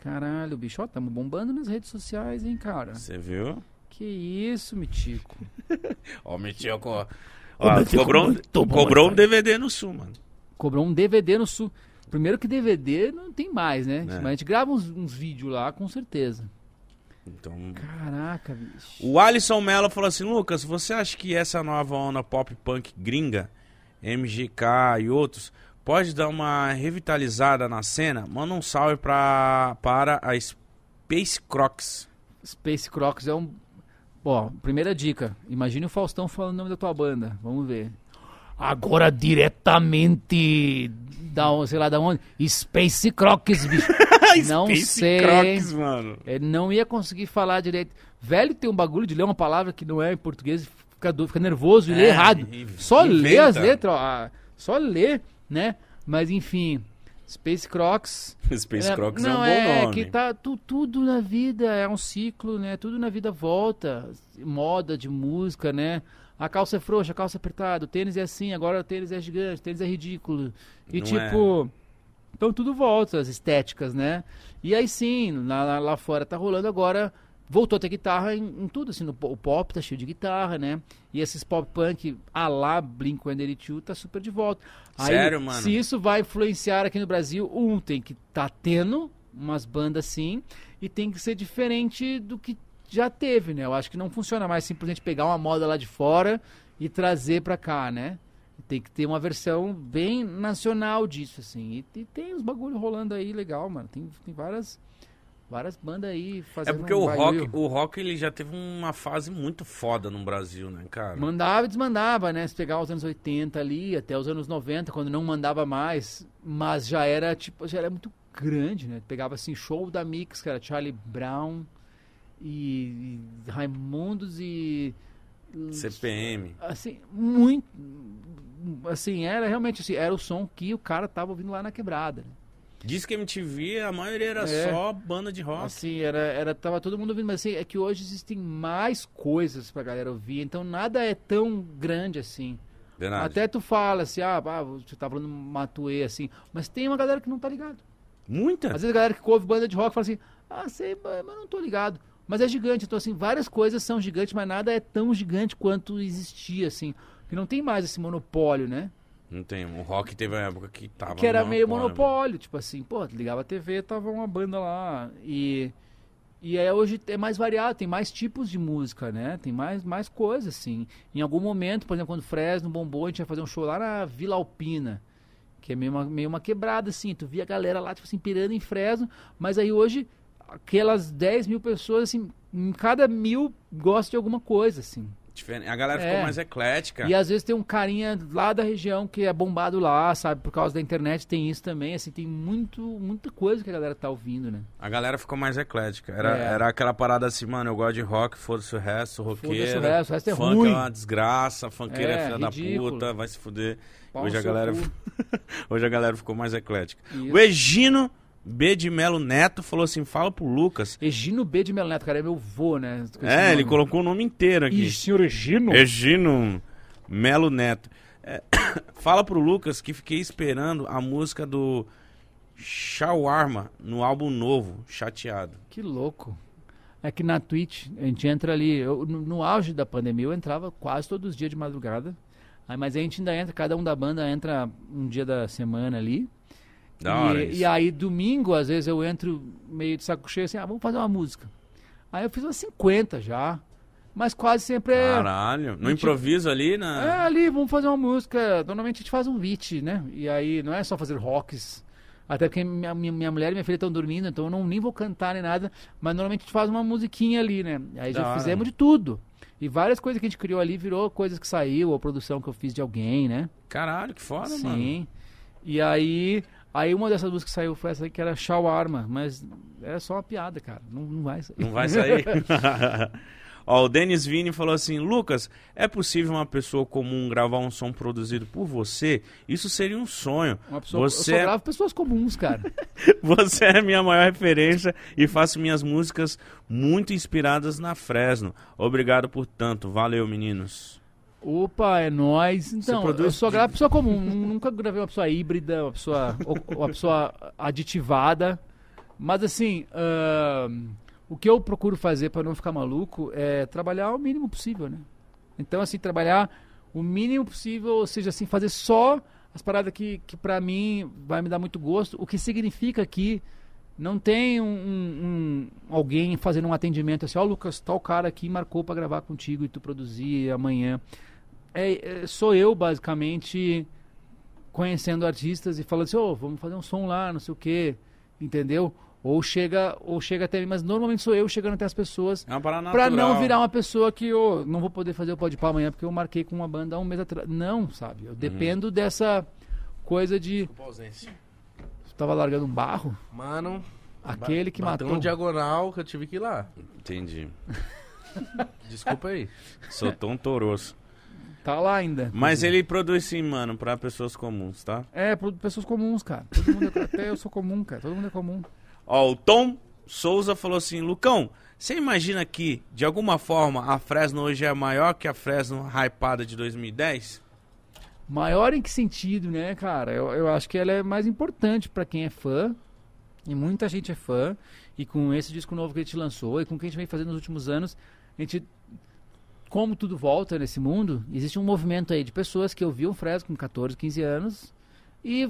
Caralho, bicho, ó, tamo bombando nas redes sociais, hein, cara. Você viu? Que isso, Mitico. Ó. Ô, Ó, Metico, cobrou, bom, cobrou um. DVD no sul, mano. Cobrou um DVD no sul. Primeiro que DVD não tem mais, né? É. Mas a gente grava uns, uns vídeos lá, com certeza. Então, Caraca, bicho. O Alisson Mello falou assim: Lucas, você acha que essa nova onda pop punk gringa, MGK e outros, pode dar uma revitalizada na cena? Manda um salve pra, para a Space Crocs. Space Crocs é um. Ó, primeira dica. Imagine o Faustão falando o nome da tua banda. Vamos ver. Agora diretamente da, sei lá da onde? Space Crocs, bicho. Não Space sei. Crocs, mano. Ele não ia conseguir falar direito. Velho tem um bagulho de ler uma palavra que não é em português, fica, fica nervoso e É, lê errado. e- Só inventa. lê as letras, ó, ah, só lê, né? Mas enfim, Space Crocs. Space é, Crocs é não, um bom é, nome. que tá tu- tudo na vida é um ciclo, né? Tudo na vida volta, moda de música, né? A calça é frouxa, a calça é apertada, o tênis é assim, agora o tênis é gigante, o tênis é ridículo. E Não tipo, Então tudo volta, as estéticas, né? E aí sim, lá- lá fora tá rolando agora. Voltou a ter guitarra em, em tudo, assim, no, o pop tá cheio de guitarra, né? E esses pop punk a lá Blink-182 tá super de volta. Aí, Sério, mano? Se isso vai influenciar aqui no Brasil, um, tem que tá tendo umas bandas assim, e tem que ser diferente do que já teve, né? Eu acho que não funciona mais simplesmente pegar uma moda lá de fora e trazer pra cá, né? Tem que ter uma versão bem nacional disso, assim. E, e tem uns bagulho rolando aí legal, mano. Tem, tem várias, várias bandas aí É fazendo porque um o rock, o rock ele já teve uma fase muito foda no Brasil, né, cara? Mandava e desmandava, né? Se pegar os anos 80 ali, até os anos 90, quando não mandava mais, mas já era, tipo, já era muito grande, né? Pegava, assim, show da Mix, que era Charlie Brown e, e Raimundos e... CPM. Assim, muito... Assim, era realmente assim, era o som que o cara tava ouvindo lá na quebrada, né? Diz que MTV, a maioria era É. só banda de rock. Assim, era, era, tava todo mundo ouvindo, mas assim, é que hoje existem mais coisas pra galera ouvir, então nada é tão grande assim. Verdade. Até tu fala assim, ah, ah, você tá falando Matuê, assim, mas tem uma galera que não tá ligado. Muita? Às vezes a galera que ouve banda de rock fala assim, ah, sei, mas mas não tô ligado. Mas é gigante, então assim, várias coisas são gigantes, mas nada é tão gigante quanto existia, assim. Que não tem mais esse monopólio, né? Não tem. O rock teve uma época que tava. que era no meio monopólio, monopólio, tipo assim, pô, ligava a TV, tava uma banda lá. E, e é, hoje é mais variado, tem mais tipos de música, né? Tem mais, mais coisas, assim. Em algum momento, por exemplo, quando o Fresno bombou, a gente ia fazer um show lá na Vila Alpina. Que é meio uma, meio uma quebrada, assim. Tu via a galera lá, tipo assim, pirando em Fresno. Mas aí hoje, aquelas 10 mil pessoas, assim, em cada mil gosta de alguma coisa, assim. Diferente. A galera É. ficou mais eclética. E às vezes tem um carinha lá da região que é bombado lá, sabe? Por causa da internet tem isso também, assim, tem muito, muita coisa que a galera tá ouvindo, né? A galera ficou mais eclética. Era, É. era aquela parada assim, mano, eu gosto de rock, foda-se o resto, roqueiro. Foda-se o resto, o resto é funk ruim. é uma desgraça, funkeiro é, É, filha da ridículo. puta, vai se fuder. Pau Hoje a, galera, hoje a galera ficou mais eclética. Isso. O Egino B de Melo Neto falou assim: fala pro Lucas. Egino B de Melo Neto, cara, é meu vô, né? É, ele colocou o nome inteiro aqui. Ih, senhor Egino? Egino Melo Neto. É, fala pro Lucas que fiquei esperando a música do Shawarma no álbum novo, Chateado. Que louco. É que na Twitch, a gente entra ali, eu, no, no auge da pandemia, eu entrava quase todos os dias de madrugada. Aí, mas a gente ainda entra, cada um da banda entra um dia da semana ali. Da hora e, e aí, domingo, às vezes eu entro meio de saco cheio assim, ah, vamos fazer uma música. Aí eu fiz umas 50 já. Mas quase sempre é. Caralho. No improviso ali, É, na. ali, vamos fazer uma música. Normalmente a gente faz um beat, né? E aí não é só fazer rocks. Até porque minha, minha, minha mulher e minha filha estão dormindo, então eu não, nem vou cantar nem nada. Mas normalmente a gente faz uma musiquinha ali, né? Aí Da já hora, fizemos de tudo. E várias coisas que a gente criou ali virou coisas que saiu, ou produção que eu fiz de alguém, né? Caralho, que foda, mano. Sim. E aí, aí uma dessas músicas que saiu foi essa aí que era Shawarma, mas é só uma piada, cara. Não, não vai sair. Não vai sair. Ó, o Denis Vini falou assim: Lucas, é possível uma pessoa comum gravar um som produzido por você? Isso seria um sonho. Uma pessoa, Você Eu é- só gravo pessoas comuns, cara. Você é minha maior referência e faço minhas músicas muito inspiradas na Fresno. Obrigado por tanto. Valeu, meninos. Opa, é nóis. Então, produz eu só de- gravo pessoa comum. Nun- Nunca gravei uma pessoa híbrida, uma pessoa, uma pessoa aditivada. Mas assim, ahn, o que eu procuro fazer para não ficar maluco é trabalhar o mínimo possível, né? Então, assim, trabalhar o mínimo possível, ou seja, assim, fazer só as paradas que, que para mim vai me dar muito gosto. O que significa que não tem um, um- um- alguém fazendo um atendimento assim, ó, Lucas, tal cara aqui marcou para gravar contigo e tu produzir amanhã. É, é, sou eu, basicamente, conhecendo artistas e falando assim, ô, vamos fazer um som lá, não sei o quê, entendeu? Ou chega, ou chega até mim, mas normalmente sou eu chegando até as pessoas É natural. não virar uma pessoa que eu não vou poder fazer o pode pá amanhã porque eu marquei com uma banda há um mês atrás. Não, sabe? Eu dependo dessa coisa de. Tava largando um barro? Mano, Aquele que matou. um diagonal que eu tive que ir lá. Entendi. Desculpa aí. Soltou um toroço. Tá lá ainda. Mas ele produz sim, mano, pra pessoas comuns, tá? É, pro- pessoas comuns, cara. Todo mundo é, até eu sou comum, cara. Todo mundo é comum. Ó, o Tom Souza falou assim: Lucão, você imagina que, de alguma forma, a Fresno hoje é maior que a Fresno hypada de 2010? Maior em que sentido, né, cara? Eu, eu acho que ela é mais importante pra quem é fã. E muita gente é fã. E com esse disco novo que a gente lançou e com o que a gente vem fazendo nos últimos anos, a gente. Como tudo volta nesse mundo, existe um movimento aí de pessoas que ouviam Fresno com 14, 15 anos e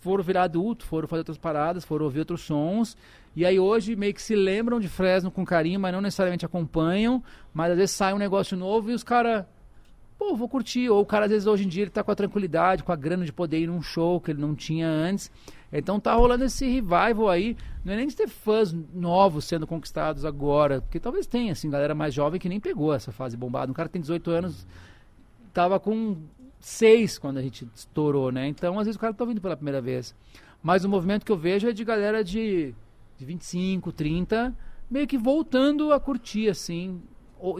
foram virar adulto, foram fazer outras paradas, foram ouvir outros sons. E aí hoje meio que se lembram de Fresno com carinho, mas não necessariamente acompanham. Mas às vezes sai um negócio novo e os caras pô, vou curtir. Ou o cara, às vezes, hoje em dia, ele tá com a tranquilidade, com a grana de poder ir num show que ele não tinha antes. Então tá rolando esse revival aí. Não é nem de ter fãs novos sendo conquistados agora. Porque talvez tenha, assim, galera mais jovem que nem pegou essa fase bombada. Um cara tem 18 anos, tava com 6 quando a gente estourou, né? Então, às vezes, o cara tá vindo pela primeira vez. Mas o movimento que eu vejo é de galera de, de 25, 30, meio que voltando a curtir, assim.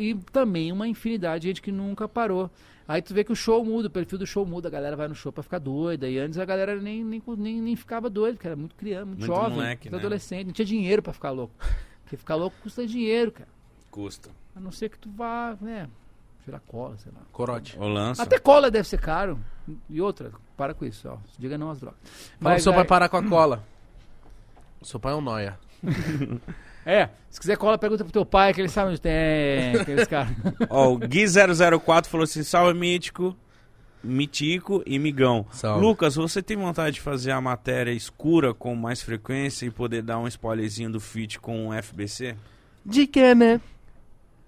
E também uma infinidade de gente que nunca parou. Aí tu vê que o show muda, o perfil do show muda, a galera vai no show pra ficar doida. E antes a galera nem, nem, nem, nem ficava doida, porque era muito criança, muito, Muito jovem, moleque, muito né? adolescente, não tinha dinheiro pra ficar louco. Porque ficar louco custa dinheiro, cara. Custa. A não ser que tu vá, né, tirar cola, sei lá. Corote. Ou lança. Até cola deve ser caro. E outra, para com isso, ó. Diga não às drogas. Fala pro seu pai parar com a cola. O seu pai é um noia. É, se quiser cola, pergunta pro teu pai, que ele sabe onde tem aqueles caras. Ó, o Gui004 falou assim: salve mítico, mitico e migão. Salve. Lucas, você tem vontade de fazer a matéria escura com mais frequência e poder dar um spoilerzinho do feat com o FBC? De que, né?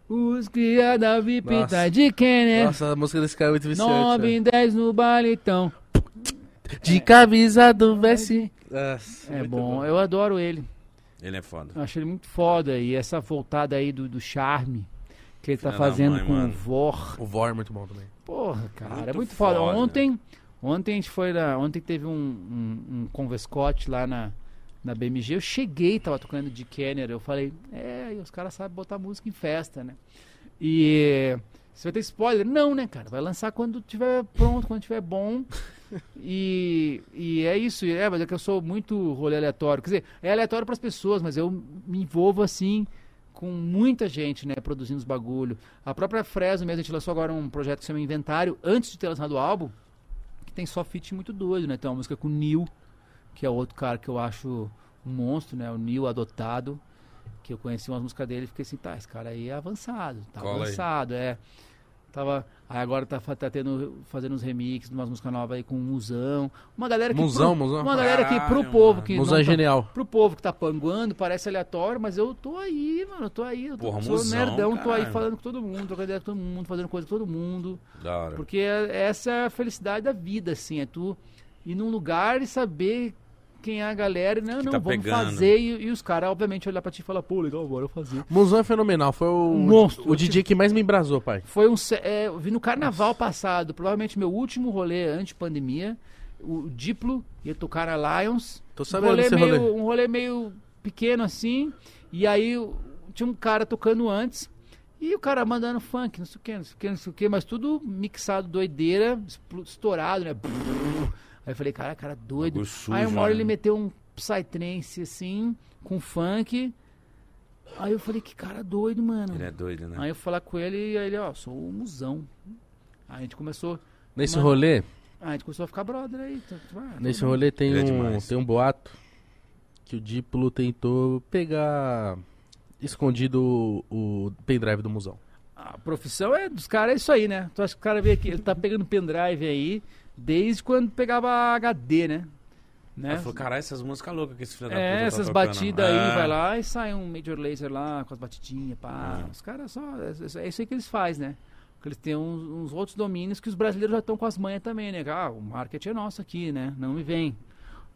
Os cria da VIP Nossa. tá de quem, né? Nossa, a música desse cara é muito viciante. 9 velho. em 10 no baletão. De camisa do Messi. Nossa, É muito bom, eu adoro ele. Ele é foda. Eu acho ele muito foda. E essa voltada aí do, do charme que ele tá Filha da fazendo mãe, com mano. o Vor. O Vor é muito bom também. Porra, cara, Muito é muito foda. foda. Ontem, ontem a gente foi lá, ontem teve um, um, um Convescote lá na, na BMG. Eu cheguei, tava tocando de Kenner. Eu falei, é, os caras sabem botar música em festa, né? E você vai ter spoiler? Não, né, cara? Vai lançar quando tiver pronto, quando tiver bom. E, e é isso, é, mas é que eu sou muito rolê aleatório. Quer dizer, é aleatório para as pessoas, mas eu me envolvo assim com muita gente, né, produzindo os bagulho. A própria Fresno mesmo, a gente lançou agora um projeto que se chama Inventário, antes de ter lançado o álbum, que tem só feat muito doido, né? Tem uma música com o Neil, que é outro cara que eu acho um monstro, né? O Neil adotado, que eu conheci umas músicas dele e fiquei assim, tá, esse cara aí é avançado, tá Cola aí. avançado, é. Tava, aí agora tá, tá tendo, fazendo uns remixes de umas músicas novas aí com o Musão. Uma galera que. Musão, pro, Musão. Uma galera que pro Caralho, povo que. Musão é tá- genial. pro povo que tá panguando, parece aleatório, mas eu tô aí, mano, eu tô aí, eu tô, Porra, sou musão, nerdão, tô aí falando com todo mundo, trocando ideia com todo mundo, fazendo coisa com todo mundo, Da hora. porque é- essa é a felicidade da vida, assim, é tu ir num lugar e saber quem é a galera não, Que não, tá vamos pegando. fazer, e, e os caras, obviamente, olhar pra ti e falar, pô, legal, bora fazer. Musão é fenomenal. Foi o, Um monstro. o DJ que mais me embrasou, pai. Foi um. É, eu vi no carnaval passado, provavelmente meu último rolê antes-pandemia. O Diplo ia tocar na Lions. Tô Um sabendo rolê, desse meio, rolê. um rolê meio pequeno assim. E aí o- tinha um cara tocando antes. E o cara mandando funk, não sei o que, não sei o que, não sei o que, mas tudo mixado, doideira, estourado, né? Aí eu falei, cara, cara doido. Sujo, aí uma hora né? ele meteu um psytrance assim, com funk. Aí eu falei, que cara doido, mano. Ele é doido, né? Aí eu falar com ele e aí ele, ó, sou o musão. Aí a gente começou. Nesse Mano. rolê, a gente começou a ficar brother aí. tá- tá- nesse tá- rolê tem é um, demais. tem um boato que o Diplo tentou pegar escondido o, o pendrive do Musão. A profissão é dos caras, é isso aí, né? Tu acha que o cara veio aqui, ele tá pegando pendrive aí desde quando pegava HD, né? né? Ela falou, caralho, essas músicas loucas que esse filho da puta É, tá essas tocando." batidas aí, É. vai lá e sai um Major Laser lá com as batidinhas, pá. É. Os caras só. É, é isso aí que eles fazem, né? Porque eles têm uns, uns outros domínios que os brasileiros já estão com as manhas também, né? Ah, o marketing é nosso aqui, né? Não me vem.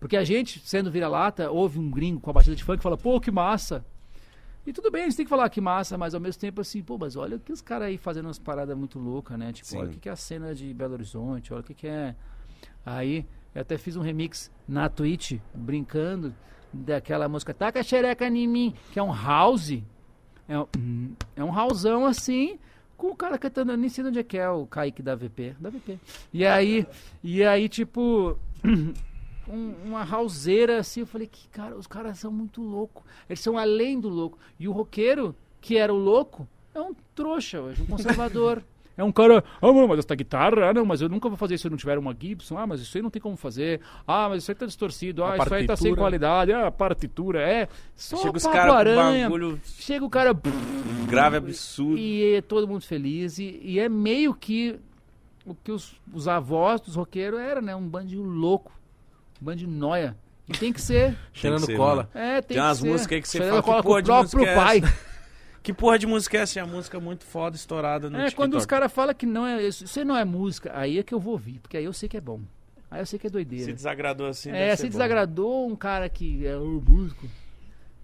Porque a gente, sendo vira-lata, ouve um gringo com a batida de funk e fala, pô, que massa. E tudo bem, a gente tem que falar que massa, mas ao mesmo tempo assim, pô, mas olha que os caras aí fazendo umas paradas muito loucas, né? Tipo, Sim. olha o que, que é a cena de Belo Horizonte, olha o que, que é. Aí eu até fiz um remix na Twitch, brincando, daquela música Taca xereca em mim, que é um house. É um, é um houseão assim, com o cara cantando, eu nem sei onde é que é o Kaique da VP. Da VP. E aí, e aí tipo. um- uma houseira assim, eu falei que cara, os caras são muito loucos. Eles são além do louco. E o roqueiro, que era o louco, é um trouxa hoje, um conservador. É um cara, ah, mas essa guitarra, ah, não, mas eu nunca vou fazer isso se eu não tiver uma Gibson. Ah, mas isso aí não tem como fazer. Ah, mas isso aí tá distorcido. Ah, A isso aí tá sem qualidade. Ah, a partitura, é. Só Chega os caras aranha. bagulho Chega o cara grave absurdo. e é todo mundo feliz. E, e é meio que o que os, os avós dos roqueiros eram, né? Um bandinho louco. Um bandinho noia. E tem que ser. Cheirando cola. É, tem, Tem umas que ser. músicas aí que você Cheirando fala, cola que com porra o de próprio música é pai. Que porra de música é essa? É uma música muito foda, estourada no É, TikTok. quando os caras falam que não é isso, isso não é música, aí é que eu vou ouvir, porque aí eu sei que é bom. Aí eu sei que é Se doideira. desagradou assim, é, se ser bom. desagradou um cara que é o músico,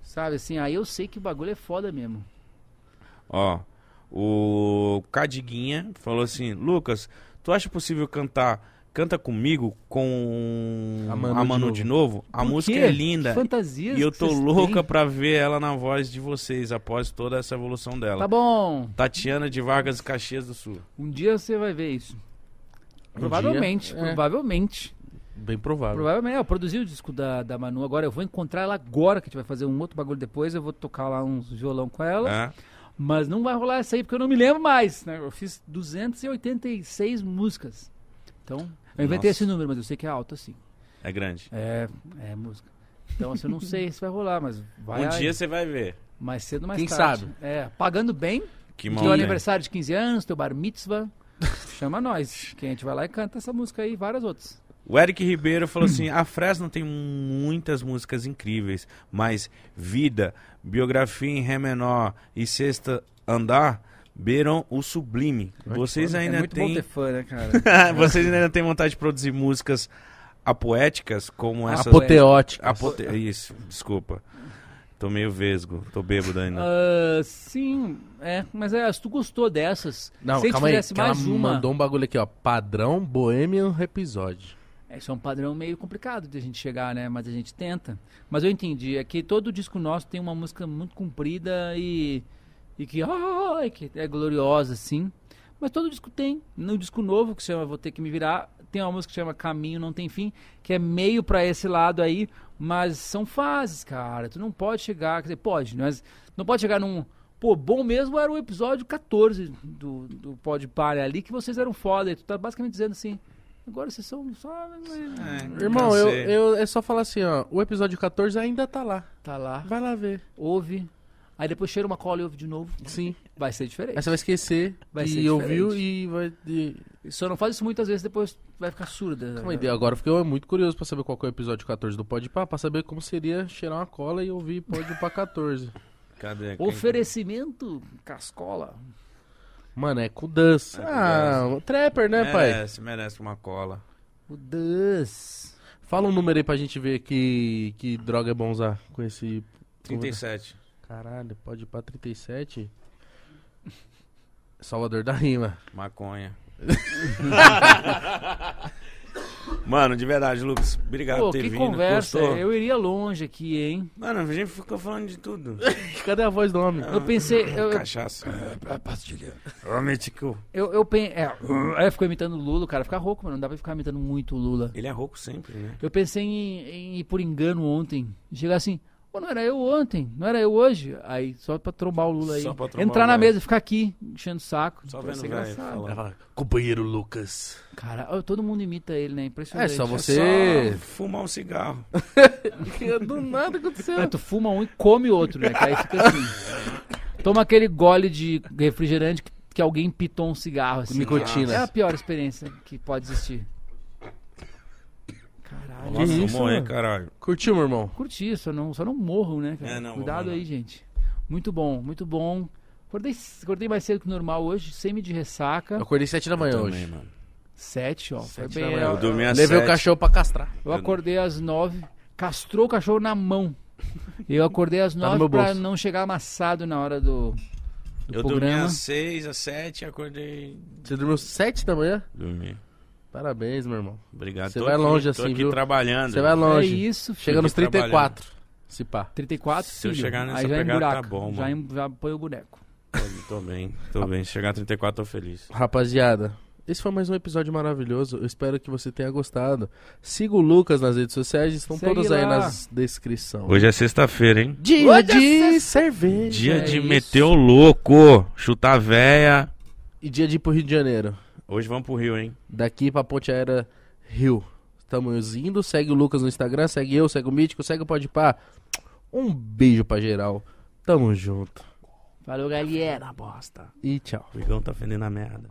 sabe assim, aí eu sei que o bagulho é foda mesmo. Ó, o Cadiguinha falou assim, Lucas, tu acha possível cantar Canta Comigo com A a Manu Manu, de de, novo? A Por música quê? é linda. Fantasias E eu tô louca têm. pra ver ela na voz de vocês após toda essa evolução dela. Tá bom, Tatiana de Vargas Caxias do Sul. um dia você vai ver isso. Um Provavelmente, dia, é. provavelmente. Bem provável. Provavelmente, eu produzi o disco da, da Manu agora, eu vou encontrar ela agora, que a gente vai fazer um outro bagulho depois, eu vou tocar lá uns violão com ela. É? Mas não vai rolar essa aí porque eu não me lembro mais. Né? Eu fiz 286 músicas. Então, eu inventei Nossa. esse número, mas eu sei que é alto assim. É grande. É, é música. Então, assim, eu não sei se vai rolar, mas vai um aí, dia você vai ver. mais cedo mais Quem tarde. sabe? É, pagando bem, Que teu mão tem. aniversário de 15 anos, teu bar mitzvah, chama nós, que a gente vai lá e canta essa música aí e várias outras. O Eric Ribeiro falou assim: a Fresno tem muitas músicas incríveis, mas Vida, Biografia em Ré menor e Sexta Andar beiram o sublime. Vocês é ainda muito bom têm. ter fã, né, cara? Vocês ainda têm vontade de produzir músicas apoéticas como essas. Apoteótica. Apote... Isso, desculpa. Tô meio vesgo, tô bêbado ainda. Ah, sim, é, mas é, se tu gostou dessas, Não, se calma aí. que ela mais uma... mandou um bagulho aqui, ó. Padrão Bohemian Episódio. É, Isso é um padrão meio complicado de a gente chegar, né? Mas a gente tenta. Mas eu entendi, é que todo disco nosso tem uma música muito comprida e, e que, ai, que é gloriosa, assim. Mas todo disco tem. No disco novo, que se chama Vou Ter Que Me Virar, tem uma música que chama Caminho Não Tem Fim, que é meio pra esse lado aí, mas são fases, cara. Tu não pode chegar, quer dizer, pode, mas não pode chegar num... Pô, bom mesmo era o episódio 14 do, do Pod Palha ali, que vocês eram foda. E tu tá basicamente dizendo assim, agora vocês são só... É, Irmão, eu, eu, é só falar assim, ó. O episódio 14 ainda tá lá. Tá lá. Vai lá ver. ouve, aí depois cheira uma cola e ouve de novo. Sim. Vai ser diferente. Aí você vai esquecer Vai e ser ouviu diferente. e vai... E... Só não faz isso muitas vezes, depois vai ficar surda. Calma aí, agora eu fiquei muito curioso pra saber qual que é o episódio 14 do Pode Pá, pra saber como seria cheirar uma cola e ouvir Pode Pá 14. Cadê? Quem- Oferecimento Cascola. Mano, é com Das. É com ah, o Trapper, né, pai? Merece, merece uma cola. O Das. Fala um número aí pra gente ver que, que droga é bom usar com esse... 37. Caralho, Pode Pá 37. Salvador da Rima. Maconha. Mano, de verdade, Lucas, obrigado Pô, por ter que vindo. conversa. Gostou? Eu iria longe aqui, hein? Mano, a gente ficou falando de tudo. Cadê a voz do homem? Eu pensei. Eu, eu, Cachaça. pastilha. Ô, Mítico. eu, eu pen- é, aí ficou imitando o Lula, o cara fica rouco, mano. Não dá pra ficar imitando muito o Lula. Ele é rouco sempre, né? Eu pensei em, em ir por engano ontem. Chegar assim, pô, não era eu ontem, não era eu hoje. Aí, só pra trombar o Lula aí. Só pra trombar Entrar o na velho. mesa e ficar aqui, enchendo o saco. Só Vai vendo ser o velho engraçado. falar. Ela fala, Companheiro Lucas. Cara, ó, todo mundo imita ele, né? É Impressionante. só você. Só fumar um cigarro. Do nada aconteceu. É, tu fuma um e come outro, né? Que aí fica assim. Toma aquele gole de refrigerante que, que alguém pitou um cigarro. Assim, Nicotina. É a pior experiência que pode existir. Caralho. Nossa, isso, morrer, mano? caralho. Curtiu, meu irmão? Curti, só não, só não morram, né, cara? É, não, Cuidado aí, gente. Muito bom, muito bom. Acordei, acordei mais cedo que o normal hoje, semi de ressaca. Eu acordei 7 da manhã Eu hoje. também, mano. Sete, ó. Foi Sete bem. da manhã. Eu, Eu dormi às Levei o sete. cachorro pra castrar. eu acordei às nove, castrou o cachorro na mão. Eu acordei às Tá no nove meu pra bolso. não chegar amassado na hora do, do Eu dormi programa. às seis, às sete acordei. Você dormiu 7 da manhã? Dormi. Parabéns, meu irmão. Obrigado. Você vai aqui- longe tô assim, aqui viu? trabalhando. Você vai É longe. isso, filho. Chega nos Fiquei 34. Se pá. 34, Se eu filho. chegar nessa aí já pegada, emburaca. tá bom, já, mano. em- já põe o boneco. Tô, tô bem, tô bem. Se chegar a 34, tô feliz. Rapaziada, esse foi mais um episódio maravilhoso. Eu espero que você tenha gostado. Siga o Lucas nas redes sociais, estão Segue todas aí lá. nas descrições. Hoje é sexta-feira, hein? Dia Hoje é de sexta- cerveja. Dia É de isso. meter o louco, chutar véia E dia de ir pro Rio de Janeiro. Hoje vamos pro Rio, hein? Daqui pra Ponte Aérea Rio. Estamos indo. Segue o Lucas no Instagram, segue eu, segue o Mítico, segue o Podpah. Um beijo pra geral. Tamo junto. Falou, galera. bosta. E tchau. O Igão tá fedendo a merda.